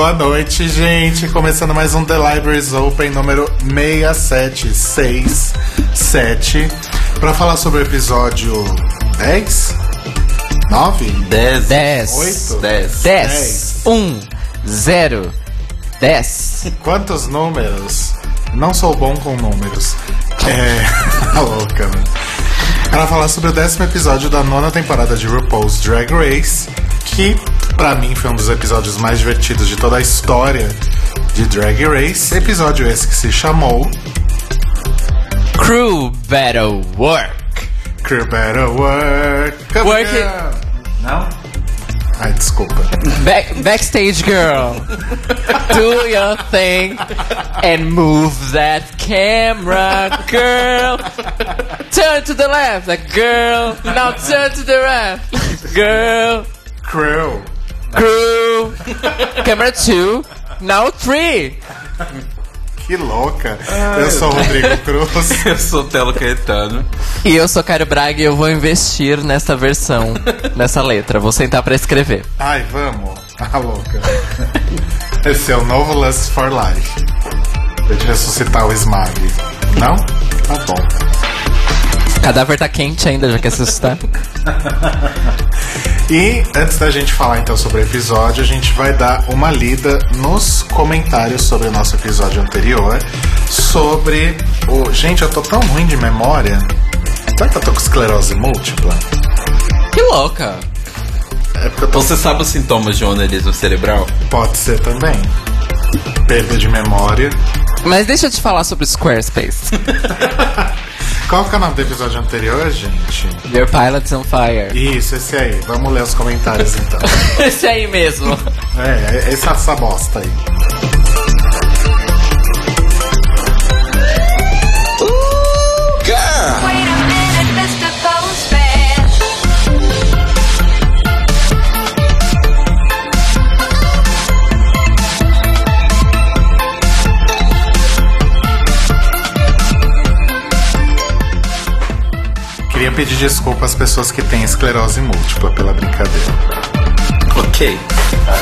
Boa noite, gente. Começando mais um The Libraries Open número 6767 para falar sobre o episódio 10? 9? 10. 10. Oito? 10. 10. 1. 0. 10. Quantos números? Não sou bom com números. É. a louca, né? Para falar sobre o décimo episódio da nona temporada de RuPaul's Drag Race, que pra mim foi um dos episódios mais divertidos de toda a história de Drag Race. Episódio esse que se chamou Crew Battle Work. Crew Better Work. Come Work it. Não? Ai, desculpa. Back, backstage girl. Do your thing and move that camera, girl. Turn to the left, like girl. Now turn to the right, girl. Crew. Crew. Camera two. Now three. Que louca. Eu sou o Rodrigo Cruz. Eu sou Telo Caetano. E eu sou Caio Braga e eu vou investir nessa versão, nessa letra. Vou sentar pra escrever. Ai, vamos. A louca. Esse é o novo Lust for Life. Pra gente ressuscitar o Smag. Não? Tá bom. O cadáver tá quente ainda, já quer se assustar. E antes da gente falar então sobre o episódio, a gente vai dar uma lida nos comentários sobre o nosso episódio anterior. Sobre o. Gente, eu tô tão ruim de memória. Será que eu tô com esclerose múltipla? Que louca. É porque eu tô. Você sabe os sintomas de um aneurisma cerebral? Pode ser também. Perda de memória. Mas deixa eu te falar sobre o Squarespace. Qual que é o nome do episódio anterior, gente? Your Pilot's on Fire. Isso, esse aí. Vamos ler os comentários então. Esse aí mesmo. É, é essa, essa bosta aí. Pedir desculpa às pessoas que têm esclerose múltipla pela brincadeira. Ok.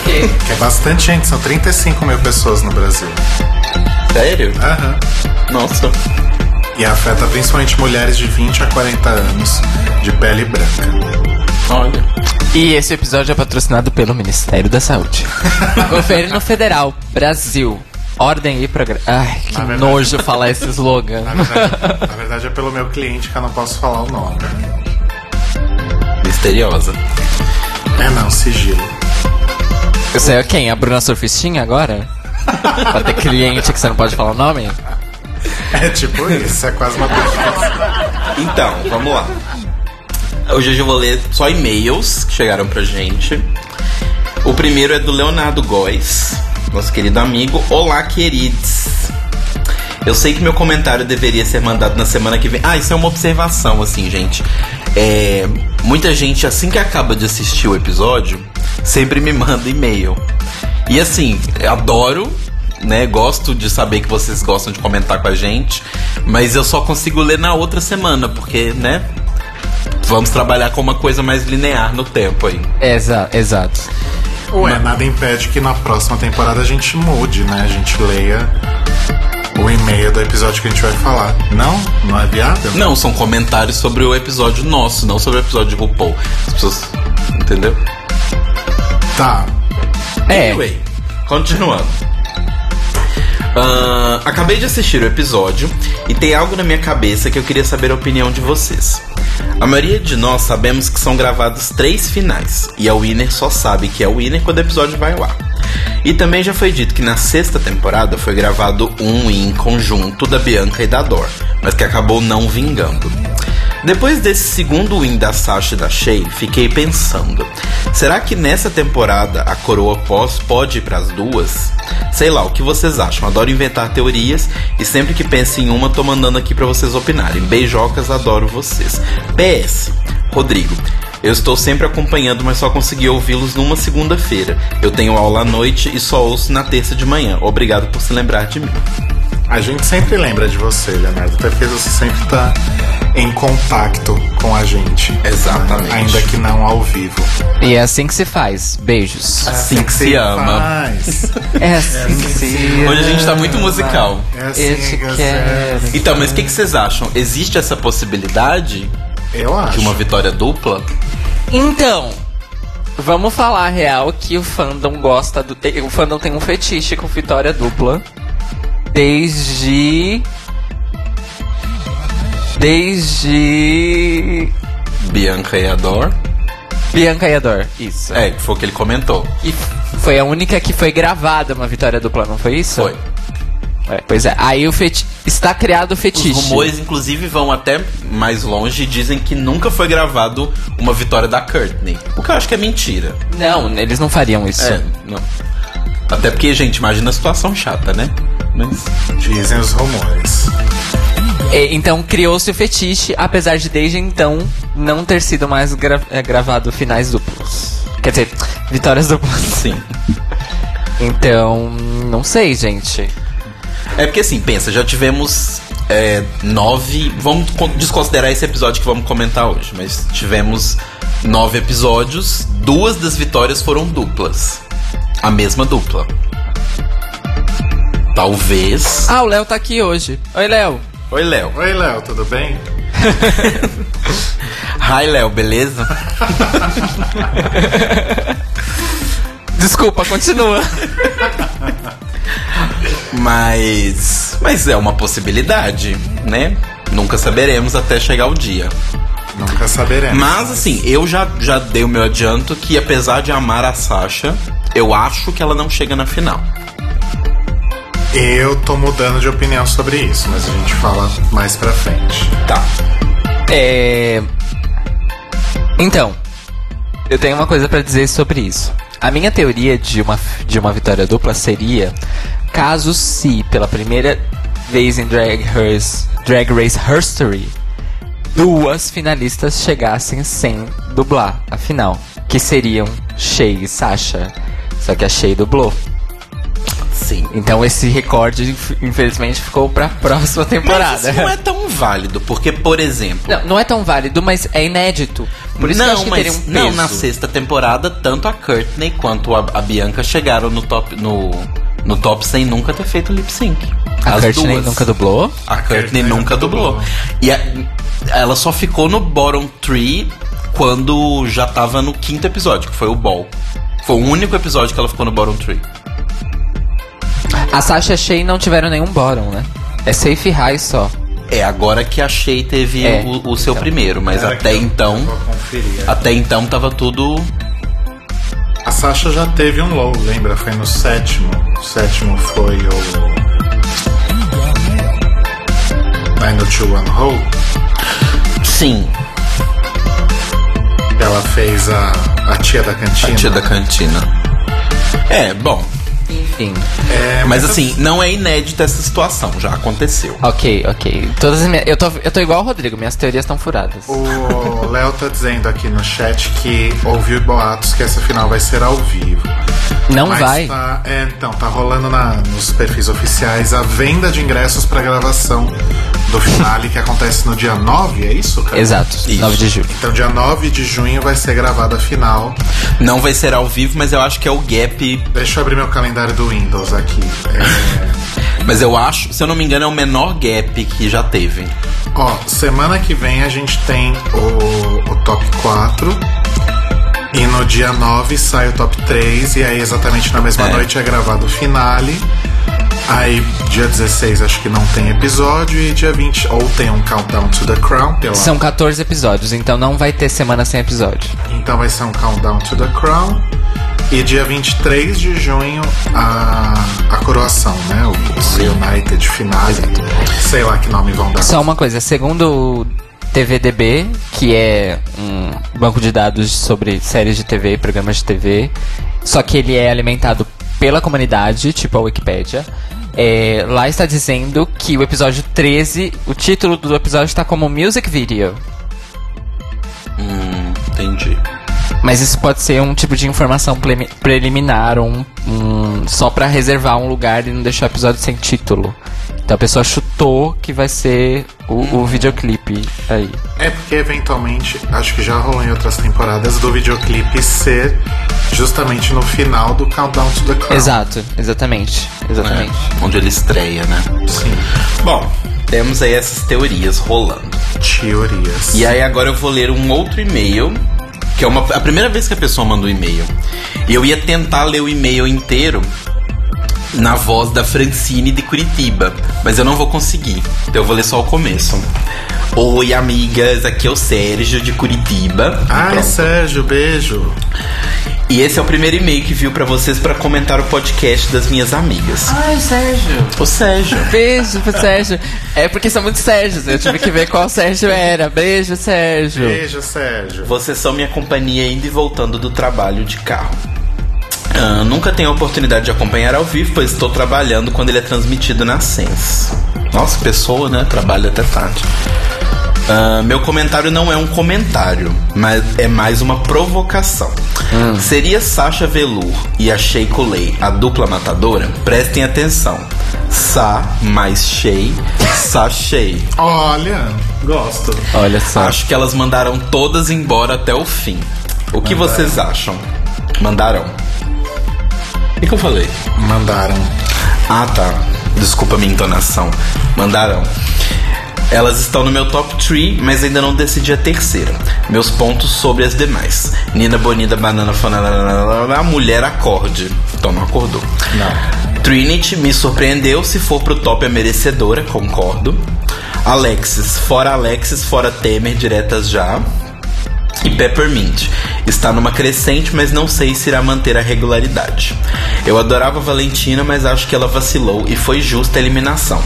Que é bastante gente, são 35 mil pessoas no Brasil. Sério? Aham. Nossa. E afeta principalmente mulheres de 20 a 40 anos de pele branca. Olha. E esse episódio é patrocinado pelo Ministério da Saúde. Governo Federal, Brasil. Ordem e programa. Ai, que verdade- nojo falar esse slogan. Na verdade, na verdade é pelo meu cliente que eu não posso falar o nome. Misteriosa. É não, sigilo. Você é quem? A Bruna Surfistinha agora? pra ter cliente que você não pode falar o nome? É tipo isso, é quase uma. Então, vamos lá. Hoje eu vou ler só e-mails que chegaram pra gente. O primeiro é do Leonardo Góes, nosso querido amigo. Olá, queridos. Eu sei que meu comentário deveria ser mandado na semana que vem. Ah, isso é uma observação, assim, gente. É, muita gente, assim que acaba de assistir o episódio, sempre me manda e-mail. E assim, eu adoro, né? Gosto de saber que vocês gostam de comentar com a gente, mas eu só consigo ler na outra semana, porque, né? Vamos trabalhar com uma coisa mais linear no tempo aí. Exa exato. Ué, nada impede que na próxima temporada a gente mude, né? A gente leia o e-mail do episódio que a gente vai falar. Não? Não é viável? Não, são comentários sobre o episódio nosso, não sobre o episódio de RuPaul. As pessoas. Entendeu? Tá. É. Anyway, continuando. Ah, acabei de assistir o episódio e tem algo na minha cabeça que eu queria saber a opinião de vocês. A maioria de nós sabemos que são gravados três finais e a Winner só sabe que é o Winner quando o episódio vai ar. E também já foi dito que na sexta temporada foi gravado um em conjunto da Bianca e da Dor, mas que acabou não vingando. Depois desse segundo win da Sasha e da Shay, fiquei pensando: será que nessa temporada a coroa pós pode ir pras duas? Sei lá, o que vocês acham? Adoro inventar teorias e sempre que penso em uma, tô mandando aqui pra vocês opinarem. Beijocas, adoro vocês. PS, Rodrigo. Eu estou sempre acompanhando, mas só consegui ouvi-los numa segunda-feira. Eu tenho aula à noite e só ouço na terça de manhã. Obrigado por se lembrar de mim. A gente sempre lembra de você, Leonardo, até porque você sempre tá em contato com a gente. Exatamente. Ainda que não ao vivo. E é assim que se faz. Beijos. Assim que se ama. faz. É assim que se Hoje a gente tá muito musical. É assim que quero. Então, mas o que, que vocês acham? Existe essa possibilidade Eu acho. de uma vitória dupla? Então, vamos falar a real que o fandom gosta do. te- O fandom tem um fetiche com vitória dupla. Desde. Desde. Bianca e Ador? Bianca e Ador. Isso. É, foi o que ele comentou. E foi a única que foi gravada uma vitória dupla, não foi isso? Foi. É, pois é. Aí o feti... está criado o Os fetiche. rumores, inclusive, vão até mais longe e dizem que nunca foi gravado uma vitória da Courtney. O que eu acho que é mentira. Não, eles não fariam isso. É, não. Até porque, gente, imagina a situação chata, né? Mas. Dizem os rumores. Então criou-se o fetiche, apesar de desde então não ter sido mais gra- é, gravado finais duplos. Quer dizer, vitórias duplas. Sim. Então, não sei, gente. É porque assim, pensa, já tivemos é, nove. Vamos con- desconsiderar esse episódio que vamos comentar hoje, mas tivemos nove episódios, duas das vitórias foram duplas. A mesma dupla. Talvez. Ah, o Léo tá aqui hoje. Oi, Léo. Oi, Léo. Oi, Léo, tudo bem? Hi, Léo, beleza? Desculpa, continua. Mas. Mas é uma possibilidade, né? Nunca saberemos até chegar o dia. Nunca saberemos. Mas assim, eu já, já dei o meu adianto que apesar de amar a Sasha, eu acho que ela não chega na final. Eu tô mudando de opinião sobre isso, mas a gente fala mais pra frente. Tá. É. Então, eu tenho uma coisa pra dizer sobre isso. A minha teoria de uma, de uma vitória dupla seria caso se pela primeira vez em Drag Race, Drag Race History duas finalistas chegassem sem dublar a final, que seriam Shay e Sasha. Só que a Shay dublou. Sim. Então esse recorde, inf- infelizmente, ficou pra próxima Mas temporada. isso não é tão válido, porque, por exemplo. Não, não é tão válido, mas é inédito. Por isso não, que eu acho que mas teria um peso. não, na sexta temporada, tanto a Courtney quanto a, a Bianca chegaram no top, no, no top sem nunca ter feito lip sync. A As Courtney duas. nunca dublou? A Courtney Courtney nunca nunca dublou. dublou. E a- ela só ficou no bottom 3 quando já tava no quinto episódio, que foi o Ball. Foi o único episódio que ela ficou no bottom 3. A Sasha e a Shay não tiveram nenhum bottom, né? É safe high só. É, agora que a Shay teve É, o, o seu então. primeiro, mas Era até então. Até então tava tudo. A Sasha já teve um low, lembra? Foi no sétimo. O sétimo foi o. 90210 Hole. Sim, Ela fez a, a tia da cantina. a tia da cantina. É, bom. Enfim. É, Mas assim, não é inédita essa situação, já aconteceu. Ok, ok. Todas as minhas, eu, tô, eu tô igual o Rodrigo, minhas teorias estão furadas. O Léo tá dizendo aqui no chat que ouviu boatos que essa final vai ser ao vivo. Não Mas vai. Tá, é, então, tá rolando na- nos perfis oficiais a venda de ingressos pra gravação do finale que acontece no dia 9, é isso, cara? Exato, Isso. 9 de julho. Então, dia 9 de junho vai ser gravada a final. Não vai ser ao vivo, mas eu acho que é o gap. Deixa eu abrir meu calendário do Windows aqui. É, Mas eu acho, se eu não me engano, é o menor gap que já teve. ó, semana que vem a gente tem o, o top 4. E no dia 9 sai o top 3. E aí, exatamente na mesma É. noite, é gravado o finale. Aí, dia 16, acho que não tem episódio. E dia 20, ou tem um Countdown to the Crown. Pela... São 14 episódios, então não vai ter semana sem episódio. Então vai ser um Countdown to the Crown. E dia 23 de junho, a, a coroação, né? O Reunited Finale. Sei lá que nome vão dar. Só uma coisa, segundo o TVDB, que é um banco de dados sobre séries de TV e programas de TV, só que ele é alimentado pela comunidade, tipo a Wikipédia. é, lá está dizendo que o episódio 13, o título do episódio está como Music Video. Hum, entendi. Mas isso pode ser um tipo de informação preliminar, um, um- só pra reservar um lugar e não deixar o episódio sem título. Então a pessoa chutou que vai ser o, o videoclipe aí. É porque eventualmente, acho que já rolou em outras temporadas do videoclipe ser justamente no final do Countdown to the Crown. Exato, exatamente, exatamente. É, onde ele estreia, né? Sim. Bom, temos aí essas teorias rolando. Teorias. E aí agora eu vou ler um outro e-mail, que é uma, a primeira vez que a pessoa manda um e-mail. E eu ia tentar ler o e-mail inteiro na voz da Francine de Curitiba, mas eu não vou conseguir. Então eu vou ler só o começo. Oi, amigas, aqui é o Sérgio de Curitiba. Ai. Sérgio, beijo. E esse é o primeiro e-mail que viu pra vocês pra comentar o podcast das minhas amigas. Ai, Sérgio. O Sérgio. Beijo pro Sérgio. É porque são muitos Sérgios, eu tive que ver qual Sérgio era. Beijo, Sérgio. Beijo, Sérgio. Vocês são minha companhia indo e voltando do trabalho de carro. Ah, nunca tenho a oportunidade de acompanhar ao vivo, pois estou trabalhando quando ele é transmitido na Sense. Nossa, pessoa, né? Trabalha até tarde. Ah, meu comentário não é um comentário, mas é mais uma provocação. Seria Sasha Velour e a Sheiko Lei a dupla matadora? Prestem atenção. Sa mais Shei, Sashei. Olha, gosto. Olha só. Acho que elas mandaram todas embora até o fim. O que Mandaram. vocês acham? Mandaram. O que, que eu falei? Mandaram. Ah, tá. Desculpa a minha entonação. Mandaram. Elas estão no meu top 3, mas ainda não decidi a terceira. Meus pontos sobre as demais. Nina Bonita, Banana Fanana, Mulher Acorde. Então não acordou. Não. Trinity me surpreendeu, se for pro top é merecedora, concordo. Alexis, fora Alexis, fora Temer, diretas já. E Peppermint está numa crescente, mas não sei se irá manter a regularidade. Eu adorava a Valentina, mas acho que ela vacilou e foi justa a eliminação.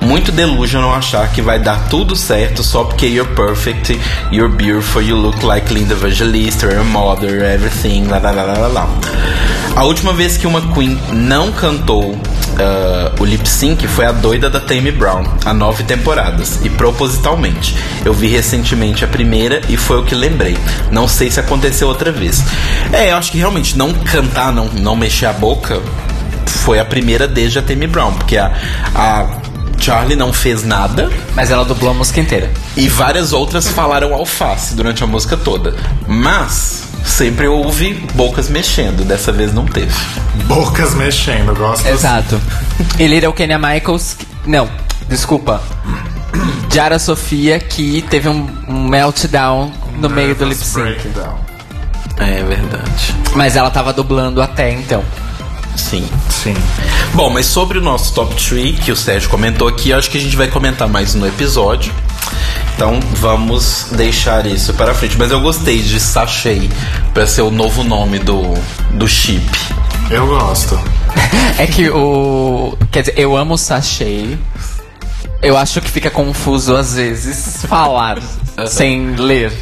Muito delusional achar que vai dar tudo certo só porque you're perfect, you're beautiful, you look like Linda Evangelista, your mother, everything, lá, lá, lá, lá, lá. A última vez que uma Queen não cantou ah, o lip sync foi a doida da Tammy Brown, há nove temporadas, e propositalmente. Eu vi recentemente a primeira e foi o que lembrei. Não sei se aconteceu outra vez. É, eu acho que realmente não cantar, não, não mexer a boca, foi a primeira desde a Tammy Brown, porque a, a Charlie não fez nada Mas ela dublou a música inteira. e várias outras falaram alface durante a música toda. Mas sempre houve bocas mexendo, dessa vez não teve. Bocas mexendo, gosto. Exato. E Little Kenya Michaels. que- Não, desculpa. Jara Sofia, que teve um, um meltdown no meio do lip sync. Breakdown. É verdade. Mas ela tava dublando até então. Sim. Sim. Bom, mas sobre o nosso top 3, que o Sérgio comentou aqui, eu acho que a gente vai comentar mais no episódio. Então vamos deixar isso para frente. Mas eu gostei de Sachei para ser o novo nome do, do chip. Eu gosto. É que o. Quer dizer, eu amo sachê. Eu acho que fica confuso às vezes falar sem ler.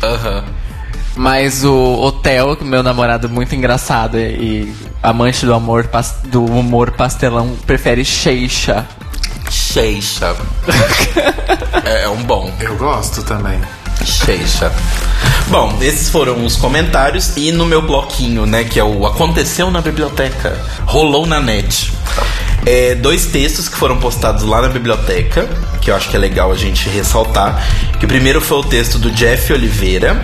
Mas o Hotel, meu namorado muito engraçado e amante do amor do humor pastelão, prefere Sheixa. Sheixa. é, é um bom. Eu gosto também. Sheixa. Bom, esses foram os comentários e no meu bloquinho, né, que é o Aconteceu na Biblioteca, rolou na net. É, dois textos que foram postados lá na biblioteca, que eu acho que é legal a gente ressaltar. Que o primeiro foi o texto do Jeff Oliveira,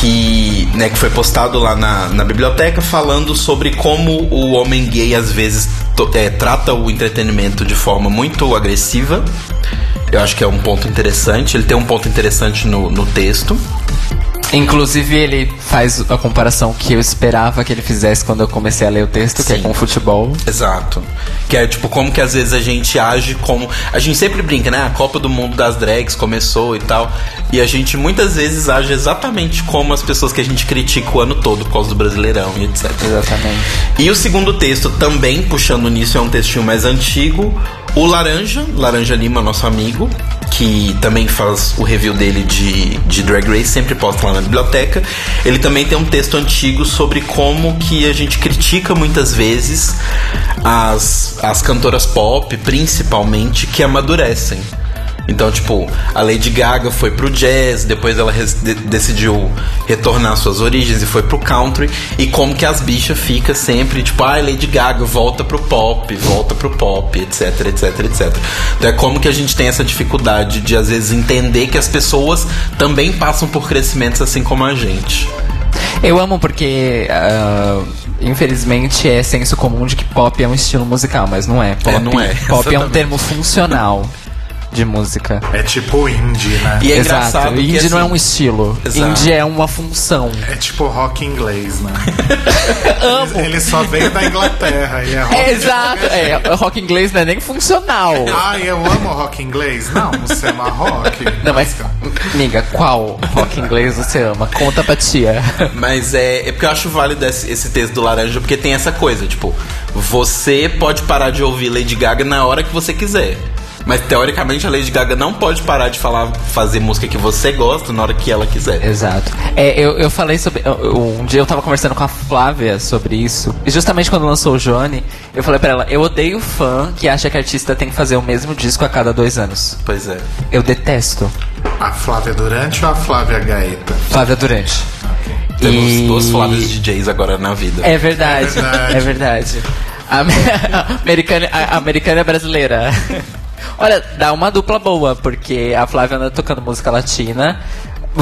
que, né, que foi postado lá na, na biblioteca falando sobre como o homem gay às vezes é, trata o entretenimento de forma muito agressiva. Eu acho que é um ponto interessante. Ele tem um ponto interessante no, no texto. Inclusive, ele faz a comparação que eu esperava que ele fizesse quando eu comecei a ler o texto, que é Sim. com futebol. Exato. Que é tipo, como que às vezes a gente age como. A gente sempre brinca, né? A Copa do Mundo das Drags começou e tal. E a gente muitas vezes age exatamente como as pessoas que a gente critica o ano todo por causa do Brasileirão e etc. Exatamente. E o segundo texto, também puxando nisso, é um textinho mais antigo. O Laranja, Laranja Lima, nosso amigo, que também faz o review dele de, de Drag Race, sempre posta lá na biblioteca. Ele também tem um texto antigo sobre como que a gente critica muitas vezes as, as cantoras pop, principalmente, que amadurecem. Então, tipo, a Lady Gaga foi pro jazz, depois ela de- decidiu retornar às suas origens e foi pro country. E como que as bichas ficam sempre, tipo, ah, Lady Gaga volta pro pop, volta pro pop, etc, etc, etc. Então é como que a gente tem essa dificuldade de, às vezes, entender que as pessoas também passam por crescimentos assim como a gente. Eu amo porque, ah, infelizmente, é senso comum de que pop é um estilo musical, mas não é. Pop, não é, Pop é um termo funcional de música. É tipo indie, né? E é Exato. Indie não é assim, um estilo. Exato. Indie é uma função. É tipo rock inglês, né? Amo. Ele só veio da Inglaterra. Ele é rock É, exato. É, rock inglês não é nem funcional. Ai, eu amo rock inglês. Não, você ama rock. Não, mas, amiga, qual rock inglês você ama? Conta pra tia. Mas é, é porque eu acho válido esse, esse texto do Laranja, porque tem essa coisa, tipo, você pode parar de ouvir Lady Gaga na hora que você quiser. Mas teoricamente a Lady Gaga não pode parar de falar, fazer música que você gosta na hora que ela quiser. Exato. É, eu, eu falei sobre. um dia eu tava conversando com a Flávia sobre isso. E justamente quando lançou o Johnny, eu falei pra ela: eu odeio fã que acha que artista tem que fazer o mesmo disco a cada dois anos. Pois é. Eu detesto. A Flávia Durante ou a Flávia Gaeta? Flávia Durante. Temos E- duas Flávias DJs agora na vida. É verdade. É verdade. É verdade. Americana, a americana é brasileira. Olha, dá uma dupla boa, porque a Flávia anda tocando música latina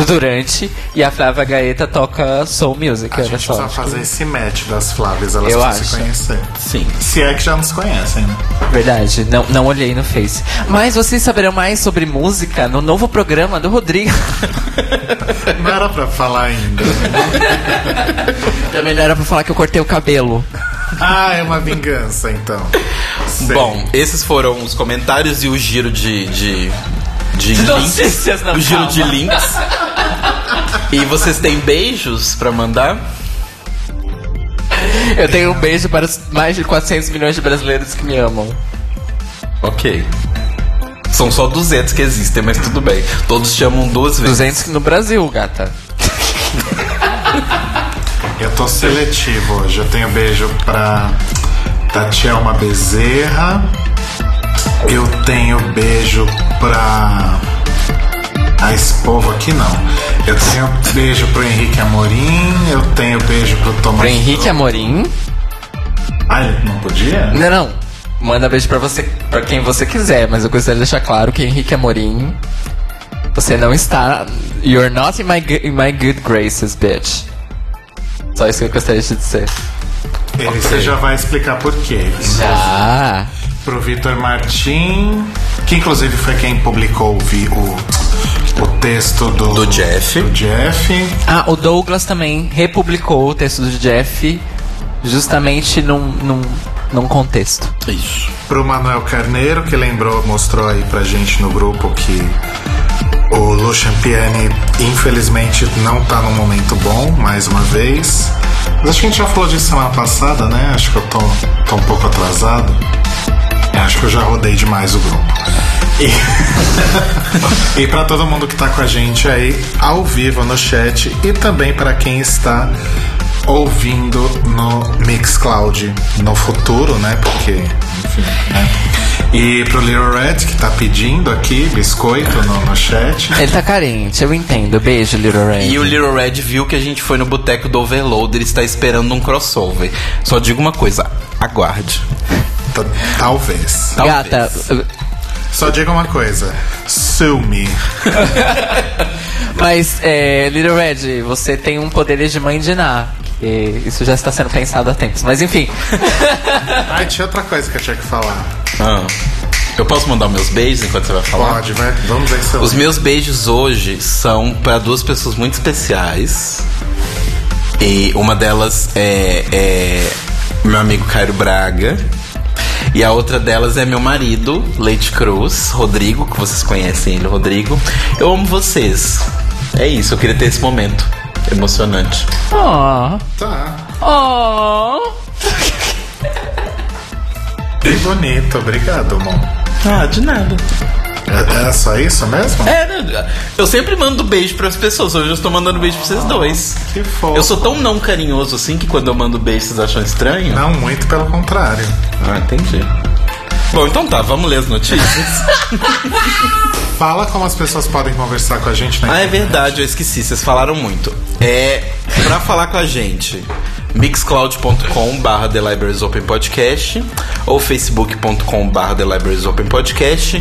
durante e a Flávia Gaeta toca soul music. A gente só. precisa fazer esse match das Flávias, elas Eu precisam se conhecer. Sim. Se é que já nos conhecem, né? Verdade, não, não olhei no Face. Mas vocês saberão mais sobre música no novo programa do Rodrigo. Não era pra falar ainda. Também não era pra falar que eu cortei o cabelo. Ah, é uma vingança, então. Sei. Bom, esses foram os comentários e o giro de. de, de links. Notícias, não, O giro calma. de links. E vocês têm beijos pra mandar? Eu tenho um beijo para os mais de 400 milhões de brasileiros que me amam. Ok. São só 200 que existem, mas tudo bem. Todos chamam duas vezes. 200 no Brasil, gata. Eu tô seletivo hoje. Eu tenho beijo pra Tatielma Bezerra. Eu tenho beijo pra. A povo aqui não. Eu tenho beijo pro Henrique Amorim. Eu tenho beijo pro Tomás. Pra Henrique Amorim. Ah, não podia? Não, não. Manda beijo pra você, para quem você quiser, mas eu gostaria de deixar claro que Henrique Amorim, você não está. You're not in my, in my good graces, bitch. Só isso que eu gostaria de dizer. Ele você já vai explicar por quê. Já. Pro Vitor Martim, que inclusive foi quem publicou o, o texto do, Do Jeff. do Jeff. Ah, o Douglas também republicou o texto do Jeff justamente num, num, num contexto. Isso. Pro Manuel Carneiro, que lembrou, mostrou aí pra gente no grupo que o Lu Champiani, infelizmente, não tá num momento bom, mais uma vez. Mas acho que a gente já falou disso semana passada, né? Acho que eu tô, tô um pouco atrasado. É, Acho que eu já rodei demais o grupo. E, e para todo mundo que tá com a gente aí ao vivo no chat e também para quem está ouvindo no Mixcloud no futuro, né? Porque, né? E pro Little Red que tá pedindo aqui biscoito no, no chat. Ele tá carente, eu entendo. Beijo, Little Red. E o Little Red viu que a gente foi no boteco do Overloader e está esperando um crossover. Só digo uma coisa, aguarde. T- Talvez. Talvez. Gata, Só diga uma coisa. Sue me. mas, é, Little Red, você tem um poder de mãe de Ná. Isso já está sendo pensado há tempos. Mas enfim. Ai, tinha outra coisa que eu tinha que falar. Ah, Eu posso mandar meus beijos enquanto você vai falar? Pode, vai. Vamos ver se eu Os meus beijos hoje são para duas pessoas muito especiais. E uma delas é, é meu amigo Cairo Braga. E a outra delas é meu marido, Leite Cruz, Rodrigo, que vocês conhecem ele, Rodrigo. Eu amo vocês. É isso, eu queria ter esse momento emocionante. Oh. Tá. Oh. Que bonito, obrigado, amor. Ah, de nada. É, é só isso mesmo? É, né, eu sempre mando beijo pras pessoas. Hoje eu estou mandando beijo pra vocês dois. Que fofo. Eu sou tão não carinhoso assim que quando eu mando beijo vocês acham estranho? Não, muito pelo contrário. Ah, entendi. Bom, então tá, vamos ler as notícias. Fala como as pessoas podem conversar com a gente na ah, é verdade, eu esqueci, vocês falaram muito. É, pra falar com a gente, mixcloud.com barra The Libraries Open Podcast ou facebook.com barra The Libraries Open Podcast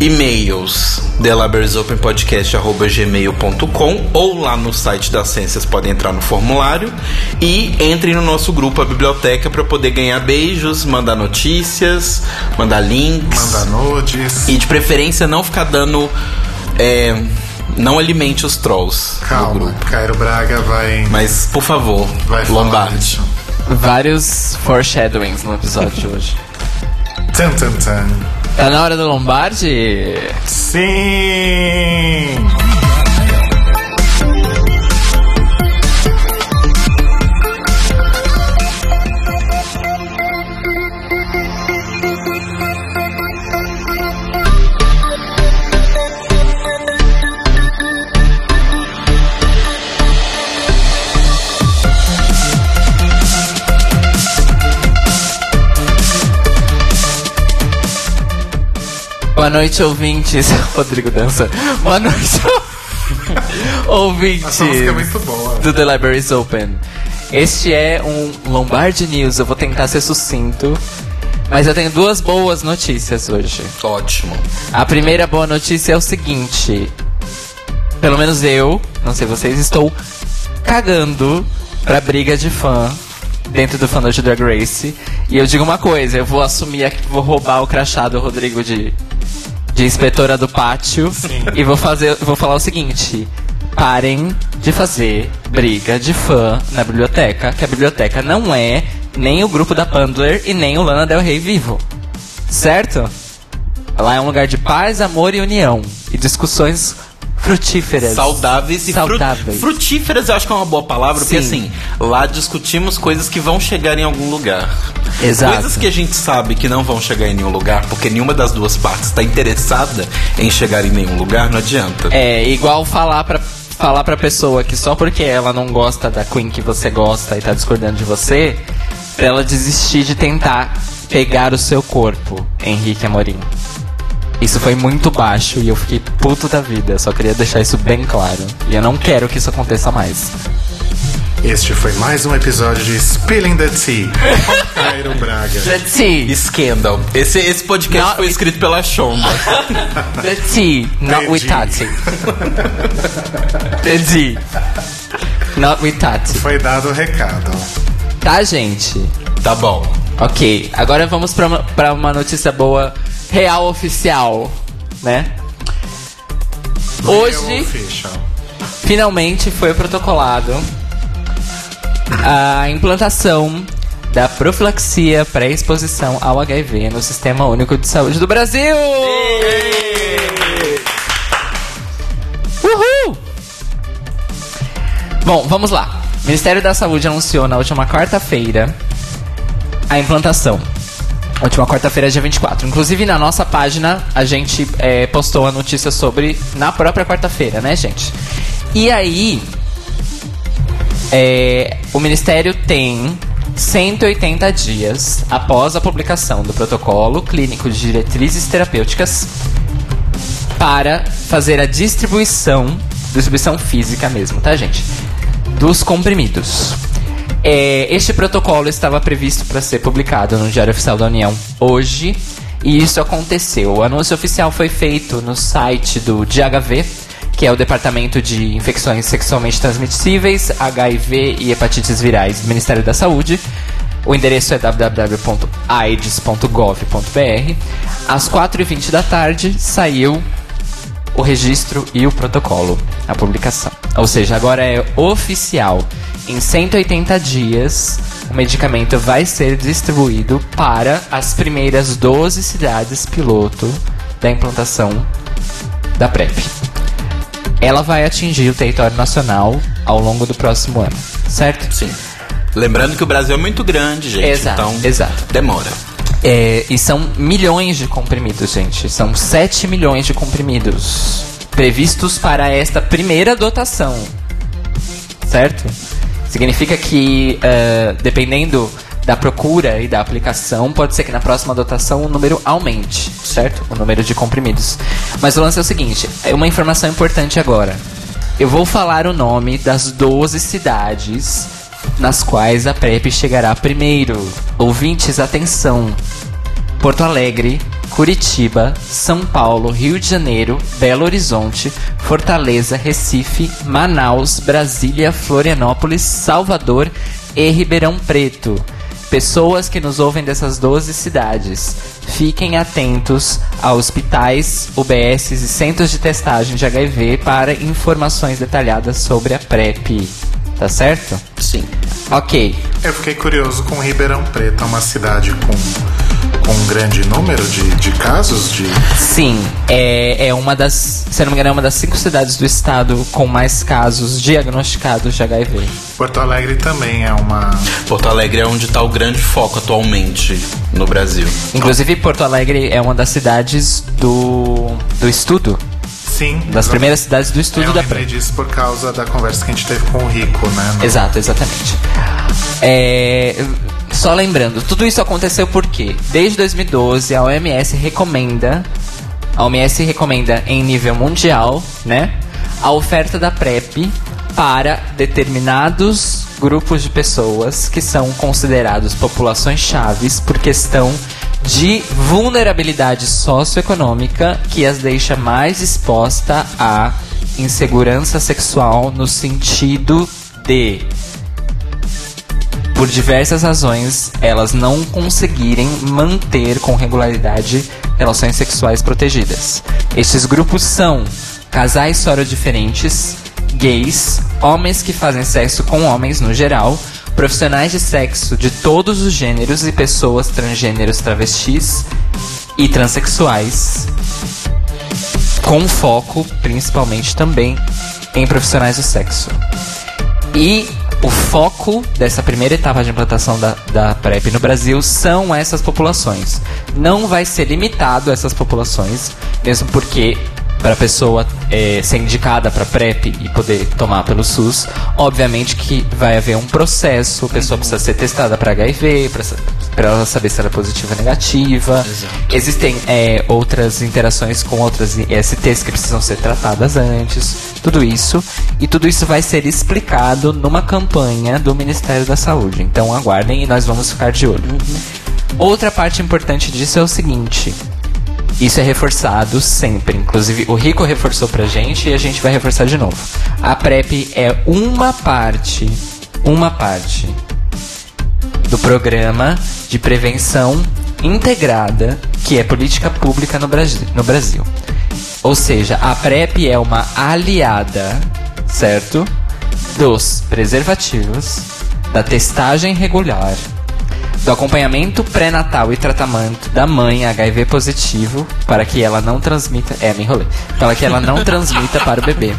e-mails thelibrariesopenpodcast.gmail.com ou lá no site da Ciências podem entrar no formulário e entrem no nosso grupo, a biblioteca, para poder ganhar beijos, mandar notícias, mandar links Manda nudes. e de preferência não ficar dando. é, não alimente os trolls no Calma, grupo. Cairo Braga vai, Mas, por favor, vai falar Lombardi. isso. Vários foreshadowings no episódio de hoje. Tan, tan, tan. Tá na hora do Lombardi? Sim! Boa noite, ouvintes. Rodrigo dança. Boa noite, ouvintes Essa música é muito boa. do The Libraries Open. Este é um Lombardi News. Eu vou tentar ser sucinto. Mas eu tenho duas boas notícias hoje. Ótimo. A primeira boa notícia é o seguinte: pelo menos eu, não sei vocês, estou cagando pra briga de fã dentro do fã de Drag Race. E eu digo uma coisa: eu vou assumir aqui, vou roubar o crachá do Rodrigo de, de inspetora do pátio Sim. e vou fazer, vou falar o seguinte. Parem de fazer briga de fã na biblioteca, que a biblioteca não é nem o grupo da Pandler e nem o Lana Del Rey vivo. Certo? Lá é um lugar de paz, amor e união. E discussões frutíferas. Saudáveis e fru- Saudáveis. frutíferas, eu acho que é uma boa palavra, porque Sim. assim, lá discutimos coisas que vão chegar em algum lugar. Exato. Coisas que a gente sabe que não vão chegar em nenhum lugar, porque nenhuma das duas partes está interessada em chegar em nenhum lugar, não adianta. É igual falar pra, falar pra pessoa que só porque ela não gosta da Queen que você gosta e tá discordando de você, pra ela desistir de tentar pegar o seu corpo, Henrique Amorim. Isso foi muito baixo e eu fiquei puto da vida. Só queria deixar isso bem claro. E eu não quero que isso aconteça mais. Este foi mais um episódio de Spilling the Tea Cairo Braga. Let's see. Scandal. Esse, esse podcast Não, foi escrito pela Shonda. Let's see. Not with Tati. Let's see. Not with Tati. Foi dado o recado. Tá, gente? tá bom. Ok, agora vamos pra uma, pra uma notícia boa, real oficial, né? Hoje, finalmente foi protocolado a implantação da profilaxia pré-exposição ao HIV no Sistema Único de Saúde do Brasil! Uhul! Bom, vamos lá. O Ministério da Saúde anunciou na última quarta-feira a implantação. Última quarta-feira, dia 24. Inclusive, na nossa página, a gente é, postou a notícia sobre na própria quarta-feira, né, gente? E aí, é, o Ministério tem 180 dias após a publicação do protocolo clínico de diretrizes terapêuticas para fazer a distribuição, distribuição física mesmo, tá, gente? Dos comprimidos. É, este protocolo estava previsto para ser publicado no Diário Oficial da União hoje, e isso aconteceu. O anúncio oficial foi feito no site do DHV, que é o Departamento de Infecções Sexualmente Transmissíveis, HIV e Hepatites Virais do Ministério da Saúde, O endereço é www.aids.gov.br. Às 4h20 da tarde saiu o registro e o protocolo, a publicação. Ou seja, agora é oficial. Em 180 dias, o medicamento vai ser distribuído para as primeiras 12 cidades piloto da implantação da PrEP. Ela vai atingir o território nacional ao longo do próximo ano, certo? Sim. Lembrando que o Brasil é muito grande, gente. Exato, então, exato. demora. É, e são milhões de comprimidos, gente. São 7 milhões de comprimidos previstos para esta primeira dotação. Certo? Significa que, eh, dependendo da procura e da aplicação, pode ser que na próxima dotação o número aumente, certo? O número de comprimidos. Mas o lance é o seguinte: é uma informação importante agora. Eu vou falar o nome das 12 cidades nas quais a PrEP chegará primeiro. Ouvintes, atenção! Porto Alegre, Curitiba, São Paulo, Rio de Janeiro, Belo Horizonte, Fortaleza, Recife, Manaus, Brasília, Florianópolis, Salvador e Ribeirão Preto. Pessoas que nos ouvem dessas 12 cidades, fiquem atentos a hospitais, UBS e centros de testagem de HIV para informações detalhadas sobre a PrEP. Tá certo? Sim. Ok. Eu fiquei curioso com Ribeirão Preto, é uma cidade com, com um grande número de, de casos de. Sim, é, é uma das, se não me engano, é uma das cinco cidades do estado com mais casos diagnosticados de HIV. Porto Alegre também é uma. Porto Alegre é onde está o grande foco atualmente no Brasil. Inclusive, Porto Alegre é uma das cidades do, do estudo, Sim. das primeiras cidades do estudo eu da lembrei PrEP. disso por causa da conversa que a gente teve com o Rico, né? no- Exato, exatamente. É, só lembrando, tudo isso aconteceu porque desde 2012 a OMS recomenda, a OMS recomenda em nível mundial, né, a oferta da PrEP para determinados grupos de pessoas que são considerados populações chaves por questão de vulnerabilidade socioeconômica que as deixa mais exposta à insegurança sexual no sentido de por diversas razões, elas não conseguirem manter com regularidade relações sexuais protegidas. Estes grupos são casais sorodiferentes, gays, homens que fazem sexo com homens no geral, profissionais de sexo de todos os gêneros e pessoas transgêneros travestis e transexuais, com foco principalmente também em profissionais do sexo. E o foco dessa primeira etapa de implantação da, da PrEP no Brasil são essas populações. Não vai ser limitado a essas populações, mesmo porque para a pessoa eh, ser indicada para PrEP e poder tomar pelo SUS, obviamente que vai haver um processo, a pessoa precisa ser testada para HIV, para ela saber se ela é positiva ou negativa. Existem eh, outras interações com outras ISTs que precisam ser tratadas antes, tudo isso. E tudo isso vai ser explicado numa campanha do Ministério da Saúde. Então aguardem e nós vamos ficar de olho. Outra parte importante disso é o seguinte. Isso é reforçado sempre. Inclusive, o Rico reforçou pra gente e a gente vai reforçar de novo. A PrEP é uma parte, uma parte do programa de prevenção integrada que é política pública no Brasil. No Brasil. Ou seja, a PrEP é uma aliada, certo? Dos preservativos, da testagem regular, do acompanhamento pré-natal e tratamento da mãe HIV positivo para que ela não transmita. É, me enrolei. Para que ela não transmita para o bebê.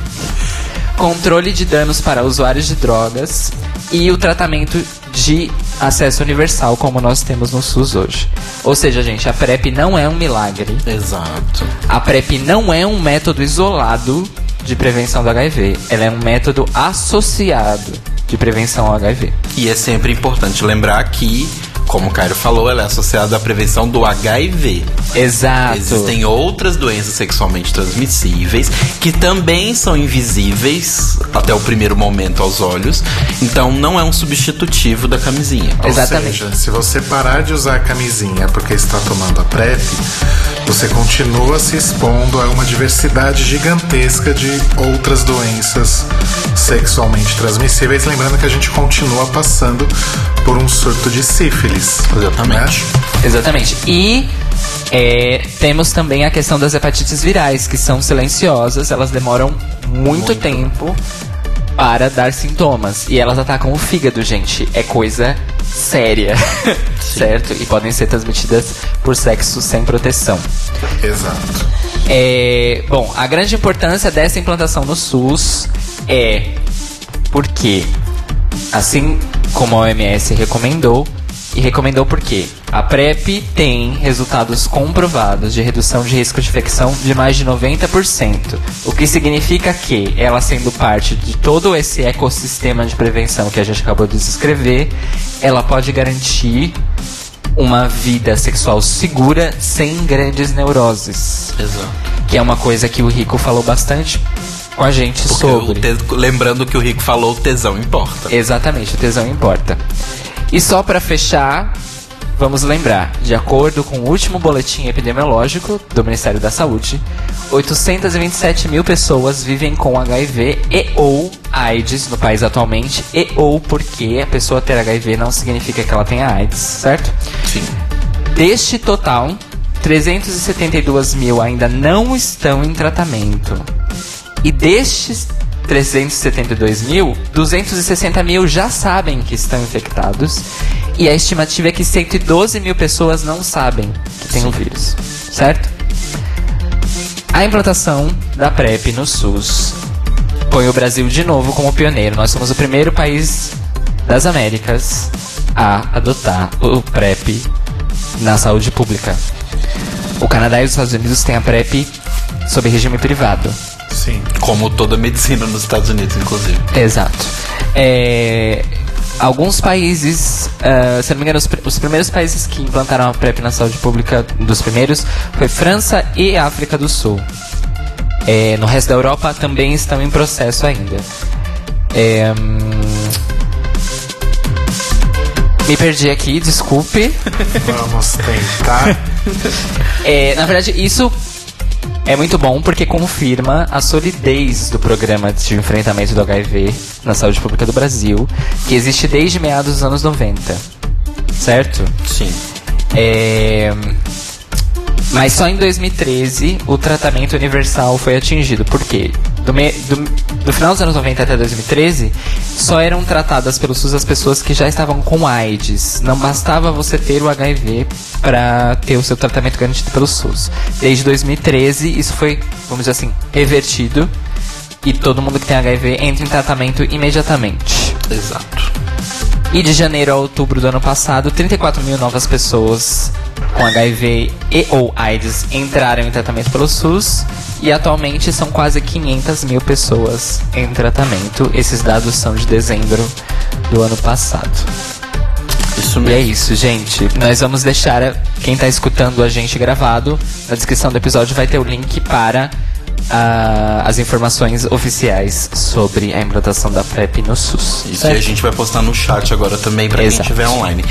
Controle de danos para usuários de drogas e o tratamento de acesso universal, como nós temos no SUS hoje. Ou seja, gente, a PrEP não é um milagre. Exato. A PrEP não é um método isolado de prevenção do HIV. Ela é um método associado de prevenção ao HIV. E é sempre importante lembrar que, como o Cairo falou, ela é associada à prevenção do HIV. Exato. Existem outras doenças sexualmente transmissíveis que também são invisíveis até o primeiro momento aos olhos. Então não é um substitutivo da camisinha. Ou Exatamente. seja, se você parar de usar a camisinha porque está tomando a PrEP, você continua se expondo a uma diversidade gigantesca de outras doenças sexualmente transmissíveis. Lembrando que a gente continua passando por um surto de sífilis. Exatamente. Exatamente. E é, temos também a questão das hepatites virais, que são silenciosas, elas demoram muito, tempo para dar sintomas. E elas atacam o fígado, gente. É coisa séria, certo? E podem ser transmitidas por sexo sem proteção. Exato. É, bom, a grande importância dessa implantação no SUS é porque, assim como a OMS recomendou, e recomendou porque a PrEP tem resultados comprovados de redução de risco de infecção de mais de 90%, o que significa que ela sendo parte de todo esse ecossistema de prevenção que a gente acabou de descrever, ela pode garantir uma vida sexual segura sem grandes neuroses. Exato. que é uma coisa que o Rico falou bastante com a gente Porque sobre. te- Lembrando que o Rico falou, o tesão importa. Exatamente, o tesão importa. E só pra fechar, vamos lembrar, de acordo com o último boletim epidemiológico do Ministério da Saúde, 827 mil pessoas vivem com HIV e ou AIDS no país atualmente, e ou porque a pessoa ter HIV não significa que ela tenha AIDS, certo? Sim. Deste total, 372 mil ainda não estão em tratamento. E destes 372 mil, 260 mil já sabem que estão infectados. E a estimativa é que 112 mil pessoas não sabem que tem o vírus. Certo? A implantação da PrEP no SUS põe o Brasil de novo como pioneiro. Nós somos o primeiro país das Américas a adotar o PrEP na saúde pública. O Canadá e os Estados Unidos têm a PrEP sob regime privado. Sim. Como toda medicina nos Estados Unidos, inclusive. Exato. É, alguns países, ah, se não me engano, os, pr- os primeiros países que implantaram a PrEP na saúde pública, dos primeiros, foi França e África do Sul. É, no resto da Europa também estão em processo ainda. É, hum, me perdi aqui, desculpe. Vamos tentar. É, na verdade, isso é muito bom porque confirma a solidez do programa de enfrentamento do HIV na saúde pública do Brasil, que existe desde meados dos anos 90. Certo? Sim. É, Mas só em 2013 o tratamento universal foi atingido. Por quê? Do, me- do- do final dos anos 90 até 2013, só eram tratadas pelo SUS as pessoas que já estavam com AIDS. Não bastava você ter o HIV para ter o seu tratamento garantido pelo SUS. Desde 2013, isso foi, vamos dizer assim, revertido. E todo mundo que tem HIV entra em tratamento imediatamente. Exato. E de janeiro a outubro do ano passado, 34 mil novas pessoas com HIV e ou AIDS entraram em tratamento pelo SUS. E atualmente são quase 500 mil pessoas em tratamento. Esses dados são de dezembro do ano passado. Isso E é mesmo. isso, gente. Nós vamos deixar quem tá escutando a gente gravado. Na descrição do episódio vai ter o link para ah, as informações oficiais sobre a implantação da PrEP no SUS. Isso certo? e a gente vai postar no chat agora também pra quem estiver online.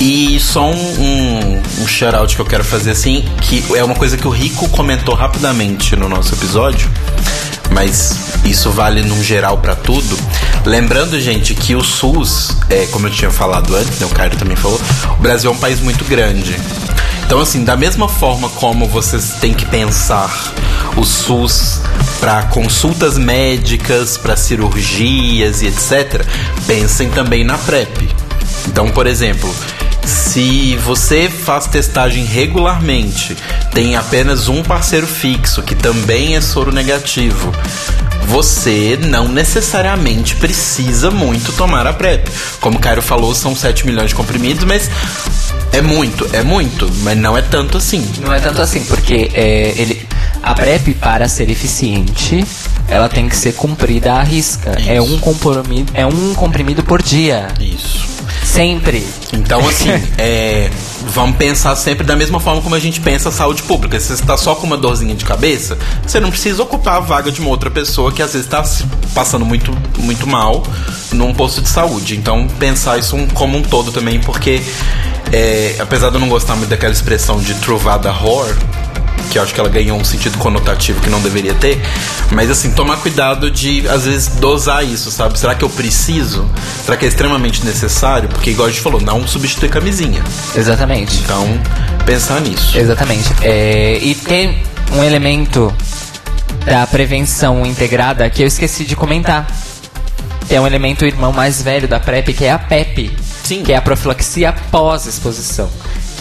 E só um, um, um shout-out que eu quero fazer assim, que é uma coisa que o Rico comentou rapidamente no nosso episódio, mas isso vale num geral pra tudo. Lembrando, gente, que o SUS, é, como eu tinha falado antes, né, o Caio também falou, o Brasil é um país muito grande. Então, assim, da mesma forma como vocês têm que pensar o SUS para consultas médicas, para cirurgias e etc., pensem também na PrEP. Então, por exemplo, se você faz testagem regularmente, tem apenas um parceiro fixo que também é soro negativo, você não necessariamente precisa muito tomar a PrEP. Como o Cairo falou, são 7 milhões de comprimidos, mas é muito, é muito, mas não é tanto assim. Não é tanto assim, porque é, ele, a PrEP, para ser eficiente, ela tem que ser cumprida à risca. É um, comprimido, é um comprimido por dia. Isso. Sempre. Então, assim, é, vamos pensar sempre da mesma forma como a gente pensa a saúde pública. Se você está só com uma dorzinha de cabeça, você não precisa ocupar a vaga de uma outra pessoa que às vezes está passando muito, muito mal num posto de saúde. Então, pensar isso como um todo também, porque é, apesar de eu não gostar muito daquela expressão de truvada horror, que eu acho que ela ganhou um sentido conotativo que não deveria ter. Mas assim, tomar cuidado de, às vezes, dosar isso, sabe? Será que eu preciso? Será que é extremamente necessário? Porque, igual a gente falou, não substitui camisinha. Exatamente. Então, pensar nisso. Exatamente. É, e tem um elemento da prevenção integrada que eu esqueci de comentar. É um elemento irmão mais velho da PrEP, que é a PEP. Sim. Que é a profilaxia pós-exposição.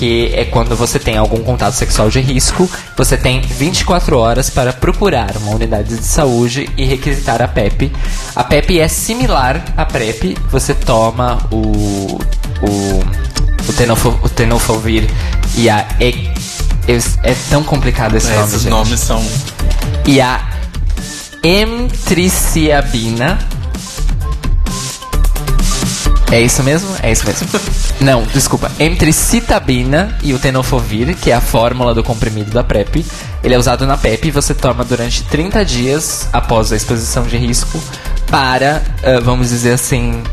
Que é quando você tem algum contato sexual de risco, você tem 24 horas para procurar uma unidade de saúde e requisitar a PEP. A PEP é similar à PrEP, você toma o, o, o, tenofo, o tenofovir e a. E, é tão complicado esse É, nome, esses gente nomes são. e a emtriciabina. É isso mesmo? É isso mesmo. Não, desculpa. Emtricitabina e o tenofovir, que é a fórmula do comprimido da PrEP. Ele é usado na PEP e você toma durante 30 dias após a exposição de risco para, ah, vamos dizer assim,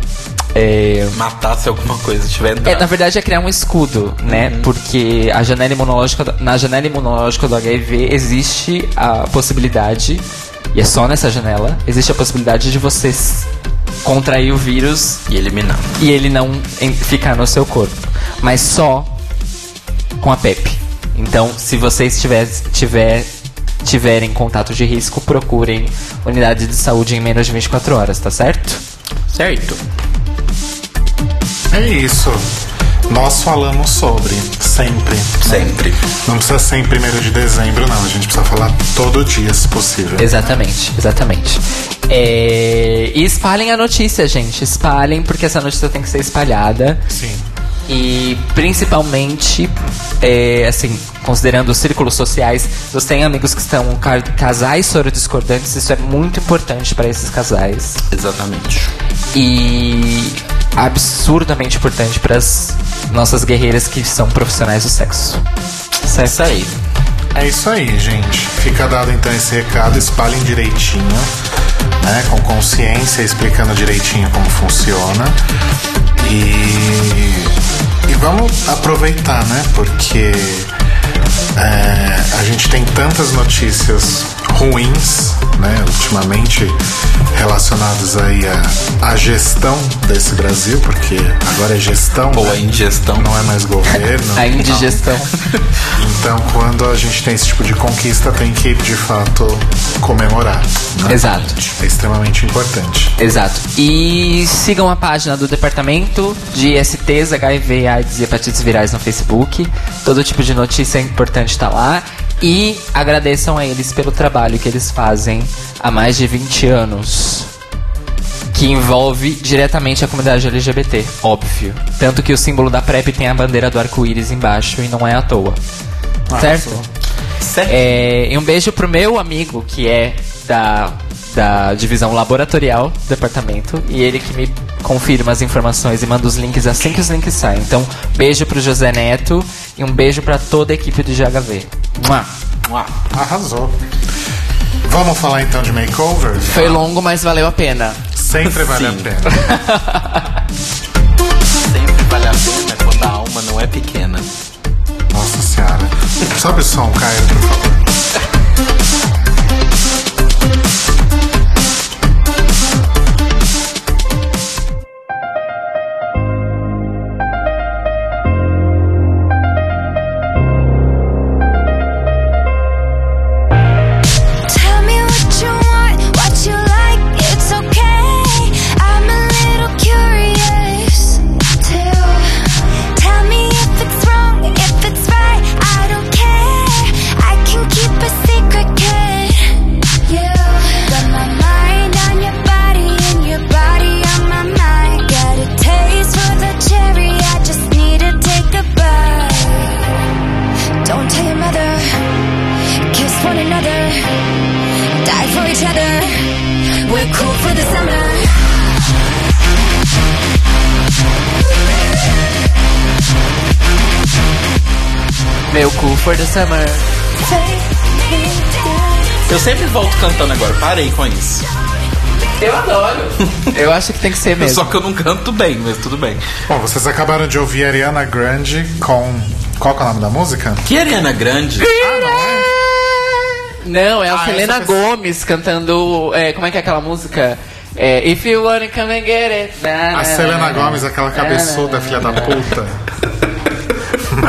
é, Matar se alguma coisa tiver é, entrado. na verdade é criar um escudo, né? Porque a janela imunológica, na janela imunológica do HIV existe a possibilidade, e é só nessa janela, existe a possibilidade de você s- contrair o vírus E eliminar. e ele não ficar no seu corpo, mas só com a PEP. Então, se vocês tiver, tiver, tiverem contato de risco, procurem unidade de saúde em menos de 24 horas, tá certo? Certo. É isso. Nós falamos sobre, sempre. Sempre. Não precisa ser em 1 de dezembro, não. A gente precisa falar todo dia, se possível. Exatamente, exatamente. É, E espalhem a notícia, gente. Espalhem, porque essa notícia tem que ser espalhada. Sim. E principalmente, é, assim, considerando os círculos sociais, você tem amigos que estão ca- casais sorodiscordantes, isso é muito importante para esses casais. Exatamente. E absurdamente importante para as nossas guerreiras que são profissionais do sexo. Certo? Isso aí. É isso aí, gente. Fica dado então esse recado, espalhem direitinho, né? Com consciência, explicando direitinho como funciona. E, e vamos aproveitar, né? Porque é, a gente tem tantas notícias ruins, né? Ultimamente relacionadas aí à, à gestão desse Brasil, porque agora é gestão, Ou né? a ingestão. não é mais governo. A indigestão. Então, quando a gente tem esse tipo de conquista, tem que, de fato, comemorar. né? Exato. É extremamente importante. Exato. E sigam a página do Departamento de STs, HIV, AIDS e Hepatites Virais no Facebook. Todo tipo de notícia é importante estar lá. E agradeçam a eles pelo trabalho que eles fazem há mais de 20 anos. Que envolve diretamente a comunidade LGBT, óbvio. Tanto que o símbolo da PrEP tem a bandeira do arco-íris embaixo e não é à toa. certo? Certo. É, e um beijo pro meu amigo, que é da, da divisão laboratorial do departamento, e ele que me confirma as informações e manda os links assim que os links saem. Então, beijo pro José Neto e um beijo pra toda a equipe do GHV. Mua. Uau. Arrasou. Vamos falar então de makeover? Foi longo, mas valeu a pena. Sempre vale a Sim. pena. Sempre vale a pena quando a alma não é pequena. Nossa senhora. Sobe o som, Caio, por favor. For the summer. Eu sempre volto cantando agora. Parei com isso. Eu adoro. Eu acho que tem que ser mesmo. Só que eu não canto bem, mas tudo bem. Bom, vocês acabaram de ouvir Ariana Grande com. Qual que é o nome da música? Que Ariana Grande? Ah, não é? Não, é a Ah, Selena pessoa- Gomes cantando. é, como é que é aquela música? É, If you wanna come and get it. Na, A na, Selena na, na. Gomes, aquela cabeçuda, Na, na, filha na, da puta.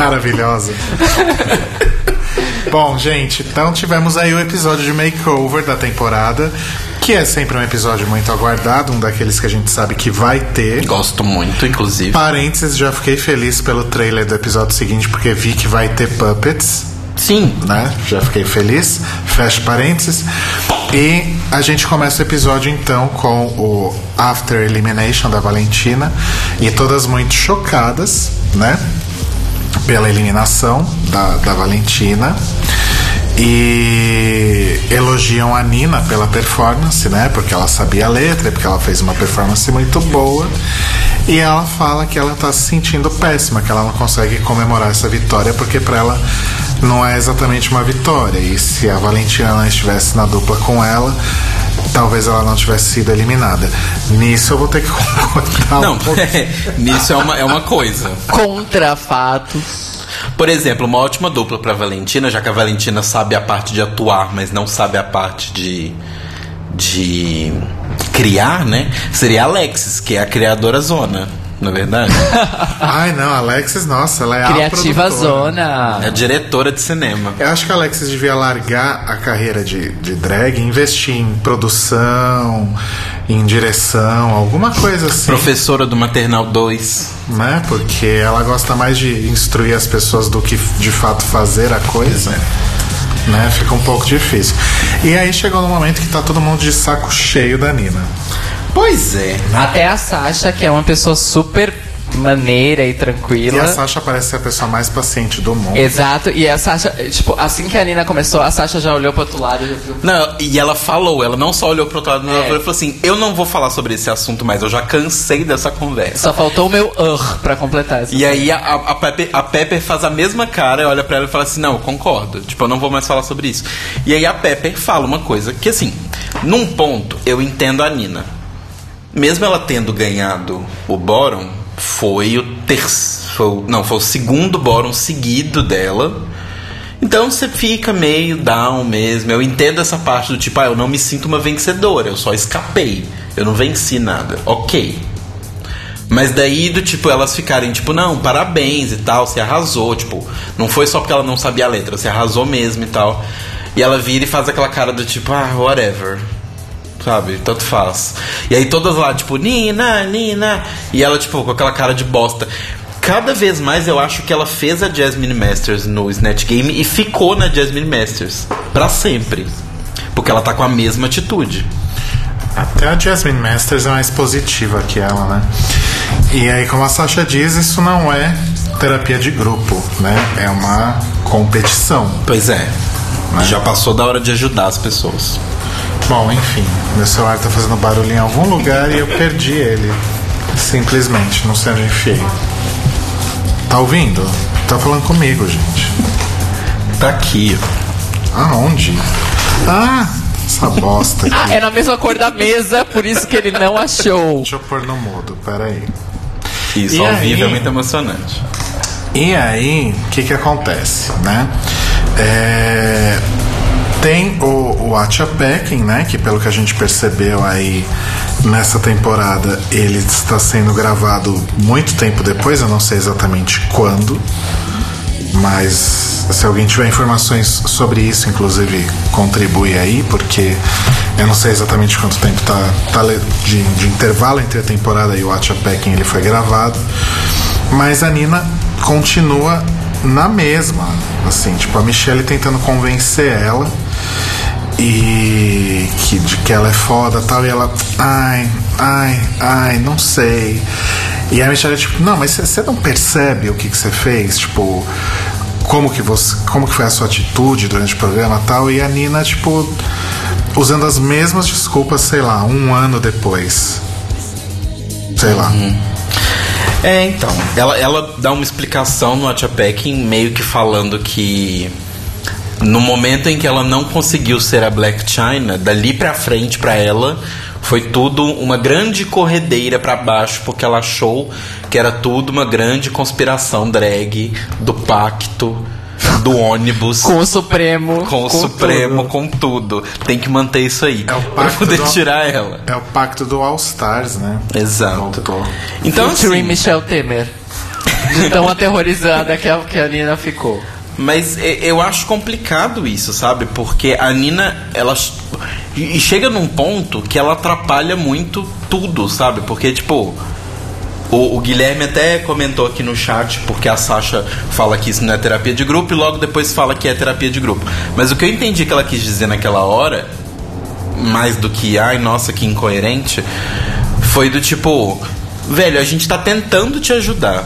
Maravilhosa. Bom, gente, então tivemos aí o episódio de makeover da temporada, que é sempre um episódio muito aguardado, um daqueles que a gente sabe que vai ter. Gosto muito, inclusive. Parênteses, já fiquei feliz pelo trailer do episódio seguinte, porque vi que vai ter puppets. Sim. né? Já fiquei feliz. Fecha parênteses. E a gente começa o episódio então com o After Elimination da Valentina e todas muito chocadas, né? Pela eliminação da, da Valentina. E elogiam a Nina pela performance, né? Porque ela sabia a letra, porque ela fez uma performance muito boa. E ela fala que ela tá se sentindo péssima, que ela não consegue comemorar essa vitória, porque pra ela não é exatamente uma vitória. E se a Valentina não estivesse na dupla com ela, talvez ela não tivesse sido eliminada. Nisso eu vou ter que concordar Não, um pouco. nisso é uma, é uma coisa. Contra fatos. Por exemplo, uma ótima dupla pra Valentina, já que a Valentina sabe a parte de atuar, mas não sabe a parte de. de criar, né? Seria a Alexis, que é a criadora zona, não é verdade? Ai, não, a Alexis, nossa, ela é a Criativa produtora. Zona. É a diretora de cinema. Eu acho que a Alexis devia largar a carreira de, de drag e investir em produção, em direção, alguma coisa assim. Professora do Maternal 2. né? Porque ela gosta mais de instruir as pessoas do que de fato fazer a coisa. Né? Fica um pouco difícil. E aí chegou no momento que tá todo mundo de saco cheio da Nina. Pois é. Até a Sasha, que é uma pessoa super maneira e E tranquila. a Sasha parece ser a pessoa mais paciente do mundo. Exato, e a Sasha, tipo, assim que a Nina começou, a Sasha já olhou pro outro lado e já viu. Não, e ela falou, ela não só olhou pro outro lado, mas ela É. falou assim: Eu não vou falar sobre esse assunto mais, eu já cansei dessa conversa. Só faltou o meu uh pra completar essa E aí a, a, a Pepper, a Pepper faz a mesma cara, olha pra ela e fala assim: Não, eu concordo. Tipo, eu não vou mais falar sobre isso. E aí a Pepper fala uma coisa que, assim, num ponto eu entendo a Nina. Mesmo ela tendo ganhado o Boron, foi o terceiro. Não, foi o segundo Boron seguido dela. Então você fica meio down mesmo. Eu entendo essa parte do tipo, ah, eu não me sinto uma vencedora, eu só escapei. Eu não venci nada. Ok. Mas daí do tipo, elas ficarem tipo, não, parabéns e tal, você arrasou, tipo, não foi só porque ela não sabia a letra, você arrasou mesmo e tal. E ela vira e faz aquela cara do tipo, ah, whatever. Sabe? Tanto faz. E aí todas lá, tipo, Nina, Nina. E ela, tipo, com aquela cara de bosta. Cada vez mais eu acho que ela fez a Jasmine Masters no Snatch Game e ficou na Jasmine Masters. Pra sempre. Porque ela tá com a mesma atitude. Até a Jasmine Masters é mais positiva que ela, né? E aí, como a Sasha diz, isso não é terapia de grupo, né? É uma competição. Pois é. Já passou da hora de ajudar as pessoas. Bom, enfim, meu celular tá fazendo barulho em algum lugar e eu perdi ele. Simplesmente, não sei onde enfiei. Tá ouvindo? Tá falando comigo, gente. Tá aqui. Aonde? Ah, essa bosta aqui. É na mesma cor da mesa, por isso que ele não achou. Deixa eu pôr no mudo, peraí. Isso E ao aí? vivo é muito emocionante. E aí, o que que acontece, né? É, tem o, o Peckin, né? Que pelo que a gente percebeu aí nessa temporada, ele está sendo gravado muito tempo depois, eu não sei exatamente quando. Mas se alguém tiver informações sobre isso, inclusive, contribui aí, porque eu não sei exatamente quanto tempo tá, tá de, de intervalo entre a temporada e o Acha Peckin ele foi gravado. Mas a Nina continua na mesma, assim, tipo, a Michelle tentando convencer ela e que, de que ela é foda tal, e ela, ai, ai, ai, não sei. E a Michelle é tipo, não, mas você não percebe o que você fez? Tipo, como que você, como que foi a sua atitude durante o programa tal? E a Nina, tipo, usando as mesmas desculpas, sei lá, um ano depois. Sei lá. É, então. Ela, ela dá uma explicação no Atchapecking, meio que falando que no momento em que ela não conseguiu ser a Black China, dali pra frente pra ela foi tudo uma grande corredeira pra baixo, porque ela achou que era tudo uma grande conspiração drag do pacto do ônibus. Com o Supremo. com o Supremo, com tudo. Tem que manter isso aí. É o pra pacto poder do- tirar ela. É o pacto do All Stars, né? Exato. Voltou. Então, Featuring assim, Michel Temer. De tão aterrorizada que a, que a Nina ficou. Mas e- eu acho complicado isso, sabe? Porque a Nina, ela. ch- chega num ponto que ela atrapalha muito tudo, sabe? Porque, tipo. O, o Guilherme até comentou aqui no chat, porque a Sasha fala que isso não é terapia de grupo e logo depois fala que é terapia de grupo. Mas o que eu entendi que ela quis dizer naquela hora, mais do que, ai, nossa, que incoerente, foi do tipo, velho, a gente tá tentando te ajudar.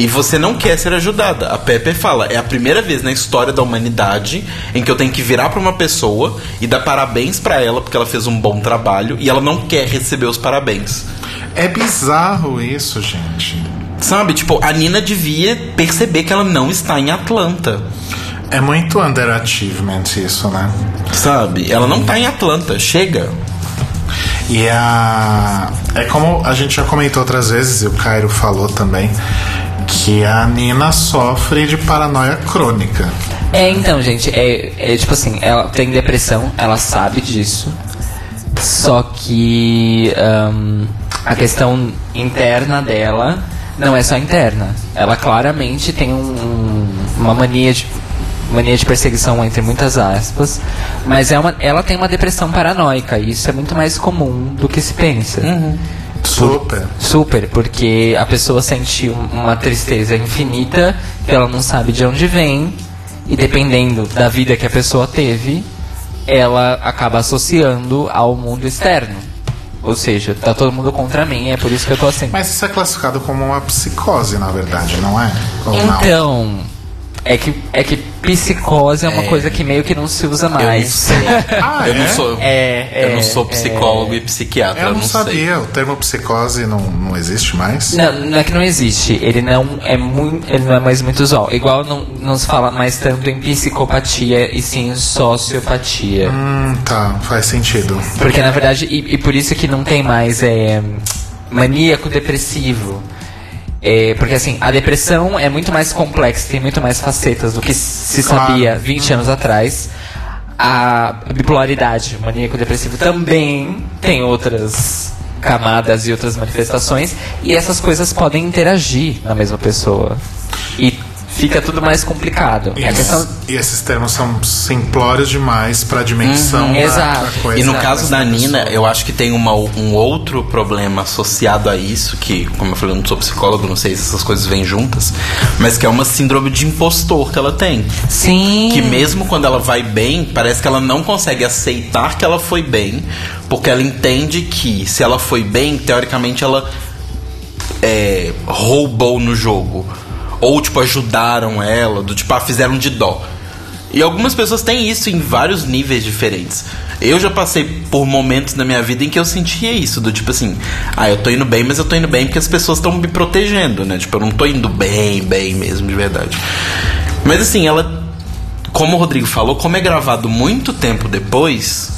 E você não quer ser ajudada. A Pepe fala, é a primeira vez na história da humanidade em que eu tenho que virar pra uma pessoa e dar parabéns pra ela porque ela fez um bom trabalho e ela não quer receber os parabéns. É bizarro isso, gente. Sabe, tipo, a Nina devia perceber que ela não está em Atlanta. É muito underachievement isso, né? Sabe? Ela não tá em Atlanta. Chega. E a. É como a gente já comentou outras vezes, e o Cairo falou também, que a Nina sofre de paranoia crônica. É, então, gente, é, é tipo assim, ela tem depressão, ela sabe disso. Só que ahn, a questão interna dela não é só interna. Ela claramente tem um- um- uma mania de mania de perseguição entre muitas aspas, mas é uma, ela tem uma depressão paranoica e isso é muito mais comum do que se pensa. Super. Super, porque a pessoa sente um- uma tristeza infinita que ela não sabe de onde vem e dependendo da vida que a pessoa teve, ela acaba associando ao mundo externo. Ou seja, tá todo mundo contra mim, é por isso que eu tô assim. Mas isso é classificado como uma psicose, na verdade, não é? Ou não? É que, é que psicose é uma coisa que meio que não se usa Eu não mais. sei. Ah, eu não é? sou. É, eu não é, sou psicólogo e psiquiatra. Eu não, sei. sabia, o termo psicose não, não existe mais? Não, não é que não existe. Ele não é muito, ele não é mais muito usual. Igual não, não se fala mais tanto em psicopatia e sim em sociopatia. Hum, tá, faz sentido. Porque na verdade, e, e por isso que não tem mais é, maníaco depressivo. É, porque assim, a depressão é muito mais complexa, tem muito mais facetas do que se sabia 20 anos atrás. A bipolaridade, o maníaco depressivo também tem outras camadas e outras manifestações, e essas coisas podem interagir na mesma pessoa. E fica tudo mais complicado. E, É questão e esses termos são simplórios demais para a dimensão Uhum, da, exato. da coisa. E no caso da Nina, eu acho que tem uma, um outro problema associado a isso, que, como eu falei, eu não sou psicólogo, não sei se essas coisas vêm juntas, mas que é uma síndrome de impostor que ela tem. Sim. Que mesmo quando ela vai bem, parece que ela não consegue aceitar que ela foi bem, porque ela entende que se ela foi bem, teoricamente ela é, roubou no jogo. Ou, tipo, ajudaram ela, do tipo, ah, fizeram de dó. E algumas pessoas têm isso em vários níveis diferentes. Eu já passei por momentos na minha vida em que eu sentia isso, do tipo assim, ah, eu tô indo bem, mas eu tô indo bem porque as pessoas estão me protegendo, né? Tipo, eu não tô indo bem, bem mesmo, de verdade. Mas assim, ela, como o Rodrigo falou, como é gravado muito tempo depois,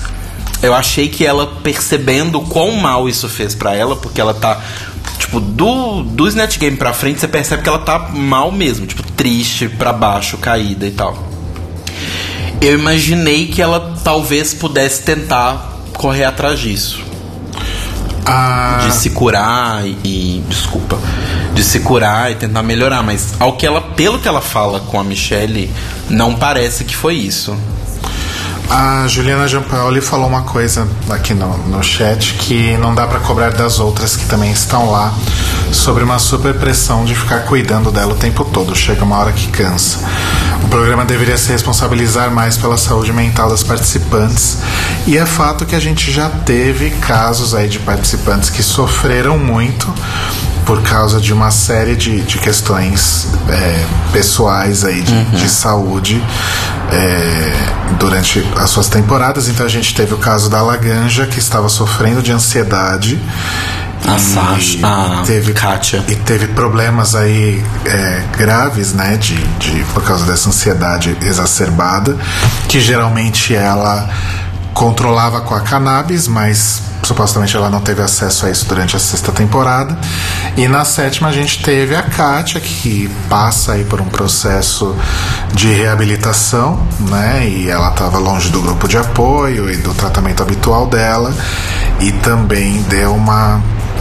eu achei que ela percebendo quão mal isso fez pra ela, porque ela tá. Tipo, do, do Snatch Game pra frente, você percebe que ela tá mal mesmo, tipo, triste, pra baixo, caída e tal. Eu imaginei que ela talvez pudesse tentar correr atrás disso. Ah, De se curar e, e- Desculpa. De se curar e tentar melhorar. Mas ao que ela, pelo que ela fala com a Michelle, não parece que foi isso. A Juliana Giampaoli falou uma coisa aqui no, no chat que não dá pra cobrar das outras que também estão lá sobre uma super pressão de ficar cuidando dela o tempo todo. Chega uma hora que cansa. O programa deveria se responsabilizar mais pela saúde mental das participantes. E é fato que a gente já teve casos aí de participantes que sofreram muito por causa de uma série de, de questões é, pessoais aí de, de saúde é, durante as suas temporadas. Então a gente teve o caso da Laganja que estava sofrendo de ansiedade. A E Sasha, a teve, Kátia. E teve problemas aí é, graves, né? De, de, por causa dessa ansiedade exacerbada, que geralmente ela controlava com a cannabis, mas supostamente ela não teve acesso a isso durante a sexta temporada. E na sétima a gente teve a Kátia, que passa aí por um processo de reabilitação, né? E ela estava longe do grupo de apoio e do tratamento habitual dela. E também deu uma,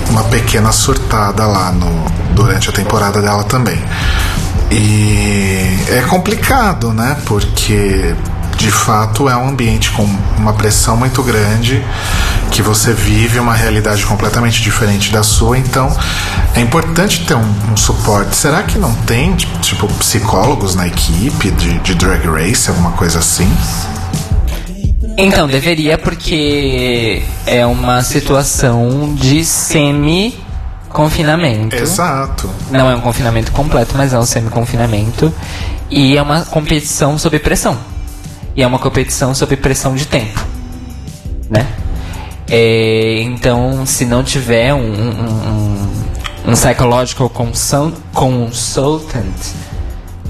uma pequena surtada lá no, durante a temporada dela também. E é complicado, né? Porque de fato é um ambiente com uma pressão muito grande, que você vive uma realidade completamente diferente da sua, então é importante ter um, um suporte. Será que não tem, tipo, psicólogos na equipe de, de Drag Race, alguma coisa assim? Então, deveria porque é uma situação de semi-confinamento. Exato. Não é um confinamento completo, mas é um semi-confinamento. E é uma competição sob pressão. E é uma competição sob pressão de tempo. Né? É, então, se não tiver um, um, um, um psychological consult, consultant,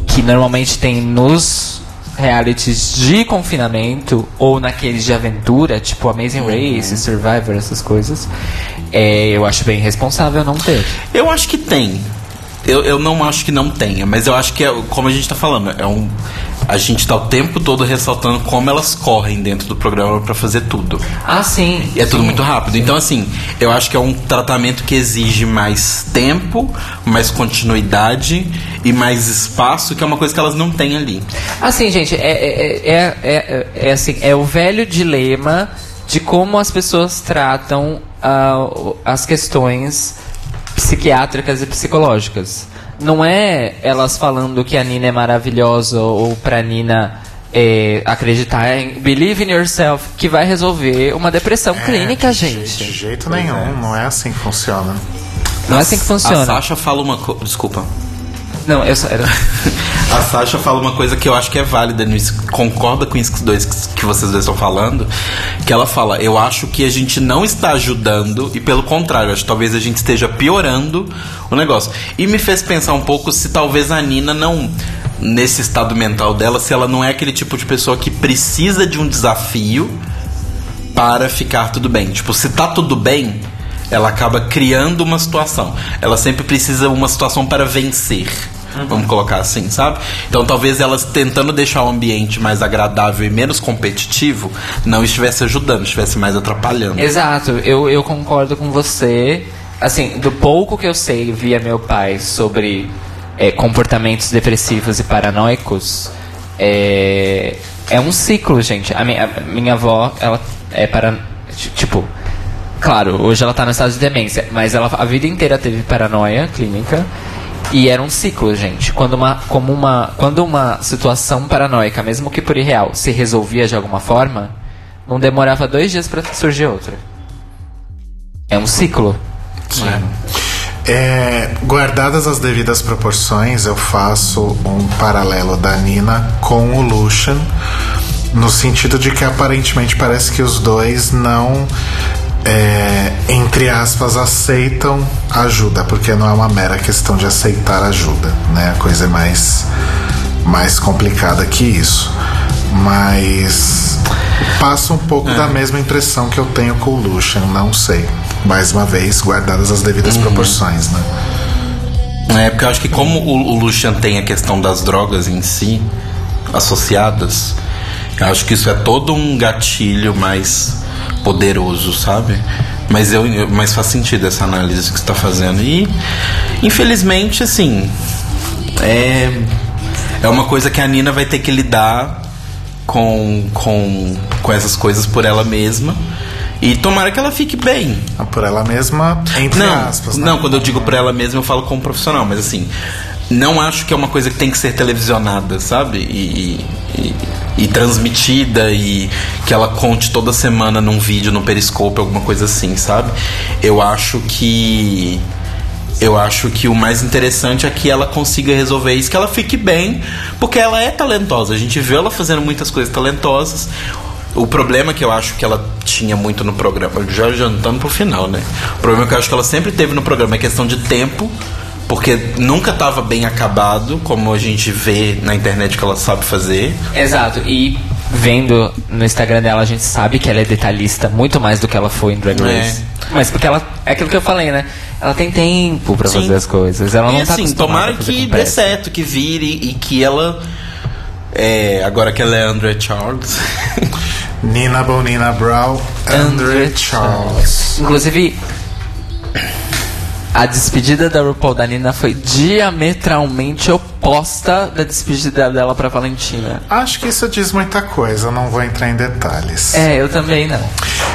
que normalmente tem nos realities de confinamento ou naqueles de aventura, tipo Amazing Race, Survivor, essas coisas, é, eu acho bem responsável não ter. Eu acho que tem. Eu, eu não acho que não tenha, mas eu acho que é como a gente tá falando, é um. A gente tá o tempo todo ressaltando como elas correm dentro do programa pra fazer tudo. Ah, sim. E é tudo sim. muito rápido. Então, assim, eu acho que é um tratamento que exige mais tempo, mais continuidade e mais espaço, que é uma coisa que elas não têm ali. Assim, gente, é, é, é, é, é assim, é o velho dilema de como as pessoas tratam ah, as questões psiquiátricas e psicológicas. Não é elas falando que a Nina é maravilhosa ou pra Nina é, acreditar em believe in yourself que vai resolver uma depressão clínica, É, de je- gente. De jeito nenhum, não é assim que funciona. Não é assim que A funciona. Sasha fala uma coisa. Desculpa. Não, eu só era. A Sasha fala uma coisa que eu acho que é válida, concorda com isso que, dois, que vocês dois estão falando, que ela fala, eu acho que a gente não está ajudando e pelo contrário, acho que talvez a gente esteja piorando o negócio. E me fez pensar um pouco se talvez a Nina não, nesse estado mental dela, se ela não é aquele tipo de pessoa que precisa de um desafio para ficar tudo bem. Tipo, se tá tudo bem, ela acaba criando uma situação. Ela sempre precisa uma situação para vencer. Vamos colocar assim, sabe? Então talvez elas tentando deixar o ambiente mais agradável e menos competitivo não estivesse ajudando, estivesse mais atrapalhando. Exato, eu, eu concordo com você. Assim, do pouco que eu sei via meu pai sobre é, comportamentos depressivos e paranoicos, é, é um ciclo, gente. A minha, a minha avó, ela é para. Tipo, claro, hoje ela tá no estado de demência, mas ela a vida inteira teve paranoia clínica. E era um ciclo, gente. Quando uma, como uma, quando uma situação paranoica, mesmo que por irreal, se resolvia de alguma forma, não demorava dois dias pra surgir outra. É um ciclo. É, guardadas as devidas proporções, eu faço um paralelo da Nina com o Lucian, no sentido de que aparentemente parece que os dois não, é, entre aspas, aceitam ajuda, porque não é uma mera questão de aceitar ajuda, né? A coisa é mais, mais complicada que isso. Mas passa um pouco da mesma impressão que eu tenho com o Lucian, não sei. Mais uma vez, guardadas as devidas proporções, né? É, porque eu acho que como o, o Lucian tem a questão das drogas em si, associadas, eu acho que isso é todo um gatilho mais poderoso, sabe? Mas, eu, mas faz sentido essa análise que você está fazendo. E, infelizmente, assim, é, é uma coisa que a Nina vai ter que lidar com, com, com essas coisas por ela mesma. E tomara que ela fique bem. Por ela mesma, entre Não, aspas. né? não, quando eu digo pra ela mesma, eu falo como profissional, mas assim, não acho que é uma coisa que tem que ser televisionada, sabe? E, e, e transmitida e que ela conte toda semana num vídeo, no Periscope, alguma coisa assim, sabe? Eu acho que. Eu acho que o mais interessante é que ela consiga resolver isso, que ela fique bem, porque ela é talentosa. A gente vê ela fazendo muitas coisas talentosas. O problema que eu acho que ela tinha muito no programa, já jantando pro final, né? O problema que eu acho que ela sempre teve no programa é questão de tempo, porque nunca estava bem acabado, como a gente vê na internet que ela sabe fazer. Exato. E vendo no Instagram dela, a gente sabe que ela é detalhista muito mais do que ela foi em Drag É. Race. Mas porque ela. É aquilo que eu falei, né? Ela tem tempo pra Sim. fazer as coisas. Ela e não tá assim, tomara que dê certo, que vire e que ela. é, agora que ela é Andrea Charles. Nina Bonina Brown, Andre Charles. Inclusive, a despedida da RuPaul da Nina foi diametralmente oposta da despedida dela pra Valentina. Acho que isso diz muita coisa, eu não vou entrar em detalhes. É, eu também não.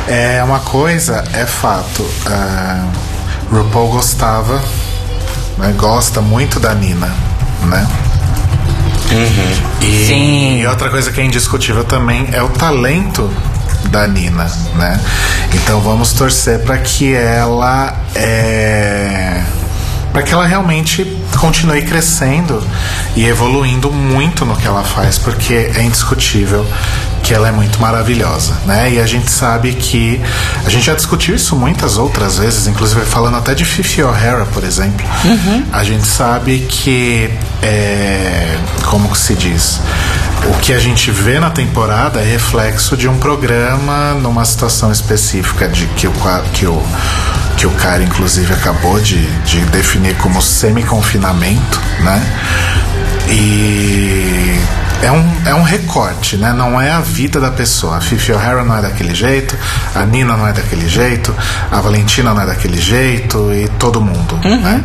É uma coisa, é fato. ah, RuPaul gostava, né, gosta muito da Nina, né? E, Sim. e outra coisa que é indiscutível também é o talento da Nina, né? Então vamos torcer para que ela é para que ela realmente continue crescendo e evoluindo muito no que ela faz, porque é indiscutível que ela é muito maravilhosa, né? E a gente sabe que a gente já discutiu isso muitas outras vezes, inclusive falando até de Fifi O'Hara, por exemplo. A gente sabe que é, como se diz? O que a gente vê na temporada é reflexo de um programa numa situação específica de que o que o que o cara inclusive acabou de, de definir como semi-confinamento, né? E é um, é um recorte, né? Não é a vida da pessoa. A Fifi O'Hara não é daquele jeito, a Nina não é daquele jeito, a Valentina não é daquele jeito e todo mundo, né?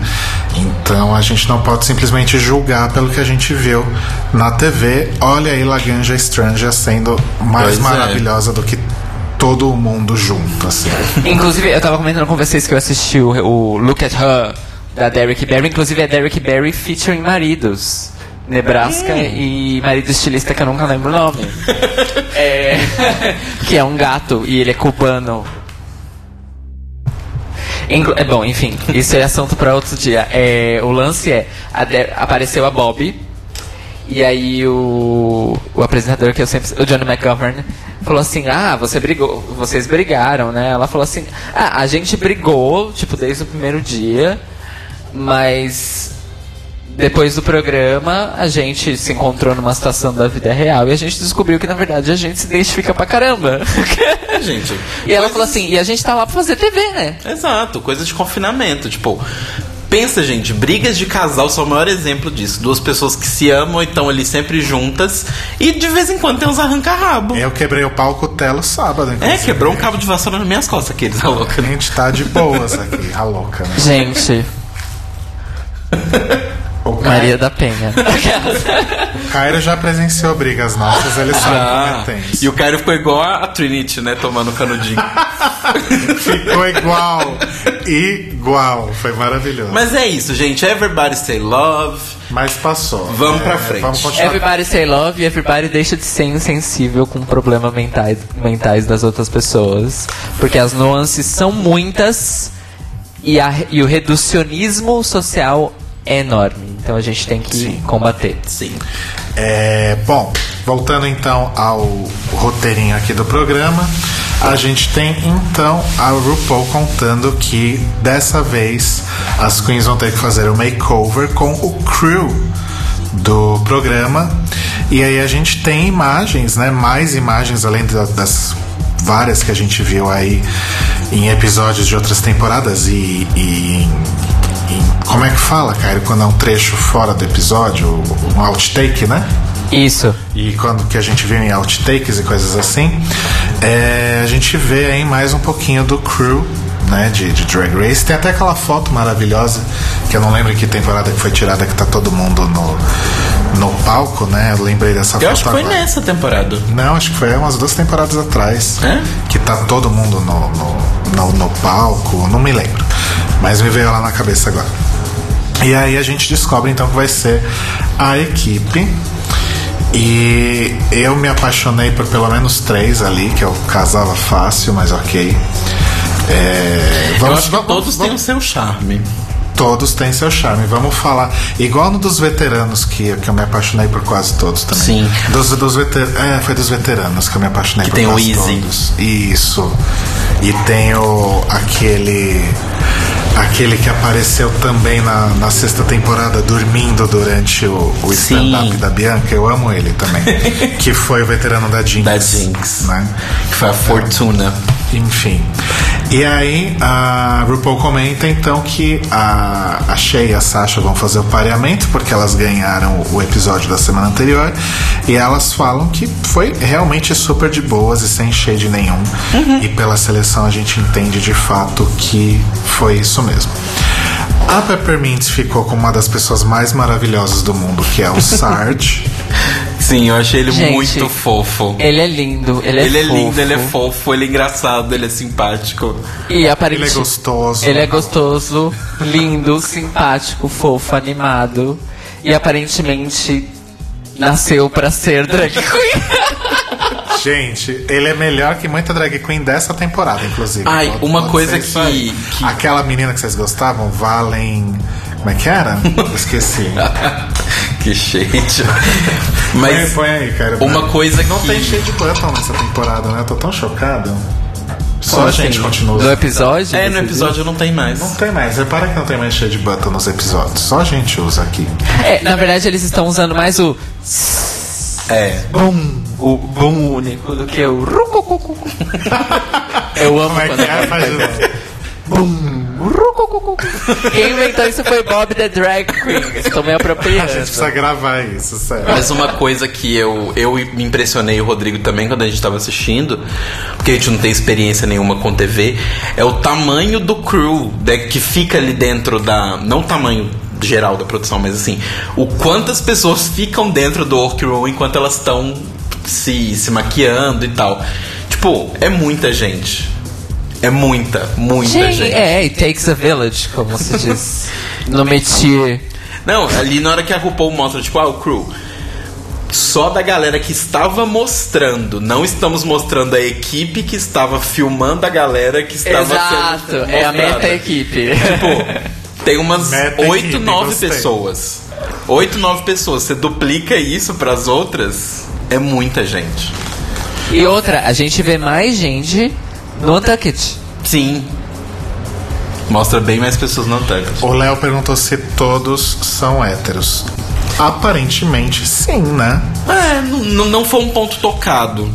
Então a gente não pode simplesmente julgar pelo que a gente viu na TV. Olha aí Laganja Stranger sendo mais Pois é. maravilhosa do que todo mundo junto, assim. Inclusive, eu tava comentando com vocês que eu assisti o, o Look at Her da Derek Barry. Inclusive, é Derek Barry featuring maridos. Nebraska e marido estilista que eu nunca lembro o nome. É, que é um gato e ele é cubano. Inclu- É bom, enfim, isso é assunto para outro dia. É, o lance é: a apareceu a Bob, e aí o, o apresentador que eu sempre. O Johnny McGovern falou assim: Ah, você brigou, vocês brigaram, né? Ela falou assim: Ah, a gente brigou, tipo, desde o primeiro dia, mas depois do programa a gente se encontrou numa situação da vida real e a gente descobriu que na verdade a gente se identifica pra caramba. É, gente. e ela falou assim: E a gente tá lá pra fazer TV, né? Exato, coisa de confinamento. Tipo, pensa, gente, brigas de casal são o maior exemplo disso. Duas pessoas que se amam e estão ali sempre juntas. E de vez em quando tem uns arranca-rabo. Eu quebrei o pau com o Telo sábado, É, inclusive. quebrou um cabo de vassoura nas minhas costas, aqueles, a louca. A gente tá de boas aqui, a louca, né? Gente, O Cairo, Maria da Penha. o Cairo já presenciou brigas nossas, ele sabe Ah, como é tenso. e o Caio ficou igual a Trinity, né? Tomando canudinho. Ficou igual, igual, foi maravilhoso. Mas, Mas é isso, gente. Everybody say love. passou. É, Vamos pra frente. Vamos continuar. Everybody say love e everybody deixa de ser insensível com problemas mentais, mentais das outras pessoas. Porque as nuances são muitas e, a- e o reducionismo social é enorme. Então a gente tem que combater. Sim. É, bom, voltando então ao roteirinho aqui do programa, a gente tem então a RuPaul contando que dessa vez as queens vão ter que fazer o makeover com o crew do programa. E aí a gente tem imagens, né? Mais imagens além da- das várias que a gente viu aí em episódios de outras temporadas e, e em- como é que fala, Caio, quando é um trecho fora do episódio, um outtake, né? Isso. E quando que a gente viu em outtakes e coisas assim, é, a gente vê aí mais um pouquinho do crew, né, de, de Drag Race. Tem até aquela foto maravilhosa, que eu não lembro em que temporada que foi tirada, que tá todo mundo no, no palco, né? Eu lembrei dessa foto Eu acho que foi agora. nessa temporada. Não, acho que foi umas duas temporadas atrás. É? Que tá todo mundo no, no, no, no palco, não me lembro. Mas me veio lá na cabeça agora. E aí a gente descobre então que vai ser a equipe. E eu me apaixonei por pelo menos três ali, que eu casava fácil, mas ok. É, Eu acho que todos têm o vamos- seu charme. todos têm seu charme. Vamos falar. Igual no dos veteranos, que, que eu me apaixonei por quase todos também. Sim. Dos, dos veter... É, foi dos veteranos que eu me apaixonei Que por tem o quase Easy. todos. Isso. E tem o aquele. Aquele que apareceu também na, na sexta temporada dormindo durante o, o stand-up da Bianca. Eu amo ele também. que foi o veterano da Jinx. Da Jinx. Né? Que foi a Fortuna. Enfim. E aí a RuPaul comenta então que a, a Shea e a Sasha vão fazer o pareamento porque elas ganharam o episódio da semana anterior e elas falam que foi realmente super de boas e sem shade nenhum. E pela seleção a gente entende de fato que foi isso mesmo. A Peppermint ficou com uma das pessoas mais maravilhosas do mundo, que é o Sarge. Sim, eu achei ele Gente, muito fofo. Ele é lindo, ele é Ele é fofo. lindo, ele é fofo, ele é engraçado, ele é simpático. E Ele aparentemente. é gostoso. Ele é gostoso, lindo, simpático, fofo, animado. E aparentemente nasceu pra ser drag queen. Gente, ele é melhor que muita drag queen dessa temporada, inclusive. Ai, Pode- uma pode coisa que- que- Aquela menina que vocês gostavam, Valen. Como é que era? Eu Esqueci. que shade. Põe, Mas põe aí, cara. uma coisa Não que- tem shade button nessa temporada, né? Eu tô tão chocado. Só a gente assim? continua. No episódio? é, no episódio não tem mais. Não tem mais. Repara que não tem mais shade button nos episódios. Só a gente usa aqui. É, na verdade, eles estão usando mais o É. bum, o bum único do que o. Eu amo Como é que é? Faz de novo. bum. Quem inventou isso foi Bob the Drag Queen. Estou me A apropriando. gente precisa gravar isso, sério. Mas uma coisa que eu, eu me impressionei, o Rodrigo também, quando a gente tava assistindo, porque a gente não tem experiência nenhuma com TV, é o tamanho do crew né, que fica ali dentro da. Não o tamanho geral da produção, mas assim, o quantas pessoas ficam dentro do workroom enquanto elas estão se, se maquiando e tal. Tipo, é muita gente. É muita, muita Gente, gente. é, it takes a village, como se diz no métier. Não, ali na hora que a RuPaul mostra, tipo, ah, o crew. Só da galera que estava mostrando. Não estamos mostrando a equipe que estava filmando a galera que estava Exato, sendo é a meta equipe. Tipo, tem umas Meta 8, equipe, 9 gostei. pessoas. 8, 9 pessoas. Você duplica isso pras outras, é muita gente. E outra, a gente vê mais gente no Untucked. Sim. Mostra bem mais pessoas no Untucked. O Léo perguntou se todos são héteros. Aparentemente sim, né? É, não, não foi um ponto tocado.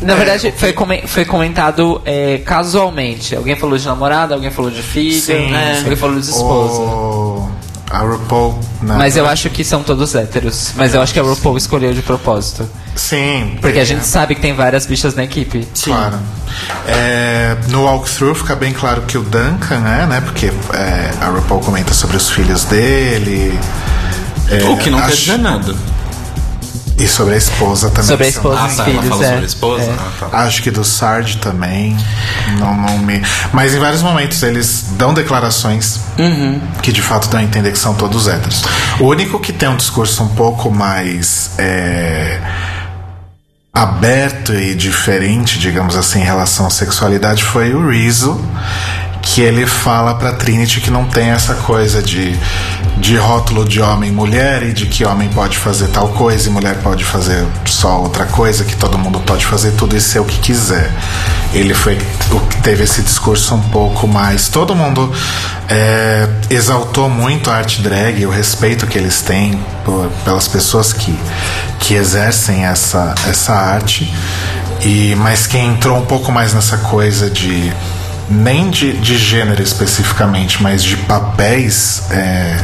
Na verdade, foi, come- foi comentado é, casualmente. Alguém falou de namorada, alguém falou de filho, Sim, né? sim. alguém falou de esposa. O... A RuPaul. né? Mas eu acho que são todos héteros. Mas eu acho que a RuPaul escolheu de propósito. Sim. Porque a gente sabe que tem várias bichas na equipe. Claro. É, no walkthrough fica bem claro que o Duncan é, né? Porque é, a RuPaul comenta sobre os filhos dele. É, o que não quer dizer nada. E sobre a esposa também. Sobre a são- esposa Ah, e tá, ela filhos, falou é. sobre a esposa? É. Ah, tá. Acho que do Sarge também. Não, não me. Mas em vários momentos eles dão declarações que de fato dão a entender que são todos héteros. O único que tem um discurso um pouco mais. é, aberto e diferente, digamos assim, em relação à sexualidade foi o Rizzo. Que ele fala pra Trinity que não tem essa coisa de, de rótulo de homem e mulher e de que homem pode fazer tal coisa e mulher pode fazer só outra coisa, que todo mundo pode fazer tudo e ser o que quiser. Ele foi o que teve esse discurso um pouco mais. Todo mundo é, exaltou muito a arte drag, o respeito que eles têm por- pelas pessoas que, que exercem essa, essa arte. E, mas quem entrou um pouco mais nessa coisa de nem de, de gênero especificamente, mas de papéis é,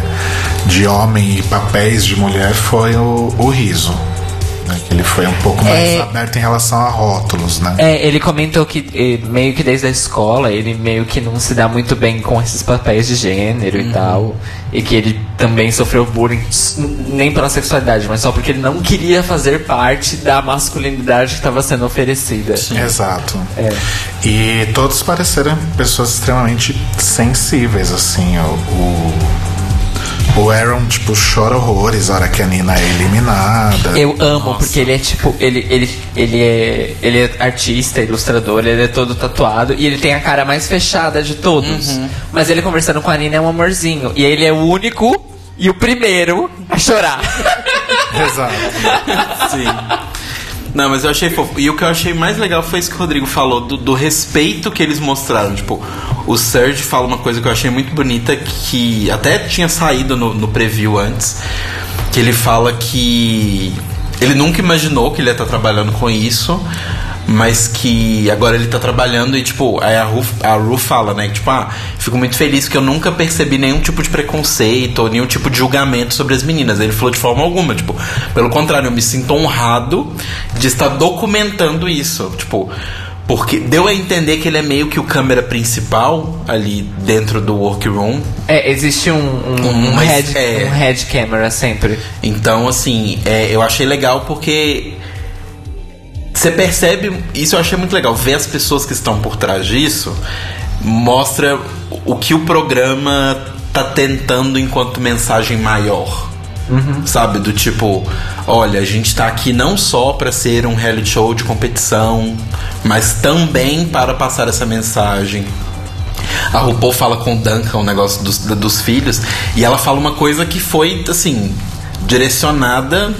de homem e papéis de mulher foi o, o riso. Né? Que Ele foi um pouco mais É. aberto em relação a rótulos, né? É, ele comentou que meio que desde a escola ele meio que não se dá muito bem com esses papéis de gênero e tal. E que ele também sofreu bullying, nem pela sexualidade, mas só porque ele não queria fazer parte da masculinidade que estava sendo oferecida. Exato. É. E todos pareceram pessoas extremamente sensíveis, assim. O, o, o Aaron, tipo, chora horrores na hora que a Nina é eliminada. Eu amo, porque ele é tipo, ele, ele, ele, é, ele é artista, ilustrador, ele é todo tatuado e ele tem a cara mais fechada de todos. Mas ele conversando com a Nina é um amorzinho. E ele é o único e o primeiro a chorar. Exato. Sim. Não, mas eu achei fofo. E o que eu achei mais legal foi isso que o Rodrigo falou, do, do respeito que eles mostraram. Tipo, o Serge fala uma coisa que eu achei muito bonita, que até tinha saído no, no preview antes, que ele fala que ele nunca imaginou que ele ia estar trabalhando com isso, mas que agora ele tá trabalhando e, tipo, aí a Ru, a Ru fala, né? Tipo, ah, fico muito feliz que eu nunca percebi nenhum tipo de preconceito ou nenhum tipo de julgamento sobre as meninas. Ele falou de forma alguma, tipo, pelo contrário, eu me sinto honrado de estar documentando isso. Tipo, porque deu a entender que ele é meio que o câmera principal ali dentro do workroom. É, existe um, um, Um, um head, é- um head camera sempre. Então, assim, é, eu achei legal porque você percebe, isso eu achei muito legal, ver as pessoas que estão por trás disso mostra o que o programa tá tentando enquanto mensagem maior. Sabe? Do tipo, olha, a gente tá aqui não só para ser um reality show de competição, mas também para passar essa mensagem. A RuPaul fala com o Duncan o negócio dos, dos filhos e ela fala uma coisa que foi, assim, direcionada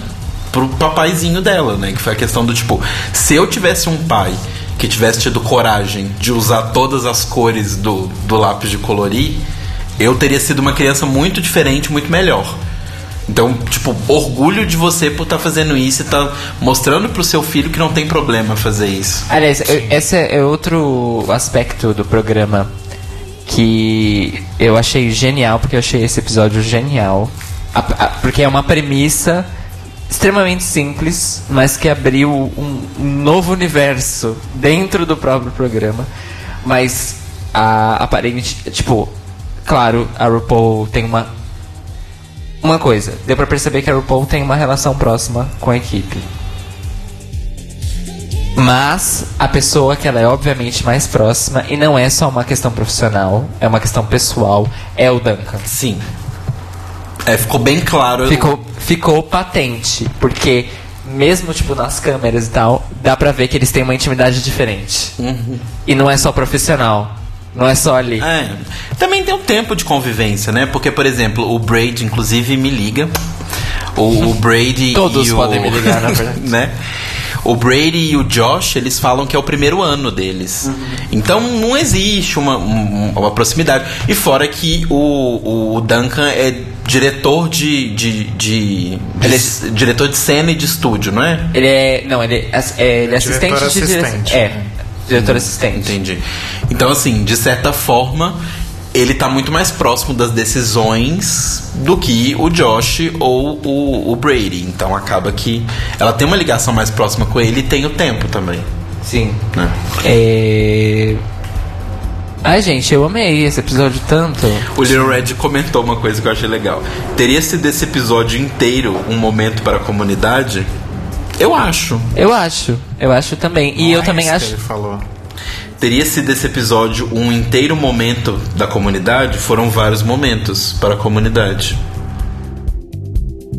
pro papaizinho dela, né? Que foi a questão do tipo, se eu tivesse um pai que tivesse tido coragem de usar todas as cores do, do lápis de colorir, eu teria sido uma criança muito diferente, muito melhor. Então, tipo, orgulho de você por estar fazendo isso e tá mostrando pro seu filho que não tem problema fazer isso. Aliás, eu- esse é outro aspecto do programa que eu achei genial, porque eu achei esse episódio genial. Porque é uma premissa extremamente simples, mas que abriu um, um novo universo dentro do próprio programa. Mas a aparente, tipo, claro, a RuPaul tem uma uma coisa, deu pra perceber que a RuPaul tem uma relação próxima com a equipe. Mas a pessoa que ela é obviamente mais próxima, e não é só uma questão profissional, é uma questão pessoal, é o Duncan. Sim. É, ficou bem claro. Ficou, ficou patente, porque mesmo tipo nas câmeras e tal, dá pra ver que eles têm uma intimidade diferente. E não é só profissional, não é só ali. É. Também tem um tempo de convivência, né? Porque, por exemplo, o Braid, inclusive, me liga. O, o Brady Todos e o... podem me ligar, na verdade. né? O Brady e o Josh, eles falam que é o primeiro ano deles. Então não existe uma, um- uma proximidade. E fora que o, o Duncan é diretor de. de, de, de- Ele é- diretor de cena e de estúdio, não é? Ele é. Não, ele é, é, ele é assistente Diretor de assistente. É, diretor assistente. Entendi. Então, assim, de certa forma, ele tá muito mais próximo das decisões do que o Josh ou o, o Brady. Então acaba que ela tem uma ligação mais próxima com ele e tem o tempo também. Sim. Né? É... Ai, gente, eu amei esse episódio tanto. O Little Red comentou uma coisa que eu achei legal. Teria sido esse episódio inteiro um momento para a comunidade? Eu acho. Eu acho, eu acho também. E eu é também isso que acho. Ele falou. Teria sido esse episódio um inteiro momento da comunidade? Foram vários momentos para a comunidade.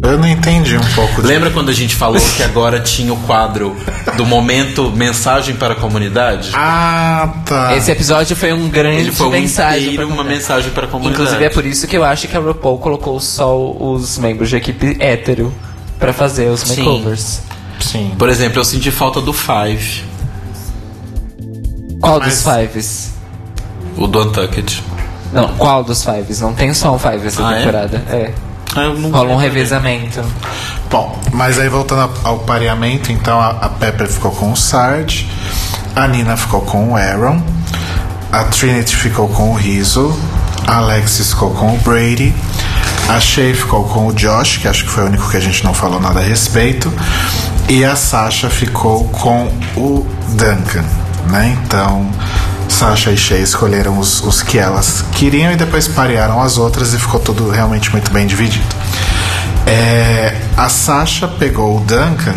Eu não entendi um pouco de- Lembra quando a gente falou que agora tinha o quadro do momento mensagem para a comunidade? Ah, tá. Esse episódio foi um grande Ele foi um mensagem. inteiro uma mensagem para a comunidade. Inclusive é por isso que eu acho que a RuPaul colocou só os membros de equipe hétero pra fazer os Sim. makeovers. Sim. Por exemplo, eu senti falta do Five, Qual Mas- dos fives? o do Untucked. Não, qual dos fives? Não tem só um five essa Ah, é? temporada. É. Eu não Rola um revezamento. Bom, mas aí voltando ao- pareamento, então a, a Pepper ficou com o Sarge, a Nina ficou com o Aaron, a Trinity ficou com o Rizzo, a Alexis ficou com o Brady, a Shay ficou com o Josh, que acho que foi o único que a gente não falou nada a respeito, e a Sasha ficou com o Duncan, né? Então, Sasha e Shay escolheram os, os que elas queriam e depois parearam as outras e ficou tudo realmente muito bem dividido. É, a Sasha pegou o Duncan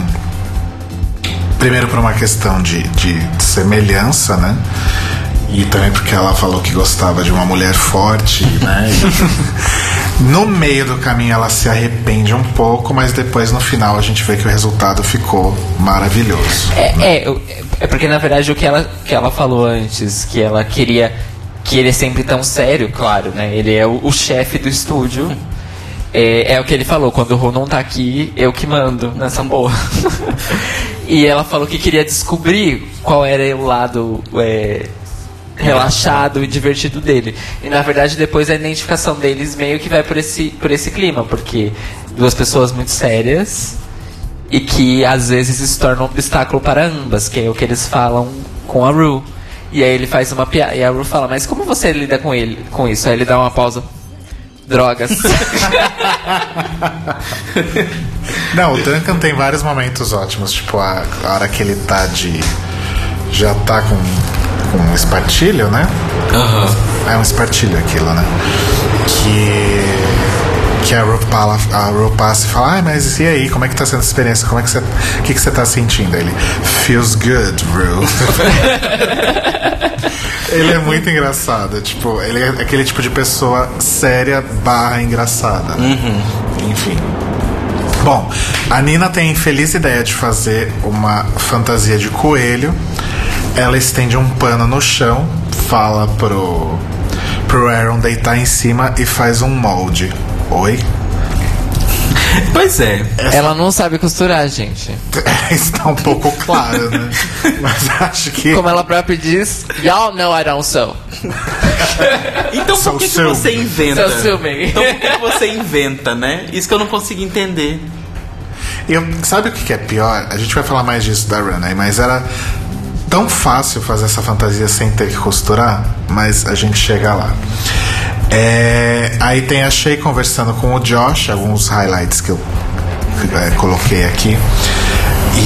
primeiro por uma questão de, de semelhança, né? E também porque ela falou que gostava de uma mulher forte, né? No meio do caminho ela se arrepende um pouco, mas depois no final a gente vê que o resultado ficou maravilhoso. É, é, eu- é porque na verdade o que ela, que ela falou antes, que ela queria que ele é sempre tão sério, claro, né? Ele é o, o chefe do estúdio. É, é o que ele falou, quando o Ron não tá aqui, eu que mando nessa porra. E ela falou que queria descobrir qual era o lado é, relaxado e divertido dele. E na verdade depois a identificação deles meio que vai por esse, por esse clima, porque duas pessoas muito sérias e que às vezes se torna um obstáculo para ambas, que é o que eles falam com a Rue. E aí ele faz uma piada. E a Rue fala, mas como você lida com ele com isso? Aí ele dá uma pausa. Drogas. Não, o Duncan tem vários momentos ótimos. Tipo, a, a hora que ele tá de. Já tá com, com um espartilho, né? Aham. É um espartilho aquilo, né? Que. Que a Ru fala- a Ru passa e fala, ah, mas e aí, como é que tá sendo a experiência? Como é que você. O que, que você tá sentindo? Ele. Feels good, Ru. ele é muito engraçado. Tipo, ele é aquele tipo de pessoa séria barra engraçada. né? Enfim. Bom, a Nina tem a infeliz ideia de fazer uma fantasia de coelho. Ela estende um pano no chão, fala pro, pro Aaron deitar em cima e faz um molde. Oi? Pois é. ela não sabe costurar, gente. Está um pouco claro, né? Mas acho que. Como ela própria diz, y'all know I don't sew. Então Sou por que, que você inventa? Seu ciúme. Então por que você inventa, né? Isso que eu não consigo entender. Eu, sabe o que é pior? A gente vai falar mais disso da Run aí, mas era tão fácil fazer essa fantasia sem ter que costurar, mas a gente chega lá. É, aí tem a Shay conversando com o Josh, alguns highlights que eu é, coloquei aqui.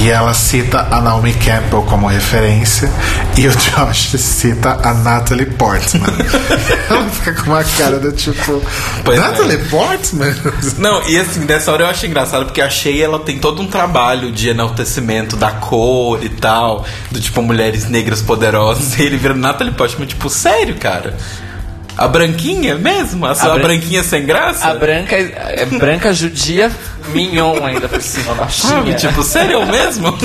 E ela cita a Naomi Campbell como referência e o Josh cita a Natalie Portman. ela fica com uma cara do tipo: Pois é. Natalie Portman? Não, e assim, dessa hora eu acho engraçado porque a Shea ela tem todo um trabalho de enaltecimento da cor e tal, do tipo mulheres negras poderosas, e ele vira Natalie Portman, tipo, sério, cara? A branquinha mesmo? A sua bran- branquinha sem graça? A branca é branca judia mignon ainda por cima, baixinha. Sabe, tipo, sério mesmo?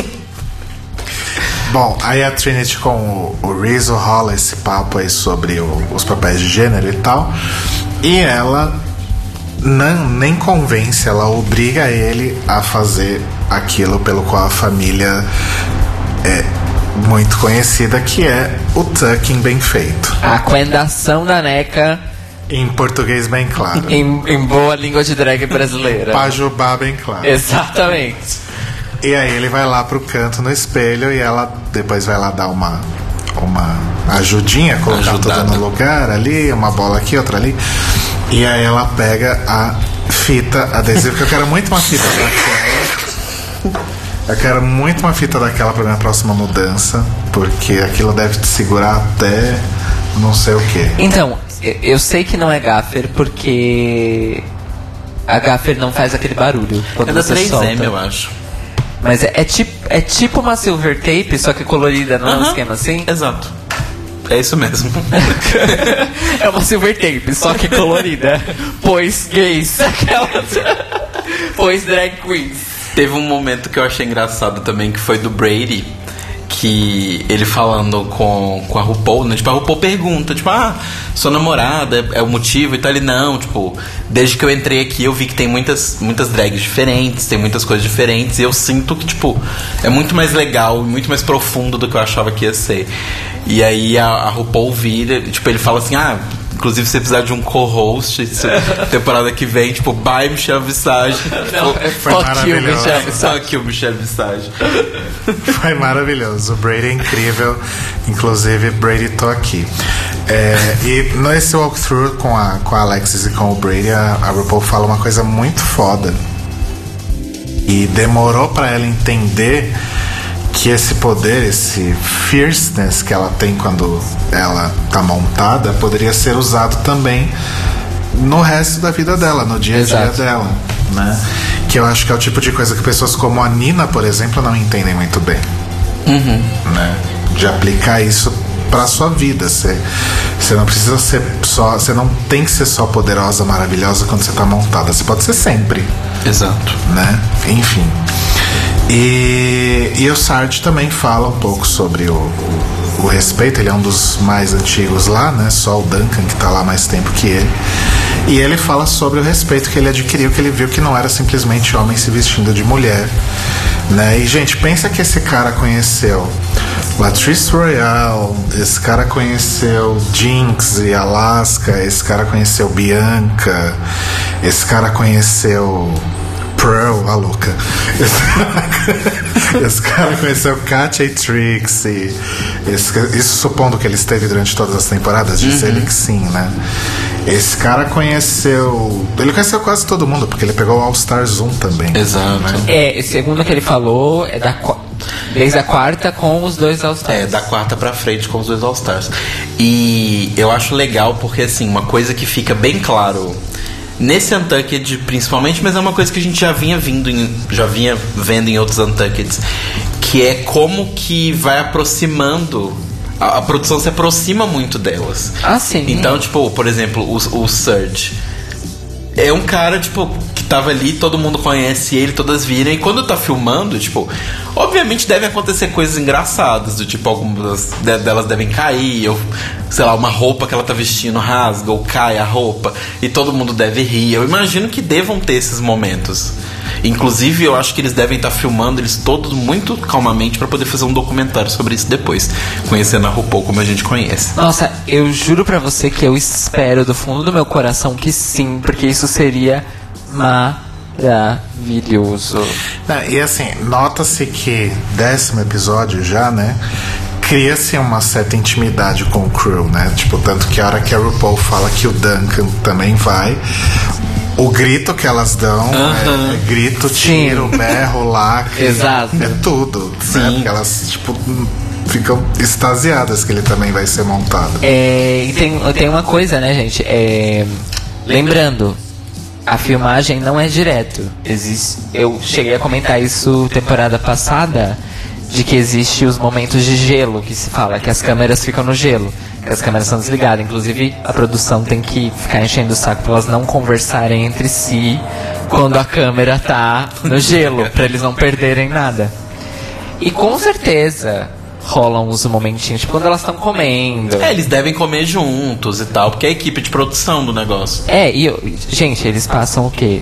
Bom, aí a Trinity com o, o Rizzo rola esse papo aí sobre o- os papéis de gênero e tal. E ela não, nem convence, ela obriga ele a fazer aquilo pelo qual a família é muito conhecida, que é o tucking bem feito. A coendação da neca Em português bem claro. em, em boa língua de drag brasileira. Pajubá bem claro. Exatamente. E aí ele vai lá pro canto no espelho e ela depois vai lá dar uma uma ajudinha, colocar Ajudada. tudo no lugar ali, uma bola aqui, outra ali. E aí ela pega a fita adesiva, que eu quero muito uma fita daquela. Eu quero muito uma fita daquela pra minha próxima mudança, porque aquilo deve te segurar até não sei o que. Então, eu- sei que não é gaffer porque a gaffer não faz aquele barulho quando É da você 3M, solta. eu acho. Mas é, é tipo, é tipo uma silver tape, só que colorida, não é um esquema assim? Exato. É isso mesmo. é uma silver tape, só que colorida. pois gays, aquelas. pois drag queens. Teve um momento que eu achei engraçado também, que foi do Brady, que ele falando com, com a RuPaul, né? Tipo, a RuPaul pergunta, tipo, ah, sua namorada é, é o motivo e tal. Ele, não, tipo, desde que eu entrei aqui eu vi que tem muitas, muitas drags diferentes, tem muitas coisas diferentes, e eu sinto que, tipo, é muito mais legal, muito mais profundo do que eu achava que ia ser. E aí a, a RuPaul vira, tipo, ele fala assim, ah, inclusive se você precisar de um co-host, temporada que vem, tipo, bye Michelle Visage. Não, é Foi you, maravilhoso. Michelle Visage. Fuck you, Michelle Visage. Foi maravilhoso. O Brady é incrível. Inclusive, Brady, tô aqui. É, e nesse walkthrough com a, com a Alexis e com o Brady, a, a RuPaul fala uma coisa muito foda. E demorou pra ela entender que esse poder, esse fierceness que ela tem quando ela tá montada, poderia ser usado também no resto da vida dela, no dia a dia Exato. dela, né? Que eu acho que é o tipo de coisa que pessoas como a Nina, por exemplo, não entendem muito bem, né? De aplicar isso pra sua vida. Você você não precisa ser só, você não tem que ser só poderosa, maravilhosa quando você tá montada. Você pode ser sempre Exato. né? Enfim. E, e o Sarge também fala um pouco sobre o, o, o respeito. Ele é um dos mais antigos lá, né? Só o Duncan que tá lá mais tempo que ele. E ele fala sobre o respeito que ele adquiriu, que ele viu que não era simplesmente homem se vestindo de mulher, Né? E, gente, pensa que esse cara conheceu Latrice Royale, esse cara conheceu Jinx e Alaska, esse cara conheceu Bianca, esse cara conheceu Pearl, a louca. Esse, esse cara conheceu Katia e Trixie. Esse, isso supondo que ele esteve durante todas as temporadas, disse ele que sim, né? Esse cara conheceu. Ele conheceu quase todo mundo, porque ele pegou o All Stars 1 também. Exato. né? É, segundo o que ele falou, é da desde a quarta com os dois All-Stars. É, da quarta pra frente com os dois All-Stars. E eu acho legal porque, assim, uma coisa que fica bem claro nesse Untucked, principalmente, mas é uma coisa que a gente já vinha vindo em, já vinha vendo em outros Untuckeds, que é como que vai aproximando. A, a produção se aproxima muito delas. Ah, sim. Então, tipo, por exemplo, o, o Surge. É um cara, tipo, tava ali, todo mundo conhece ele, todas viram. E quando tá filmando, tipo, obviamente devem acontecer coisas engraçadas, do tipo, algumas de- delas devem cair, ou, sei lá, uma roupa que ela tá vestindo rasga, ou cai a roupa, e todo mundo deve rir. Eu imagino que devam ter esses momentos. Inclusive, eu acho que eles devem estar filmando eles todos muito calmamente pra poder fazer um documentário sobre isso depois, conhecendo a RuPaul como a gente conhece. Nossa, eu juro pra você que eu espero do fundo do meu coração que sim, porque isso seria maravilhoso. Não, e assim, nota-se que décimo episódio já, né? Cria-se uma certa intimidade com o crew, né? Tipo, tanto que a hora que a RuPaul fala que o Duncan também vai, o grito que elas dão é, é grito, tiro, berro, lacre. Exato. É tudo. Né? Porque elas, tipo, ficam extasiadas que ele também vai ser montado. É, e tem, tem uma coisa, né, gente? É, lembrando, a filmagem não é direto. Existe, eu cheguei a comentar isso temporada passada, de que existe os momentos de gelo, que se fala, que as câmeras ficam no gelo, que as câmeras são desligadas. Inclusive, a produção tem que ficar enchendo o saco pra elas não conversarem entre si quando a câmera tá no gelo, pra eles não perderem nada. E com certeza rolam os momentinhos, tipo quando elas estão comendo. É, eles devem comer juntos e tal, porque é a equipe de produção do negócio. É, e eu- gente, eles passam o quê?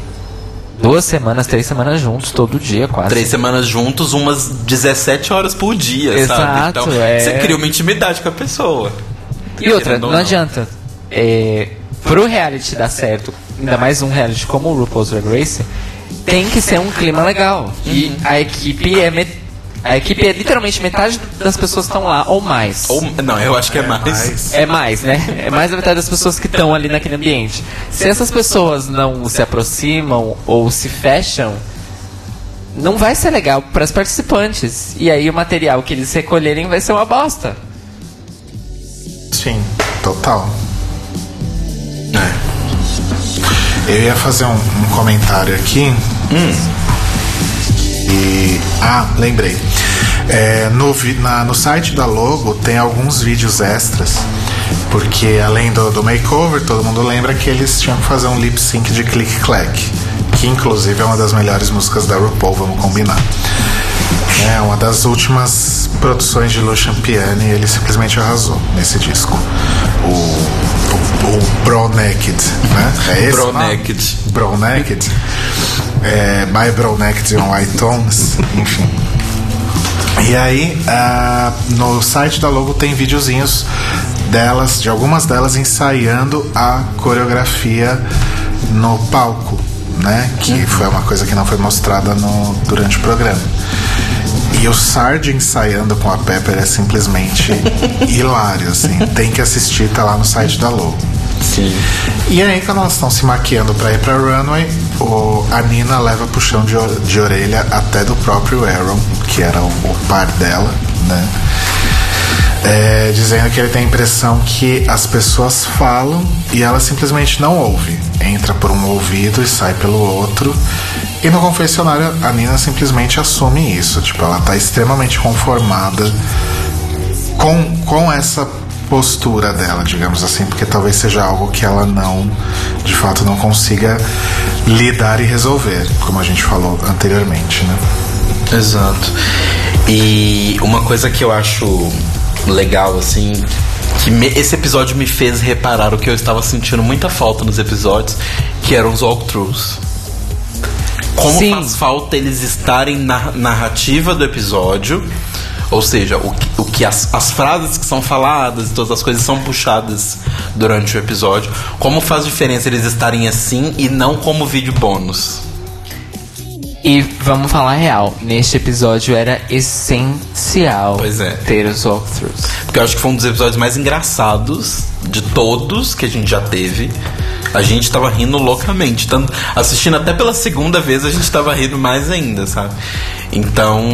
Duas semanas, três semanas juntos, todo dia quase. Três semanas juntos, umas 17 horas por dia, sabe? Exato, Então, é. você cria uma intimidade com a pessoa. E outra, Querendo ou não adianta. É, pro reality dar certo, ainda mais um reality como o RuPaul's Drag Race, tem que ser um clima legal. E a equipe é met- a equipe é literalmente metade das pessoas estão lá ou mais. Ou, não, eu acho que é, mais. Mas, É mais, né? É mais da metade das pessoas que estão ali naquele ambiente. Se essas pessoas não se aproximam ou se fecham, não vai ser legal para as participantes. E aí o material que eles recolherem vai ser uma bosta. sim, total. É. Eu ia fazer um, um comentário aqui. E. Ah, lembrei. É, no, na- no site da Logo tem alguns vídeos extras. Porque além do, do makeover, todo mundo lembra que eles tinham que fazer um lip sync de Click Clack. Que inclusive é uma das melhores músicas da RuPaul, vamos combinar. É uma das últimas produções de Lucian Piani e ele simplesmente arrasou nesse disco. O, o, o Bro Naked, né? É esse Bro? Naked. Bro Naked. É, My Bro Naked on White Tones, enfim. E aí, ah, no site da Logo tem videozinhos delas, de algumas delas ensaiando a coreografia no palco, né? Que foi uma coisa que não foi mostrada no, durante o programa. E o Sarge ensaiando com a Pepper é simplesmente hilário, assim. Tem que assistir, tá lá no site da Logo. Sim. E aí, quando elas estão se maquiando pra ir pra runway, o, a Nina leva puxão de, de orelha até do próprio Aaron, que era o, o par dela, né? É, dizendo que ele tem a impressão que as pessoas falam e ela simplesmente não ouve. Entra por um ouvido e sai pelo outro. E no confessionário, a Nina simplesmente assume isso. Tipo, ela tá extremamente conformada com, com essa postura dela, digamos assim, porque talvez seja algo que ela não, de fato, não consiga lidar e resolver, como a gente falou anteriormente, né? Exato. E uma coisa que eu acho legal, assim, que me- esse episódio me fez reparar o que eu estava sentindo muita falta nos episódios, que eram os walkthroughs. Como Sim. faz falta eles estarem na narrativa do episódio. Ou seja, o que, o que as, as frases que são faladas e todas as coisas são puxadas durante o episódio. Como faz diferença eles estarem assim e não como vídeo bônus. E vamos falar real, neste episódio era essencial é. ter os walkthroughs. Porque eu acho que foi um dos episódios mais engraçados de todos que a gente já teve. A gente tava rindo loucamente. Tanto, assistindo até pela segunda vez, a gente tava rindo mais ainda, sabe? Então,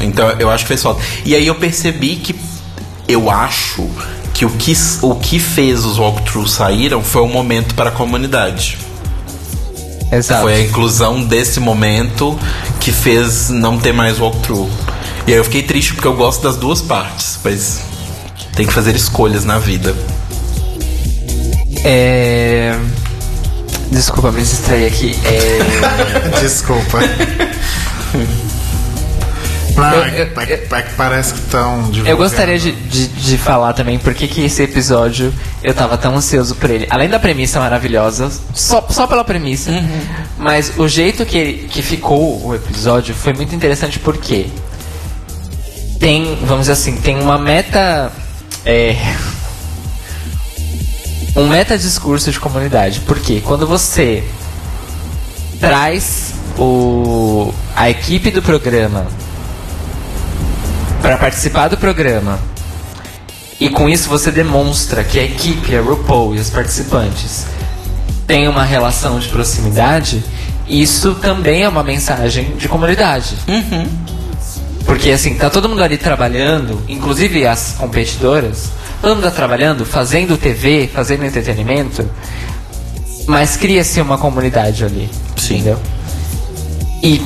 então eu acho que fez falta. E aí eu percebi que eu acho que o que, o que fez os walkthroughs saíram foi o momento para a comunidade. Exato. Foi a inclusão desse momento que fez não ter mais walkthrough. E aí eu fiquei triste porque eu gosto das duas partes, mas tem que fazer escolhas na vida. É... Desculpa, me distraí aqui. É... Desculpa. Parece que estão Eu gostaria de, de, de falar também porque que esse episódio eu tava tão ansioso por ele. Além da premissa maravilhosa, só, só pela premissa, mas o jeito que, ele- que ficou o episódio foi muito interessante porque tem, vamos dizer assim, tem uma meta. É, um meta discurso de comunidade. Porque quando você traz o, a equipe do programa para participar do programa e com isso você demonstra que a equipe, a RuPaul e os participantes têm uma relação de proximidade, isso também é uma mensagem de comunidade. Porque assim, tá todo mundo ali trabalhando, inclusive as competidoras, todo mundo tá trabalhando, fazendo TV, fazendo entretenimento, mas cria-se uma comunidade ali. Sim. Entendeu? E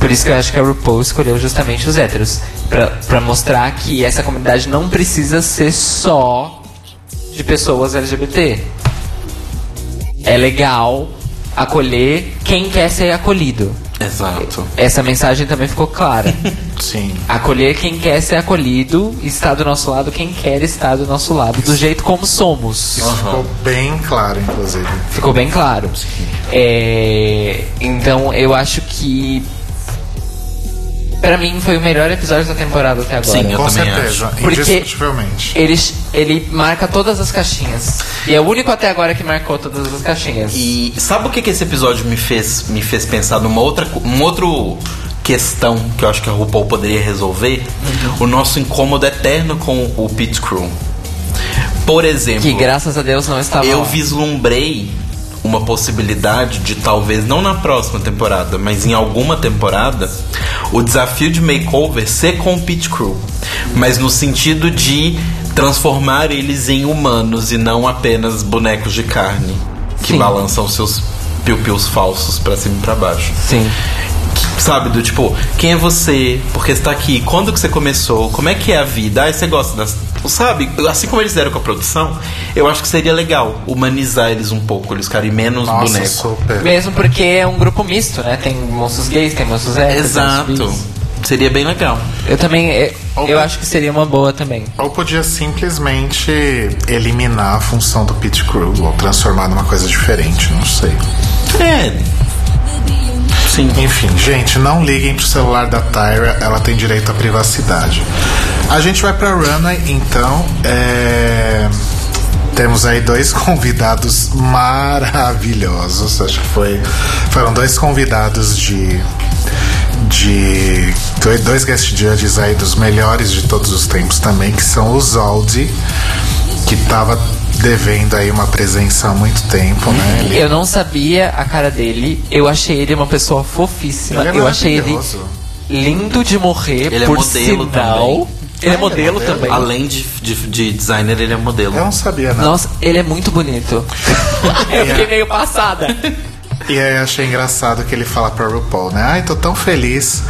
por isso que eu acho que a RuPaul escolheu justamente os héteros. Pra, pra mostrar que essa comunidade não precisa ser só de pessoas LGBT. É legal acolher quem quer ser acolhido. Exato. Essa mensagem também ficou clara. Sim. Acolher quem quer ser acolhido e estar do nosso lado quem quer estar do nosso lado, do jeito como somos. Isso ficou bem claro, inclusive. Ficou bem claro. É, então eu acho que Pra mim foi o melhor episódio da temporada até agora. Sim, eu Com também certeza, Porque- indiscutivelmente. Ele, ele marca todas as caixinhas. E é o único até agora que marcou todas as caixinhas. E sabe o que, que esse episódio me fez, me fez pensar numa outra, uma outra questão que eu acho que a RuPaul poderia resolver? O nosso incômodo eterno com o Pit Crew. Por exemplo, Que graças a Deus não estava eu lá. vislumbrei uma possibilidade de talvez não na próxima temporada, mas em alguma temporada, o desafio de makeover ser com o Pit Crew, mas no sentido de transformar eles em humanos e não apenas bonecos de carne que Sim. balançam seus piu-pius falsos pra cima e pra baixo. Sim. Sabe, do tipo, quem é você? Por que está aqui? Quando que você começou? Como é que é a vida? Ah, você gosta das. Sabe, assim como eles fizeram com a produção, eu acho que seria legal humanizar eles um pouco, eles ficarem menos Nossa, boneco. super. Mesmo porque é um grupo misto, né? Tem monstros gays, tem monstros héteros. Exato. Seria bem legal. Eu também. Eu, Ou- eu acho que seria uma boa também. Ou podia simplesmente eliminar a função do pit crew ou transformar numa coisa diferente, não sei. É. Sim. Enfim, gente, não liguem pro celular da Tyra, ela tem direito à privacidade. A gente vai pra Runway, então. é, Temos aí dois convidados maravilhosos. Acho que foi. Foram dois convidados de. De dois- guest judges aí dos melhores de todos os tempos também, que são o Zoldi, que tava devendo aí uma presença há muito tempo, né? Ele- Eu não sabia a cara dele. Eu achei ele uma pessoa fofíssima. Ele é eu achei ele lindo de morrer. Ele é por modelo sinal. também. Ele é Ah, modelo ele é modelo? também. Além de, de, de designer, ele é modelo. Eu não sabia, não. Nossa, ele é muito bonito. eu fiquei meio passada. E aí eu achei engraçado que ele fala pra RuPaul, né? Ai, tô tão feliz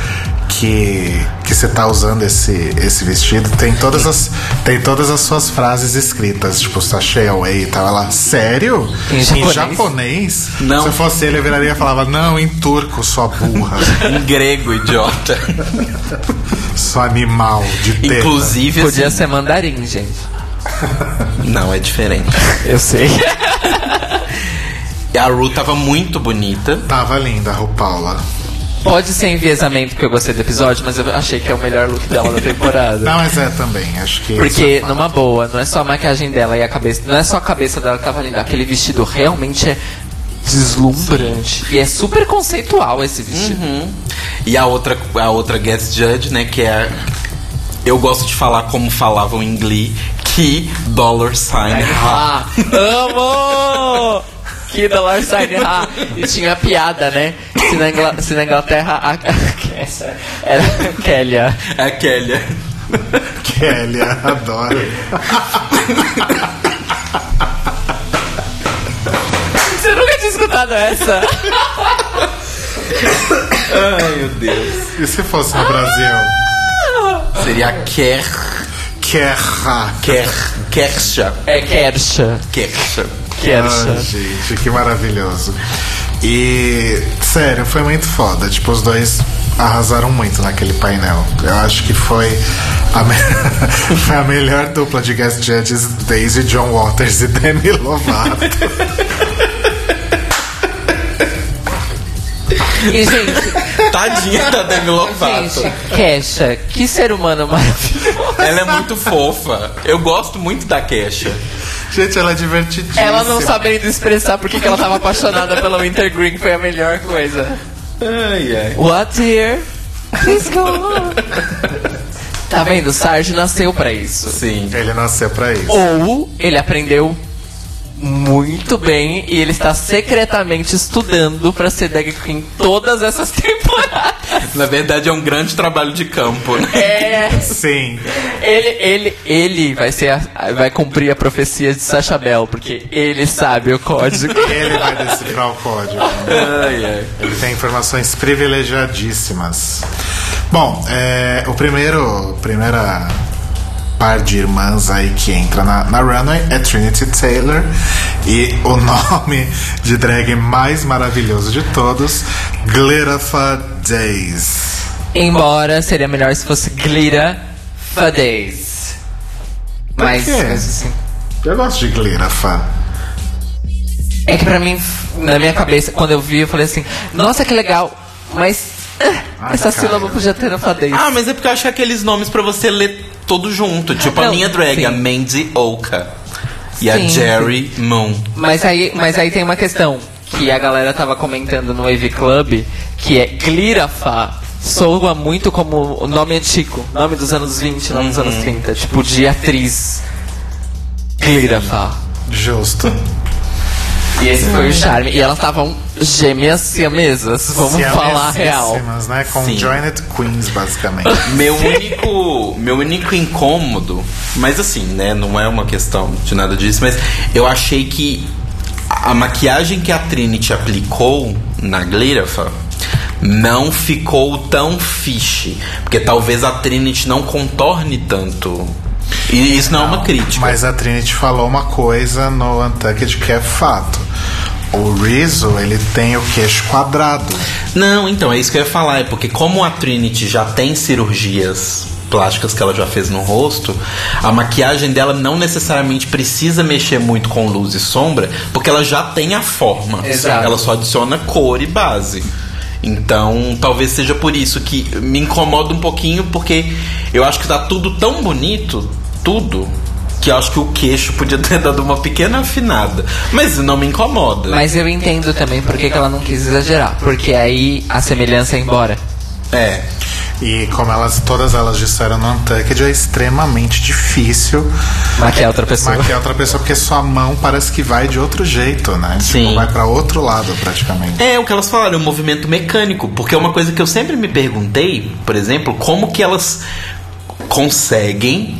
que que você tá usando esse, esse vestido. Tem todas as tem todas as suas frases escritas, tipo sachê away e tal. Ela, sério? Em japonês? japonês? Não. Se eu fosse ele, eu viraria e falava, não, em turco, sua burra, Um grego idiota. sua animal de teta. Inclusive, Podia assim, ser mandarim, gente. Não, é diferente. Eu sei. E a Ru tava muito bonita. Tava linda a RuPaula. Pode ser enviesamento porque eu gostei do episódio, mas eu achei que é o melhor look dela da temporada. Não, mas é também, acho que. Porque, é numa boa, não é só a maquiagem dela e a cabeça. Não é só a cabeça dela que tava linda. Aquele vestido realmente é deslumbrante. E é super conceitual esse vestido. E a outra, a outra guest judge, né, que é. Eu gosto de falar como falavam em Glee, que dollar sign ha. Ah, amo! Que dollar sign ha. E tinha piada, né? Se na, Ingla- se na Inglaterra a, essa era Kélia. É a Kelly. Kelly, adoro. Você nunca tinha escutado essa? Ai, meu Deus. E se fosse no Brasil? Seria Ker. Kerra. Ker. Kersha. É Kersha. Kersha. Kersha. Ai, gente, que maravilhoso. E, sério, foi muito foda. Tipo, os dois arrasaram muito naquele painel. Eu acho que foi a, me- foi a melhor dupla de guest judges Daisy John Waters e Demi Lovato. E, gente, Tadinha da Demi Lovato. gente, Kesha, que ser humano maravilhoso. Ela é muito fofa. Eu gosto muito da Kesha. Gente, ela é divertidíssima. Ela não sabendo expressar porque que ela tava apaixonada pela Wintergreen foi a melhor coisa. Ai, ai. What here? Please go on. Tá vendo? Sarge nasceu pra isso. Sim. Ele nasceu pra isso. Ou ele aprendeu muito bem e ele está secretamente estudando pra ser drag queen todas essas temporadas. Na verdade, é um grande trabalho de campo, né? É. Sim. Ele, ele, ele vai ser a- vai cumprir a profecia de Sacha Bell, porque ele sabe o código. Ele vai decifrar o código. Ai, ai. Ele tem informações privilegiadíssimas. Bom, é, o primeiro, primeira par de irmãs aí que entra na, na runway é Trinity Taylor e o nome de drag mais maravilhoso de todos, Glitterfa Days. Embora seria melhor se fosse for Days. Mas, mas assim. Eu gosto de Glitterfa. É que pra mim, na minha cabeça, quando eu vi, eu falei assim, nossa, que legal, mas Ai, essa cara. sílaba podia ter no Fadez. Ah, mas é porque eu acho que aqueles nomes pra você ler todo junto. Tipo, a Não, minha drag, sim. a Mandy Oka. E a Sim. Jerry Moon. Mas aí, mas aí tem uma questão que a galera tava comentando no AV Club, que é Glirafa. Soa muito como o nome antigo, nome dos anos 20, nome dos anos 30, tipo de atriz. Glirafa. Justo. E esse foi o charme. E elas estavam gêmeas siamesas, vamos falar a real. Né? Com Sim. Joined Queens, basicamente. Meu único, meu único incômodo, mas assim, né, não é uma questão de nada disso, mas eu achei que a maquiagem que a Trinity aplicou na Glirafa não ficou tão fiche, porque talvez a Trinity não contorne tanto. E isso não, é uma crítica. Mas a Trinity falou uma coisa no Untucked que é fato. O Rizzo, ele tem o queixo quadrado. Não, então, é isso que eu ia falar. É porque como a Trinity já tem cirurgias plásticas que ela já fez no rosto, a maquiagem dela não necessariamente precisa mexer muito com luz e sombra, porque ela já tem a forma. Exato. Ela só adiciona cor e base. Então, talvez seja por isso que me incomoda um pouquinho, porque eu acho que tá tudo tão bonito, tudo, que eu acho que o queixo podia ter dado uma pequena afinada. Mas não me incomoda. Mas eu entendo também por que que ela não quis exagerar. Porque aí a semelhança é embora. É. E como elas, todas elas disseram no Untucked, é extremamente difícil Maquiar outra pessoa. maquiar outra pessoa, porque sua mão parece que vai de outro jeito, né? Sim. Tipo, vai pra outro lado, praticamente. É o que elas falaram, é um movimento mecânico. Porque é uma coisa que eu sempre me perguntei, por exemplo, como que elas conseguem.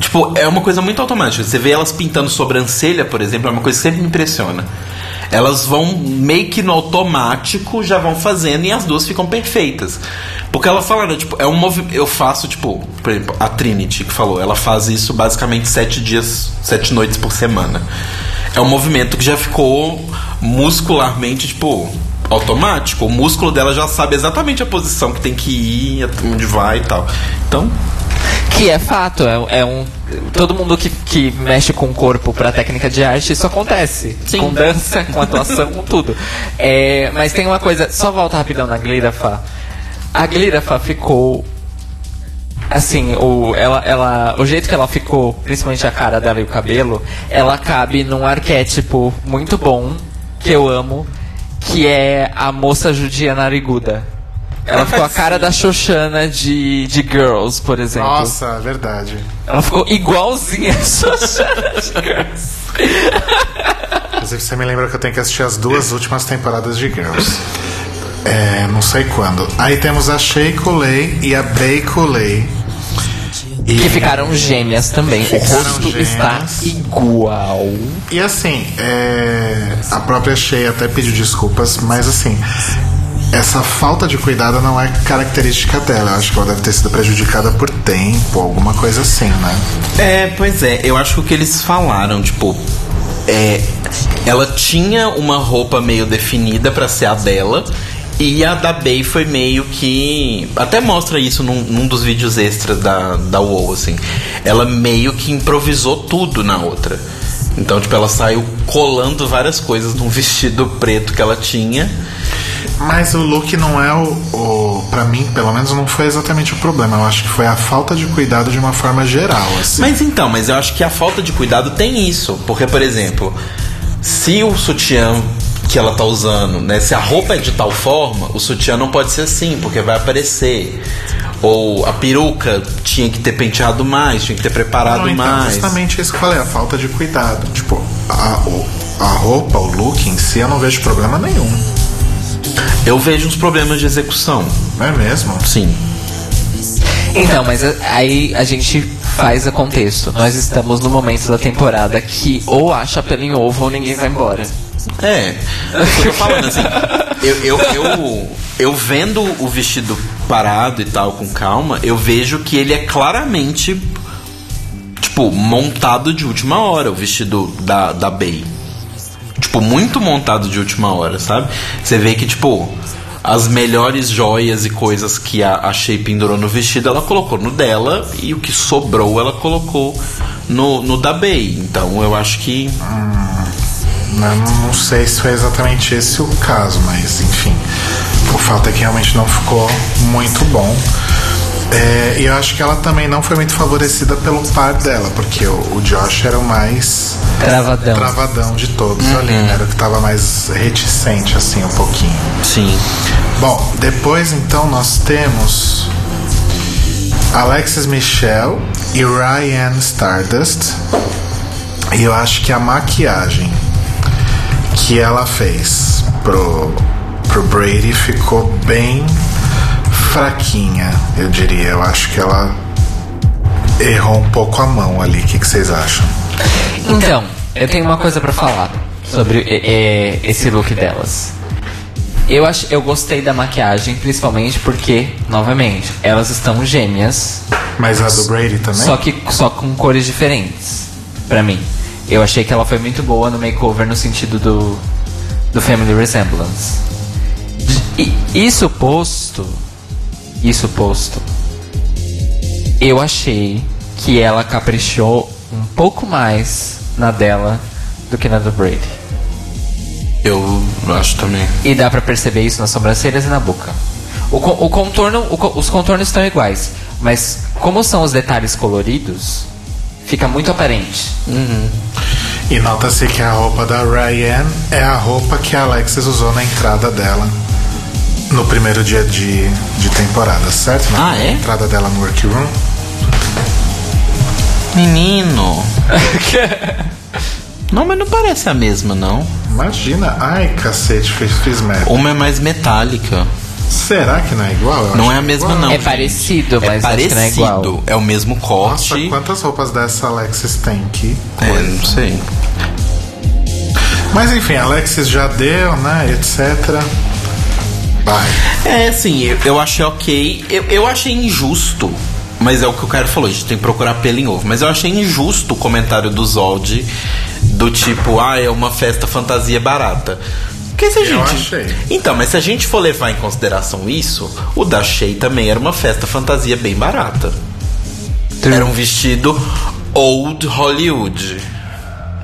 Tipo, é uma coisa muito automática. Você vê elas pintando sobrancelha, por exemplo, é uma coisa que sempre me impressiona. Elas vão meio que no automático, já vão fazendo e as duas ficam perfeitas. Porque ela falaram, tipo, é um movimento. Eu faço, tipo, por exemplo, a Trinity que falou, ela faz isso basicamente sete dias, sete noites por semana. É um movimento que já ficou muscularmente, tipo, automático. O músculo dela já sabe exatamente a posição que tem que ir, onde vai e tal. Então, Que é fato, é, é um. Todo mundo que, que mexe com o corpo pra técnica de arte, isso acontece. Sim. Com dança, com atuação, com tudo. É, mas tem uma coisa, só volta rapidão na Glirafa. A Glirafa ficou. Assim, o, ela, ela, o jeito que ela ficou, principalmente a cara dela e o cabelo, ela cabe num arquétipo muito bom, que eu amo, que é a moça judia nariguda. Ela ficou a cara da Xoxana de, de Girls, por exemplo. Nossa, verdade. Ela ficou igualzinha a Xoxana de Girls. Inclusive, você me lembra que eu tenho que assistir as duas últimas temporadas de Girls. É, não sei quando. Aí temos a Shea Coulee e a Coulee. E, Que ficaram gêmeas também. O rosto gêmeas. está igual. E assim, é, a própria Shea até pediu desculpas, mas assim, essa falta de cuidado não é característica dela. Eu acho que ela deve ter sido prejudicada por tempo, alguma coisa assim, né? É, pois é, eu acho que o que eles falaram, tipo, é, ela tinha uma roupa meio definida pra ser a dela. E a da Bey foi meio que. Até mostra isso num, num dos vídeos extras da, da WoW, assim. Ela meio que improvisou tudo na outra. Então, tipo, ela saiu colando várias coisas num vestido preto que ela tinha. Mas o look não é o, o. Pra mim, pelo menos, não foi exatamente o problema. Eu acho que foi a falta de cuidado de uma forma geral, assim. Mas então, mas eu acho que a falta de cuidado tem isso. Porque, por exemplo, se o sutiã que ela tá usando, né? Se a roupa é de tal forma, o sutiã não pode ser assim, porque vai aparecer. Ou a peruca tinha que ter penteado mais, tinha que ter preparado Não, então, mais. justamente isso que eu falei, a falta de cuidado. Tipo, a, a roupa, o look em si, eu não vejo problema nenhum. Eu vejo uns problemas de execução. É mesmo? Sim. Então, mas a- aí a gente faz o contexto. Nós estamos no momento da temporada que ou acha pelo em ovo ou ninguém vai embora. É, eu tô falando assim, eu, eu, eu, eu vendo o vestido parado e tal, com calma, eu vejo que ele é claramente, tipo, montado de última hora, o vestido da, da Bey. Tipo, muito montado de última hora, sabe? Você vê que, tipo, as melhores joias e coisas que a, a Shea pendurou no vestido, ela colocou no dela, e o que sobrou ela colocou no, no da Bey. Então eu acho que Não, não sei se foi exatamente esse o caso, mas enfim. O fato é que realmente não ficou muito bom. É, e eu acho que ela também não foi muito favorecida pelo par dela, porque o, o Josh era o mais Travadão. travadão de todos ali, né? Era o que tava mais reticente, assim, um pouquinho. sim. Bom, depois então nós temos Alexis Michelle e Ryan Stardust. E eu acho que a maquiagem que ela fez pro, pro Brady ficou bem fraquinha, eu diria. Eu acho que ela errou um pouco a mão ali. O que, que vocês acham? Então, eu tenho uma coisa pra falar sobre é, é, esse look delas. Eu, ach, eu gostei da maquiagem, principalmente porque, novamente, elas estão gêmeas, Mas a do Brady também? só que só com cores diferentes, pra mim. Eu achei que ela foi muito boa no makeover no sentido do, do Family Resemblance. E, isso posto, isso posto, eu achei que ela caprichou um pouco mais na dela do que na do Brady. Eu acho também. E dá pra perceber isso nas sobrancelhas e na boca. O, o contorno, o os contornos estão iguais, mas como são os detalhes coloridos, fica muito aparente. E nota-se que a roupa da Ryan é a roupa que a Alexis usou na entrada dela no primeiro dia de, de temporada, certo? Na Ah, é? entrada dela no workroom. Menino. não, mas não parece a mesma, não. Imagina, ai cacete, fiz, fiz merda. Uma é mais metálica. Será que não é igual? Eu Não é a que mesma, igual. não. É gente. parecido, É mas acho que não é igual. parecido. É o mesmo Nossa, corte. quantas roupas dessa Alexis tem que É, não sei. Mas enfim, Alexis já deu, né? Etc. Vai. É, assim, eu, eu achei ok. Eu, eu achei injusto. Mas é o que o cara falou, a gente tem que procurar pelo em ovo. Mas eu achei injusto o comentário do Zod do tipo, ah, é uma festa fantasia barata. Porque se a Eu gente. achei. Então, mas se a gente for levar em consideração isso, o da Shea também era uma festa fantasia bem barata. Era um vestido old Hollywood.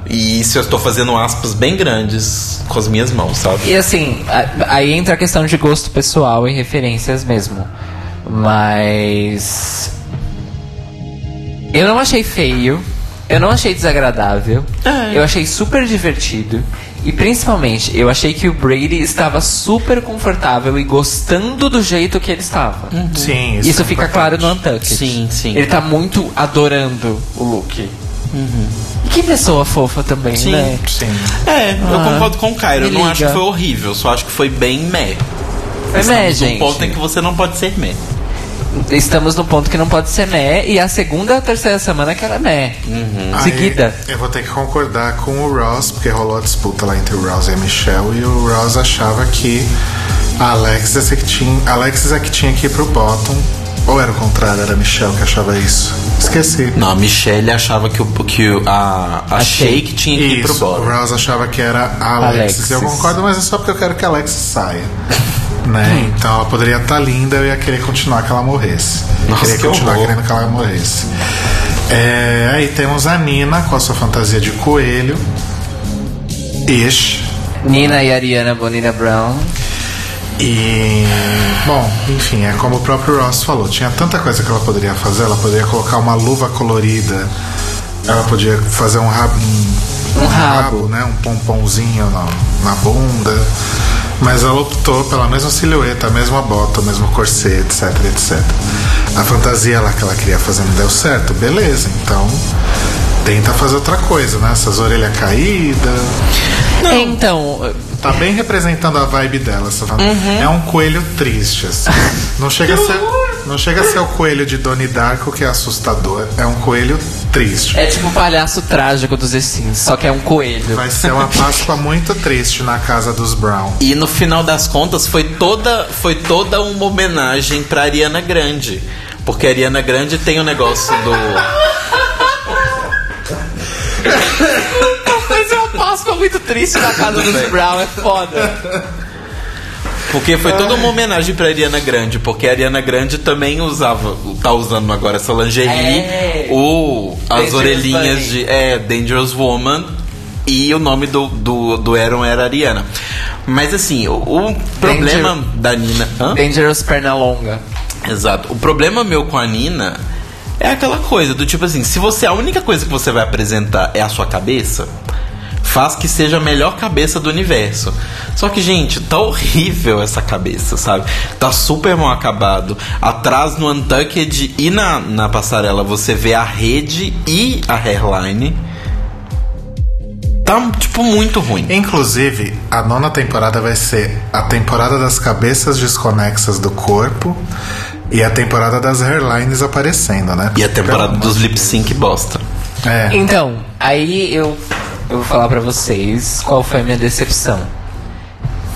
E isso eu estou fazendo aspas bem grandes com as minhas mãos, sabe? E assim, aí entra a questão de gosto pessoal e referências mesmo. Mas. Eu não achei feio. Eu não achei desagradável. Eu achei super divertido. E principalmente, eu achei que o Brady estava super confortável e gostando do jeito que ele estava. Sim, Isso, é fica importante. claro no Untucked. Sim, sim. Ele tá muito adorando o look. E que pessoa fofa também, Sim. né? Sim. É, eu concordo com o Cairo. Eu não acho liga. que foi horrível, só acho que foi bem meh. É Estamos meh, gente. ponto em que você não pode ser meh. Estamos no ponto que não pode ser meh. E a segunda a terceira semana que era meh. Aí, Seguida. eu vou ter que concordar com o Ross, porque rolou a disputa lá entre o Ross e a Michelle, e o Ross achava que a Alexis é que tinha, Alexis é que tinha que ir pro bottom. Ou era o contrário, era a Michelle que achava isso. Esqueci. Não, a Michelle achava que, o, que o- a, a, A Shake tinha que ir pro Isso, o. Ross achava que era a Alexis. Alexis. Eu concordo, mas é só porque eu quero que a Alexis saia. Né? Então ela poderia estar linda, eu ia querer continuar que ela morresse. Eu Nossa, queria que continuar horror. querendo que ela morresse. É, aí temos a Nina com a sua fantasia de coelho. Ish. Nina e Ariana Bonina Brown. E. Bom, enfim, é como o próprio Ross falou: tinha tanta coisa que ela poderia fazer. Ela poderia colocar uma luva colorida, ela podia fazer um rabo. Um, Um rabo. né? Um pomponzinho na, na bunda. Mas ela optou pela mesma silhueta, a mesma bota, o mesmo corset, etc, etc. A fantasia lá que ela queria fazer não deu certo, beleza, então tenta fazer outra coisa, né? Essas orelhas caídas. Então, Tá bem representando a vibe dela, essa. Uhum. É um coelho triste, assim. Não chega, a ser, não chega a ser o coelho de Donnie Darko, que é assustador. É um coelho triste. é tipo o palhaço trágico dos The Sims, só que é um coelho. Vai ser uma Páscoa muito triste na casa dos Brown. E no final das contas foi toda, foi toda uma homenagem pra Ariana Grande. Porque a Ariana Grande tem o negócio do. Uma Páscoa muito triste na casa dos Brown, é foda. Porque foi toda uma homenagem pra Ariana Grande, porque a Ariana Grande também usava, tá usando agora essa lingerie, É. o, as Dangerous orelhinhas Bunny. de é, Dangerous Woman e o nome do, do, do Aaron era Ariana. Mas assim, o, o problema da Nina. Hã? Dangerous Pernalonga. Exato. O problema meu com a Nina é aquela coisa do tipo assim, se você a única coisa que você vai apresentar é a sua cabeça, faz que seja a melhor cabeça do universo. Só que, gente, tá horrível essa cabeça, sabe? Tá super mal acabado. Atrás no Untucked e na, na passarela você vê a rede e a hairline. Tá, tipo, muito ruim. Inclusive, a nona temporada vai ser a temporada das cabeças desconexas do corpo e a temporada das hairlines aparecendo, né? E a temporada Pelo dos lip sync bosta. É. Então, aí eu, eu vou falar pra vocês qual foi a minha decepção.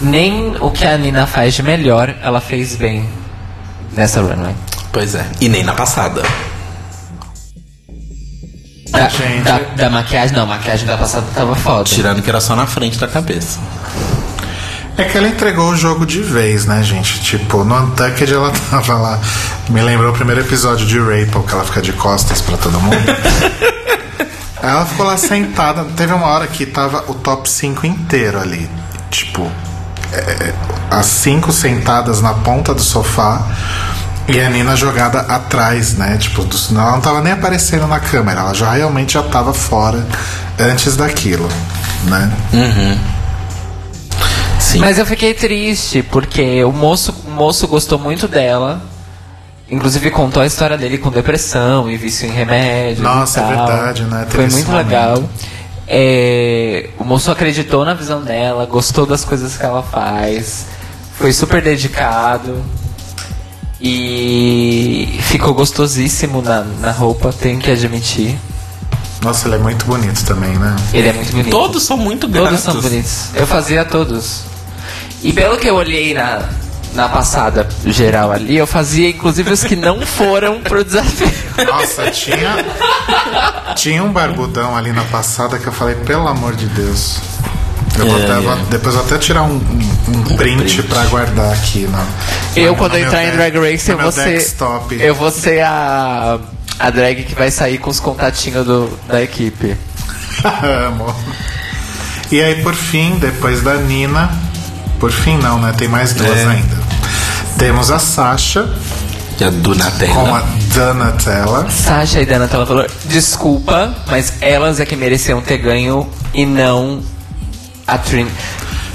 Nem o que a Nina faz de melhor, ela fez bem nessa runway. Pois é. E nem na passada. Da, da, da maquiagem, não, a maquiagem da passada tava foda. Tirando que era só na frente da cabeça. É que ela entregou o jogo de vez, né, gente? Tipo, no Untucked ela tava lá. Me lembrou o primeiro episódio de Raple, que ela fica de costas pra todo mundo. Ela ficou lá sentada. Teve uma hora que tava o top 5 inteiro ali. Tipo, é, as cinco sentadas na ponta do sofá. E a Nina jogada atrás, né? Tipo, do, ela não tava nem aparecendo na câmera. Ela já realmente já tava fora antes daquilo, né? Sim. Mas eu fiquei triste, porque o moço, o moço gostou muito dela. Inclusive contou a história dele com depressão e vício em remédio. Nossa, e é verdade, né? Teve Foi muito momento. legal. É, o moço acreditou na visão dela, gostou das coisas que ela faz, foi super dedicado e ficou gostosíssimo na, na roupa, tenho que admitir. Nossa, ele é muito bonito também, né? Ele é muito bonito. Todos são muito gratos. Todos são bonitos. Eu fazia todos. E pelo que eu olhei na, na passada geral ali, eu fazia inclusive os que não foram pro desafio. Nossa, tinha. Tinha um barbudão ali na passada que eu falei, pelo amor de Deus. Eu vou É, até- vou- é. depois eu vou até tirar um, um, um print, print. pra guardar aqui. No, Eu, no quando entrar em Drag Race, eu vou ser. desktop. Eu vou ser a. A drag que vai sair com os contatinhos do, da equipe. Amo. E aí, por fim, depois da Nina. Por fim, não, né? Tem mais duas É. ainda. Temos a Sasha Que é do com a Natella. Donatella. Sasha e Dana ela falou, desculpa, mas elas é que mereciam ter ganho e não a Trin.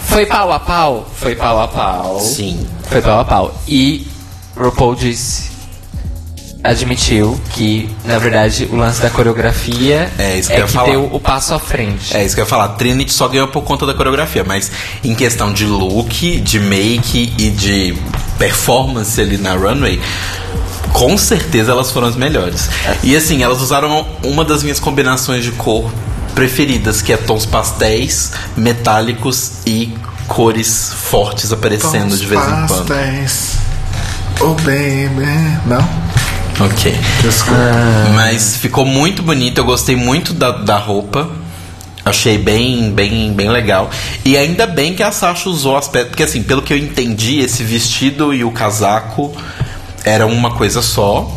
Foi pau a pau? Foi pau a pau. Sim. Foi pau a pau. E RuPaul disse, admitiu que, na verdade, o lance da coreografia É, isso que eu ia que falar. deu o passo à frente. É isso que eu ia falar. Trinity só ganhou por conta da coreografia, mas em questão de look, de make e de performance ali na runway, com certeza elas foram as melhores. E assim, elas usaram uma das minhas combinações de cor preferidas, que é tons pastéis, metálicos e cores fortes aparecendo de vez em quando. Pastéis. Oh, baby. Não? Ok. Desculpa. Mas ficou muito bonito, eu gostei muito da, da roupa. Achei bem, bem, bem legal. E ainda bem que a Sasha usou as peças. Porque assim, pelo que eu entendi, esse vestido e o casaco eram uma coisa só.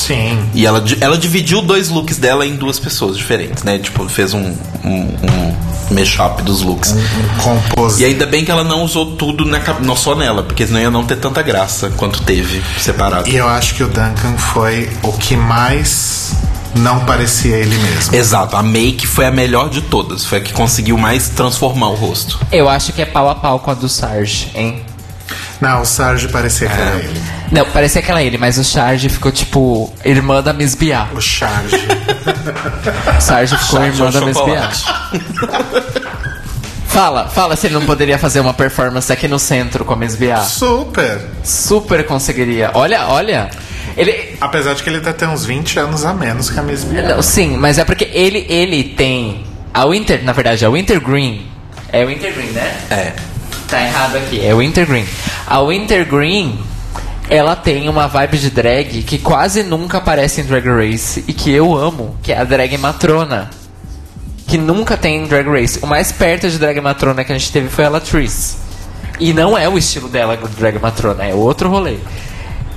Sim. E ela, ela dividiu dois looks dela em duas pessoas diferentes, né? Tipo, fez um, um, um mashup dos looks. Um compos... E ainda bem que ela não usou tudo na, não só nela, porque senão ia não ter tanta graça quanto teve separado. E eu acho que o Duncan foi o que mais não parecia ele mesmo. Exato, a make foi a melhor de todas. Foi a que conseguiu mais transformar o rosto. Eu acho que é pau a pau com a do Sarge, hein? Não, o Sarge parecia que É. era ele. Não, parecia que era ele, mas o Sarge ficou tipo irmã da Miss Bia. O Charge. O Sarge ficou Sarge irmã é um da Miss Bia. chocolate. Fala, fala se ele não poderia fazer uma performance aqui no centro com a Miss Bia. Super. Super conseguiria. Olha, olha. Ele. Apesar de que ele deve ter uns 20 anos a menos que a Miss Bia. Não, sim, mas é porque ele, ele tem. A Winter, na verdade, a Winter Green. É Winter Green, né? É. Tá errado aqui, é Winter Green. A Winter Green, ela tem uma vibe de drag que quase nunca aparece em Drag Race e que eu amo, que é a drag matrona. Que nunca tem em Drag Race. O mais perto de drag matrona que a gente teve foi a Latrice. E não é o estilo dela, drag matrona, é outro rolê.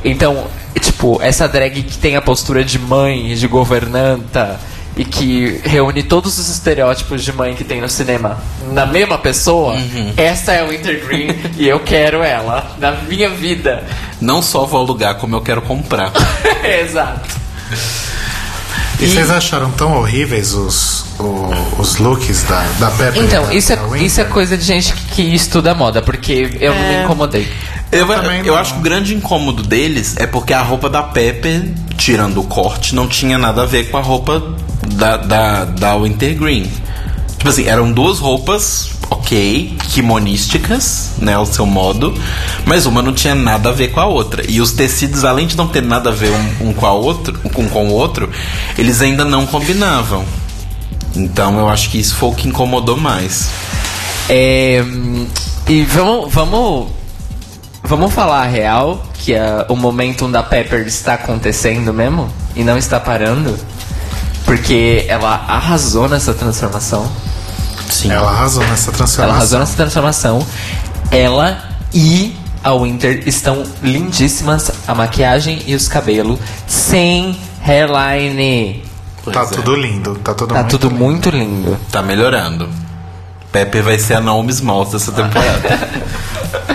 Então, tipo, essa drag que tem a postura de mãe, de governanta e que reúne todos os estereótipos de mãe que tem no cinema na mesma pessoa, essa é a Wintergreen e eu quero ela na minha vida. Não só vou alugar, como eu quero comprar. Exato. E vocês acharam tão horríveis os, o- os looks da, da Pepper? e Então, da- isso é, isso é coisa de gente que, que estuda moda, porque eu não me incomodei. Eu, eu não. acho que o grande incômodo deles é porque a roupa da Pepper, tirando o corte, não tinha nada a ver com a roupa da, da, da Wintergreen. Tipo assim, eram duas roupas, ok, kimonísticas, né, ao seu modo, mas uma não tinha nada a ver com a outra. E os tecidos, além de não ter nada a ver um, um com a outro, um com o outro, eles ainda não combinavam. Então eu acho que isso foi o que incomodou mais. É, e vamos, vamos, vamos falar a real que a- o momentum da Pepper está acontecendo mesmo e não está parando, porque ela arrasou nessa transformação. Sim. Ela arrasou nessa Ela transformação. arrasou nessa transformação. Ela e a Winter estão lindíssimas, a maquiagem e os cabelos sem hairline. Tá Pois é. tudo lindo. Tá tudo Tá muito tudo lindo. muito lindo. Tá melhorando. Pepe vai ser a Naomi Smalls dessa temporada.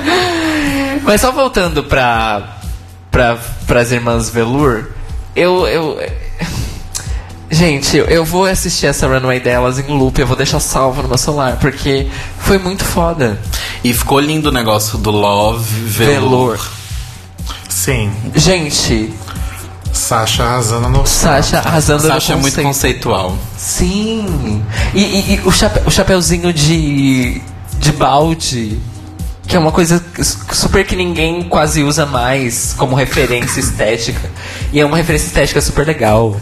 Mas só voltando pra, pra, pras irmãs Velour, eu, eu. Gente, eu, vou assistir essa runway delas em loop, eu vou deixar salvo no meu celular, porque foi muito foda. e ficou lindo o negócio do Love Velour. Sim. Gente, Sasha arrasando no Sasha arrasando Sasha é no muito conceito. conceitual. Sim. E, e- e o, chape, o chapeuzinho de, de balde, que é uma coisa super que ninguém quase usa mais como referência estética. E é uma referência estética super legal.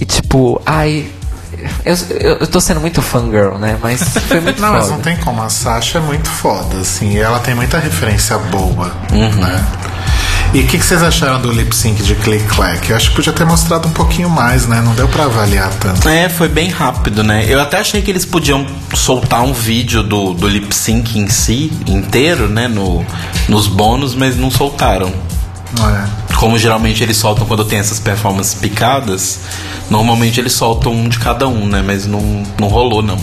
E tipo, ai. Eu, eu, eu tô sendo muito fangirl, né? Mas foi muito Não, foda. mas não tem como. A Sasha é muito foda, assim. E ela tem muita referência boa, né? E o que, que vocês acharam do lip sync de Click Clack? Eu acho que podia ter mostrado um pouquinho mais, né? Não deu pra avaliar tanto. É, foi bem rápido, né? Eu até achei que eles podiam soltar um vídeo do, do lip sync em si, inteiro, né? No, nos bônus, mas não soltaram. Não é? como geralmente eles soltam quando tem essas performances picadas, normalmente eles soltam um de cada um, né? Mas não, não rolou, não.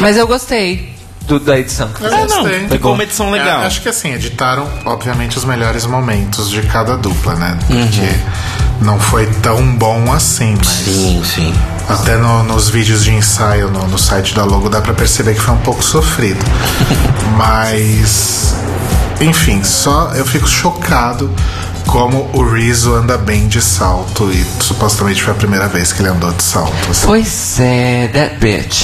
Mas eu gostei do, da edição. que gostei. ficou uma edição legal. É, acho que assim, editaram, obviamente, os melhores momentos de cada dupla, né? Uhum. Porque não foi tão bom assim, mas. Sim, sim. Até no- nos vídeos de ensaio no, no site da Logo dá pra perceber que foi um pouco sofrido. Mas. Enfim, só eu fico chocado como o Rizzo anda bem de salto e supostamente foi a primeira vez que ele andou de salto. assim. Pois é, that bitch.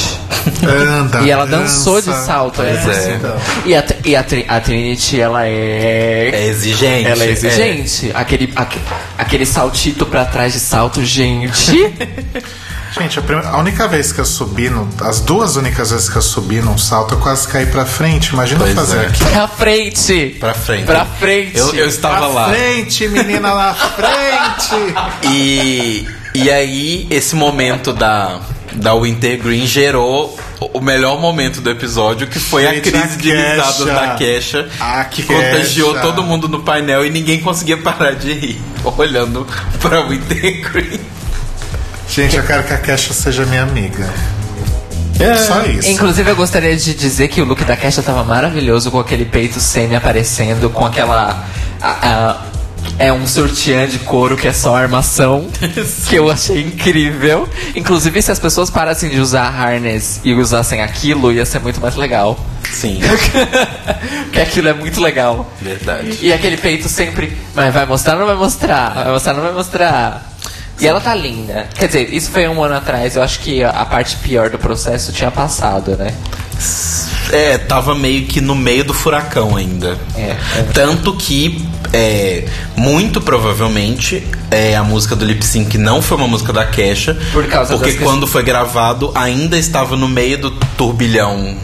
Anda, E ela dançou de dança. salto, é. Então. E, a, e a, a Trinity, ela é. É exigente. Ela é exigente. Aquele, aque- aquele saltito pra trás de salto, gente. Gente, a, a única vez que eu subi, no, as duas únicas vezes que eu subi num salto, eu quase caí pra frente. Imagina Pois fazer é. aqui. pra frente. Pra frente. Pra frente. Eu, eu estava Pra lá. frente, menina, na frente! E, e aí, esse momento da, da Wintergreen gerou o melhor momento do episódio, que foi a Gente, crise a de risadas da Kesha, A que Kesha. contagiou todo mundo no painel e ninguém conseguia parar de rir, olhando pra Wintergreen. Gente, eu quero que a Kesha seja minha amiga. Só isso. Inclusive, eu gostaria de dizer que o look da Kesha tava maravilhoso, com aquele peito semi aparecendo, com aquela. a- a- é um sutiã de couro que é só armação, que eu achei incrível. Inclusive, se as pessoas parassem de usar harness e usassem aquilo, ia ser muito mais legal. Sim, Porque aquilo é muito legal. verdade. E aquele peito sempre. Mas vai mostrar ou não vai mostrar? Vai mostrar ou não vai mostrar? E ela tá linda. Quer dizer, isso foi um ano atrás. Eu acho que a parte pior do processo tinha passado, né? É, tava meio que no meio do furacão ainda. É, é. Tanto que, é, muito provavelmente, é, a música do lip sync não foi uma música da Kesha. Por causa Porque quando foi gravado, ainda estava no meio do turbilhão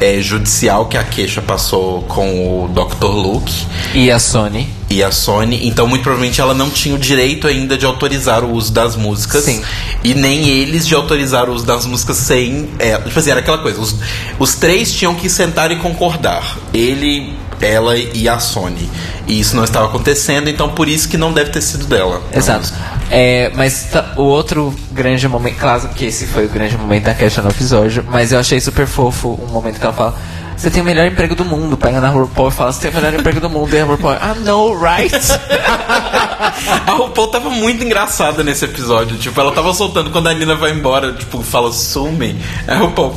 é, judicial que a Kesha passou com o Dr. Luke E a Sony? E a Sony, então muito provavelmente ela não tinha o direito ainda de autorizar o uso das músicas Sim. e nem eles de autorizar o uso das músicas sem, é, tipo assim, era aquela coisa, os, os três tinham que sentar e concordar, ele, ela e a Sony, e isso não estava acontecendo, então por isso que não deve ter sido dela. Exato. É, mas tá- o outro grande momento, claro que esse foi o grande momento da Kesha no episódio, mas eu achei super fofo um momento que ela fala. Você tem o melhor emprego do mundo. Pega na RuPaul e fala: Você tem o melhor emprego do mundo. E a RuPaul, I know, right? A RuPaul tava muito engraçada nesse episódio. Tipo, ela tava soltando quando a Nina vai embora, tipo, fala, sumem. A RuPaul.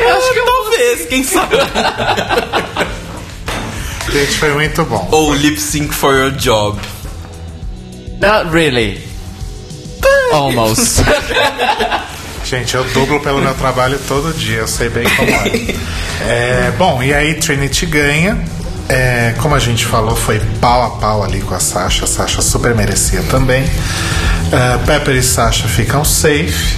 Eu acho que talvez, quem sabe. Gente, foi muito bom. Ou lip sync for your job. Not really. Almost. Gente, eu dublo pelo meu trabalho todo dia, eu sei bem como é. É, bom, e aí Trinity ganha. É, como a gente falou, foi pau a pau ali com a Sasha. A Sasha super merecia também. É, Pepper e Sasha ficam safe.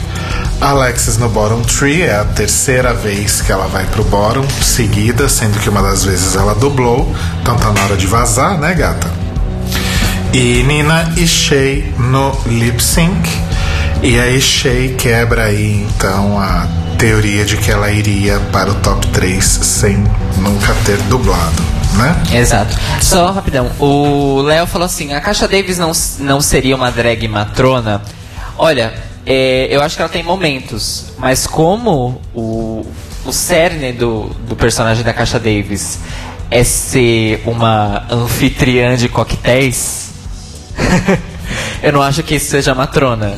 Alexis no bottom tree, é a terceira vez que ela vai pro bottom, seguida, sendo que uma das vezes ela dublou. Então tá na hora de vazar, né, gata? E Nina e Shay no lip sync. E aí Shay quebra aí então a teoria de que ela iria para o top 3 sem nunca ter dublado, né? Exato. Só rapidão. O Léo falou assim: a Caixa Davis não, não seria uma drag matrona? Olha, é, eu acho que ela tem momentos, mas como o, o cerne do, do personagem da Caixa Davis é ser uma anfitriã de coquetéis, eu não acho que isso seja matrona.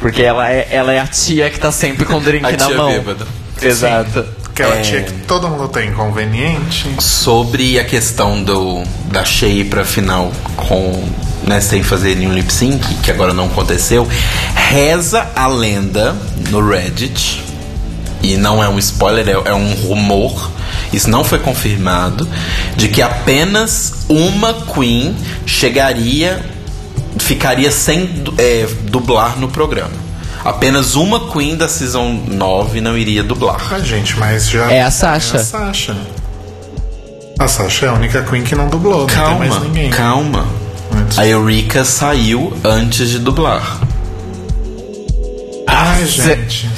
Porque ela é, ela é a tia que tá sempre com o drink A na tia mão. bêbada. Exato. Aquela É. tia que todo mundo tem inconveniente. Sobre a questão do da Shea pra final com né, sem fazer nenhum lip sync, que agora não aconteceu, reza a lenda no Reddit, e não é um spoiler, é, é um rumor, isso não foi confirmado, de que apenas uma Queen chegaria, ficaria sem é, dublar no programa. Apenas uma Queen da Season 9 não iria dublar. Ah, gente, mas já. É a Sasha. É a Sasha. A Sasha é a única Queen que não dublou, não tem Calma, mais ninguém. calma. Antes. A Eureka saiu antes de dublar. Ai, Cê- gente.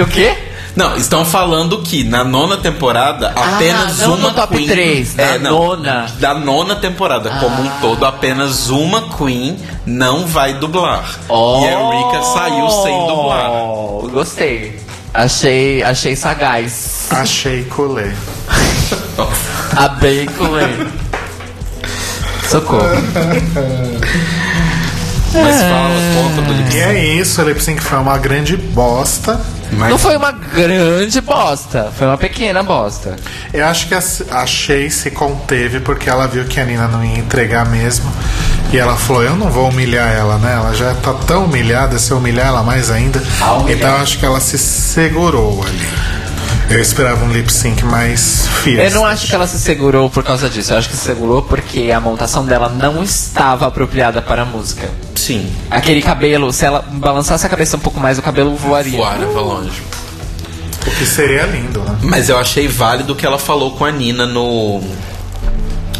O quê? Não, estão falando que na nona temporada apenas não uma no top queen. três, na nona. Da nona temporada como um todo, apenas uma queen não vai dublar. E a Rika saiu sem dublar. Oh, Gostei. Achei, achei sagaz. Achei colê. A bacon aí. Socorro. Mas fala, conta do lip E é isso, o lip sync foi uma grande bosta. Mas Não foi uma grande bosta, foi uma pequena bosta. Eu acho que a, Shay se conteve porque ela viu que a Nina não ia entregar mesmo. E ela falou: Eu não vou humilhar ela, né? Ela já tá tão humilhada, se eu humilhar ela mais ainda. Ah. Então eu acho que ela se segurou ali. Eu esperava um lip sync mais fierce. Eu não acho que ela se segurou por causa disso. Eu acho que se segurou porque a montação dela não estava apropriada para a música. Sim, Aquele cabelo, se ela balançasse a cabeça um pouco mais, o cabelo voaria. voara pra longe. O que seria lindo, né? Mas eu achei válido o que ela falou com a Nina no.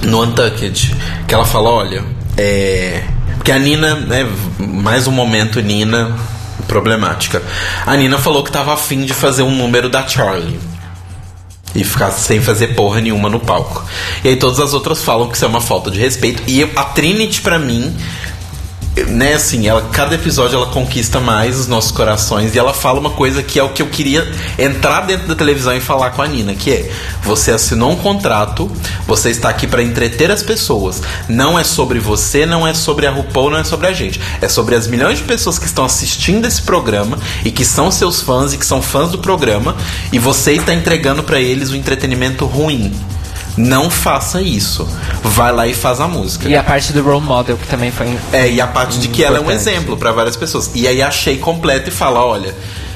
No Untucked. Que ela falou, olha, é. Porque a Nina, né? Mais um momento, Nina problemática. A Nina falou que tava afim de fazer um número da Charlie. E ficar sem fazer porra nenhuma no palco. E aí todas as outras falam que isso é uma falta de respeito. E eu- a Trinity, pra mim, né, assim, ela, cada episódio ela conquista mais os nossos corações e ela fala uma coisa que é o que eu queria entrar dentro da televisão e falar com a Nina, que é: você assinou um contrato, você está aqui para entreter as pessoas. Não é sobre você, não é sobre a RuPaul, não é sobre a gente. É sobre as milhões de pessoas que estão assistindo esse programa e que são seus fãs e que são fãs do programa e você está entregando para eles um entretenimento ruim. Não faça isso. Vai lá e faz a música. E a parte do role model, que também foi. É, e a parte de que ela é um exemplo pra várias pessoas. E aí achei completo e fala, olha,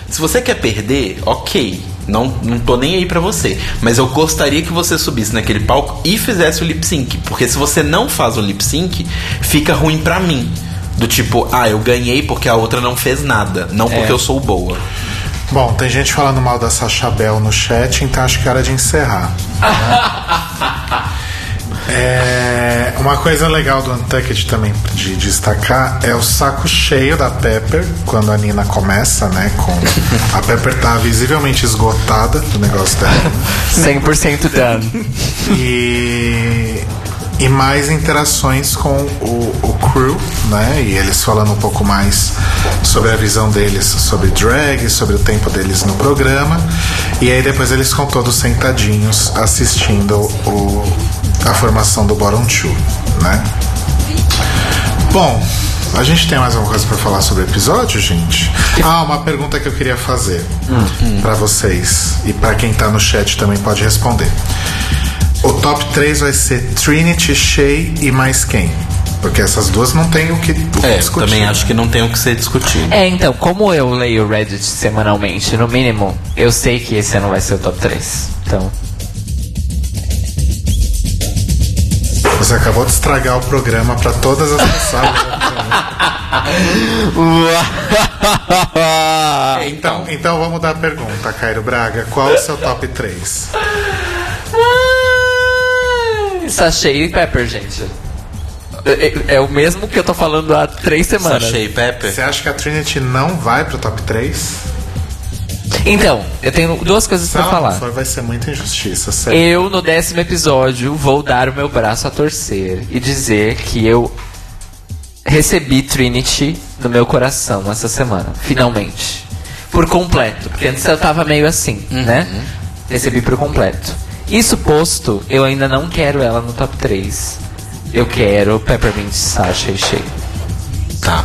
se você quer perder, ok. Não, não tô nem aí pra você. Mas eu gostaria que você subisse naquele palco e fizesse o lip sync. Porque se você não faz o lip sync, fica ruim pra mim. Do tipo, ah, eu ganhei porque a outra não fez nada. Não porque É. eu sou boa. Bom, tem gente falando mal da Sacha Bell no chat, então acho que é hora de encerrar. É, uma coisa legal do Untucked também de destacar é o saco cheio da Pepper quando a Nina começa, né? Com a Pepper tá visivelmente esgotada do negócio dela 100% done. e e mais interações com o, o crew, né? E eles falando um pouco mais sobre a visão deles sobre drag, sobre o tempo deles no programa. E aí depois eles ficam todos sentadinhos assistindo o, a formação do Bottom Two, né? Bom, a gente tem mais alguma coisa pra falar sobre o episódio, gente? Ah, uma pergunta que eu queria fazer pra vocês e pra quem tá no chat também pode responder. O top 3 vai ser Trinity, Shay e mais quem? Porque essas duas não tem o que, o que É, discutir. também acho que não tem o que ser discutido. É, então, como eu leio o Reddit semanalmente, no mínimo, eu sei que esse ano vai ser o top 3. Então. Você acabou de estragar o programa pra todas as pessoas. então, então vamos dar a pergunta, Cairo Braga. Qual o seu top 3? Sachê e Pepper, gente. É, é- é o mesmo que eu tô falando há três semanas. Sachê e Pepper. Você acha que a Trinity não vai pro top 3? Então, eu tenho duas coisas ela falar. não for, vai ser muita injustiça, sério. Eu, no décimo episódio, vou dar o meu braço a torcer e dizer que eu recebi Trinity no meu coração essa semana, finalmente. Por completo, porque antes eu tava meio assim, né? Recebi por completo. Isso posto, eu ainda não quero ela no top 3. Eu quero Peppermint, Sasha e Shea. Tá.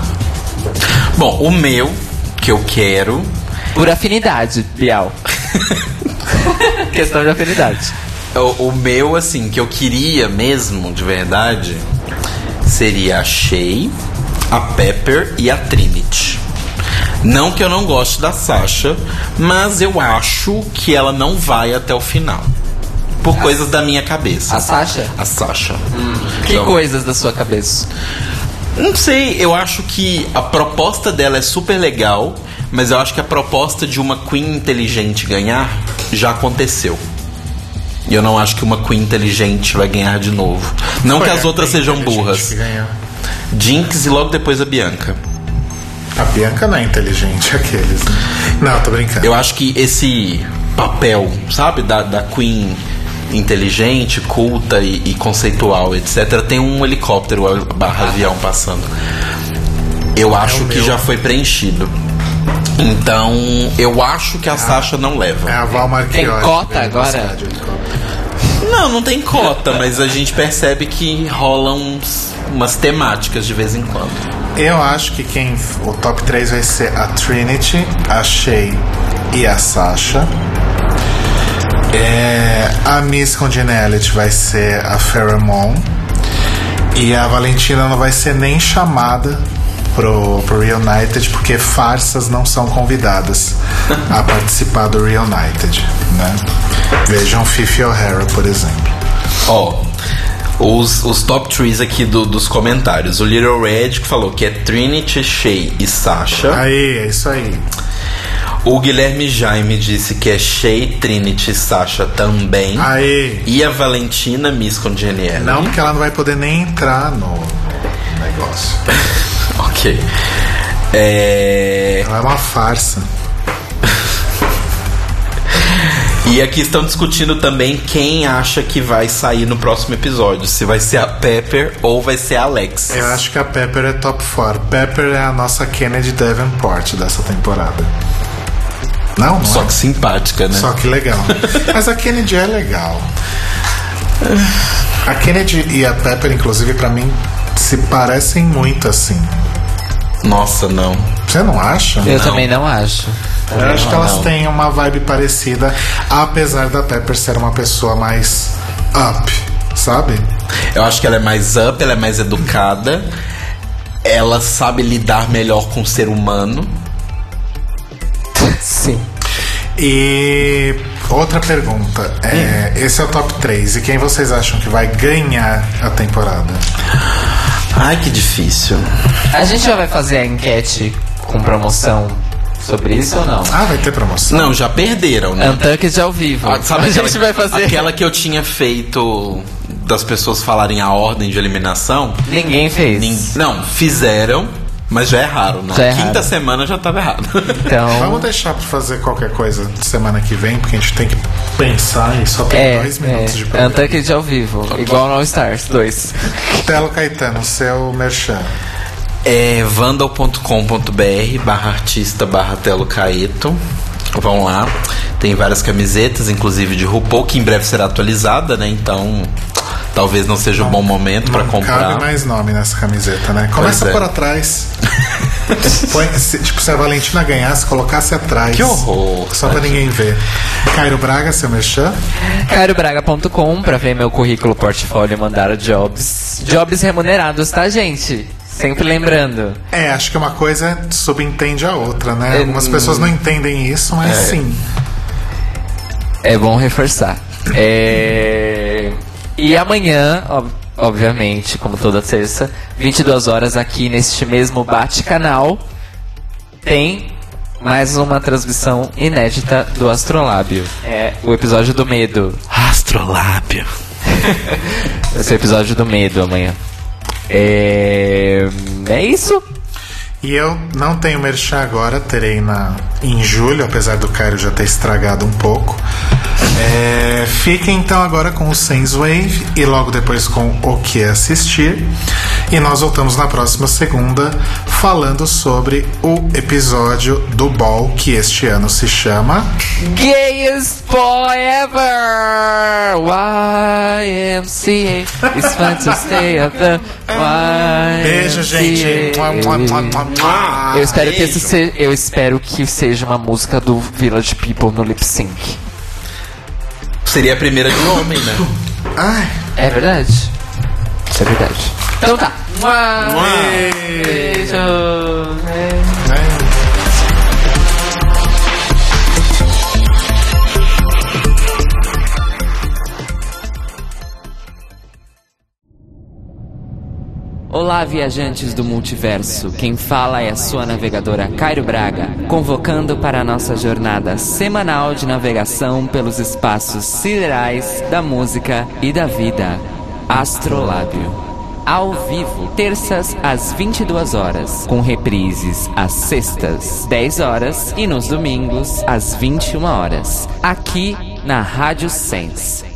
Bom, o meu, que eu quero. Por afinidade, Bial. Questão de afinidade. O, o meu, assim, que eu queria mesmo, de verdade, seria a Shay, a Pepper e a Trinity. Não que eu não goste da Sasha, mas eu acho que ela não vai até o final. Por coisas da minha cabeça. A Sasha? A Sasha. Que Então, coisas da sua cabeça? Não sei, eu acho que a proposta dela é super legal, mas eu acho que a proposta de uma Queen inteligente ganhar já aconteceu. E eu não acho que uma Queen inteligente vai ganhar de novo. Não Foi que as a outras sejam burras. Jinx e logo depois a Bianca. A Bianca não é inteligente, aqueles. né? Não, tô brincando. Eu acho que esse papel, sabe, da, da Queen inteligente, culta e, e conceitual, etc., tem um helicóptero barra avião passando. Eu acho o que meu. já foi preenchido. Então, eu acho que a Sasha não leva. É a Val Marchiotti. Tem cota agora? Não, não tem cota, mas a gente percebe que rolam uns- umas temáticas de vez em quando. Eu acho que quem. O top 3 vai ser a Trinity, a Shay e a Sasha. É, a Miss Congeniality vai ser a Pheromone. E a Valentina não vai ser nem chamada pro, pro Reunited, porque farsas não são convidadas a participar do Reunited. Né? Vejam Fifi O'Hara, por exemplo. Ó, os, os top trees aqui do- dos comentários. O Little Red que falou que é Trinity, Shay e Sasha. Aí, é isso aí. O Guilherme Jaime disse que é Shay, Trinity e Sasha também. Aí. E a Valentina Miss Congeniality. Não, porque ela não vai poder nem entrar no negócio. Ok. É... Ela é uma farsa. E aqui estão discutindo também quem acha que vai sair no próximo episódio. Se vai ser a Pepper ou vai ser a Alex. Eu acho que a Pepper é top 4. Pepper é a nossa Kennedy Davenport dessa temporada. Não, não Só é? que simpática, né? Só que legal. Mas a Kennedy é legal. A Kennedy e a Pepper, inclusive, pra mim, se parecem muito assim. Nossa, não. Você não acha? Eu também não acho. Eu acho que elas não. têm uma vibe parecida, apesar da Pepper ser uma pessoa mais up, sabe? Eu acho que ela é mais up, ela é mais educada. Ela sabe lidar melhor com o ser humano. Sim. E outra pergunta. É, Esse é o top 3. E quem vocês acham que vai ganhar a temporada? Ai, que difícil. A gente já vai fazer a enquete com promoção sobre isso ou não? Ah, vai ter promoção? Não, já perderam, né? Untucked ao vivo. Ah, sabe a aquela, gente vai fazer. aquela que eu tinha feito das pessoas falarem a ordem de eliminação? Ninguém fez. Nin- Não, fizeram, mas já erraram. Na Já quinta erraram. semana já tava errado. Então. Vamos deixar pra fazer qualquer coisa semana que vem, porque a gente tem que pensar e só tem É, dois minutos de é. programa. Untucked ao vivo. Igual no All Stars 2. Telo Caetano, seu merchan. É vandal.com.br barra artista barra Telo Caeto. Vão lá. Tem várias camisetas, inclusive de RuPaul, que em breve será atualizada, né? Então, talvez não seja um bom momento pra Não comprar. cabe mais nome nessa camiseta, né? Começa é. por atrás. Põe, se- tipo, se a Valentina ganhasse, colocasse atrás. Que horror, Só pra ninguém ver. Cairo Braga, seu merchan. CairoBraga.com pra ver meu currículo, portfólio e mandar jobs. Jobs remunerados, tá, gente? Sempre lembrando. É, acho que uma coisa subentende a outra, né? É, Algumas hum. pessoas não entendem isso, mas sim. É bom reforçar. É... E amanhã, ob- obviamente, como toda terça, 22 horas aqui neste mesmo Bate-Canal, tem mais uma transmissão inédita do Astrolábio. É o episódio do medo. Astrolábio. Vai ser o episódio do medo amanhã. É, é isso. E eu não tenho merchan agora, terei na, em julho, apesar do Cairo já ter estragado um pouco. É, fiquem então agora com o Sense Wave e logo depois com o que assistir. E nós voltamos na próxima segunda falando sobre o episódio do Ball que este ano se chama. Gayest forever! YMCA. It's fun to stay at the YMCA. Beijo, gente. Eu espero, que esse se- eu espero que seja uma música do Village People no lip sync. Seria a primeira de homem, né? Ai, É verdade? Isso é verdade. Então tá. Beijo. né? Olá, viajantes do multiverso. Quem fala é a sua navegadora Cairo Braga, convocando para a nossa jornada semanal de navegação pelos espaços siderais da música e da vida. Astrolábio. ao vivo, terças às 22 horas, com reprises às sextas, 10 horas e nos domingos às 21 horas, aqui na Rádio Sense.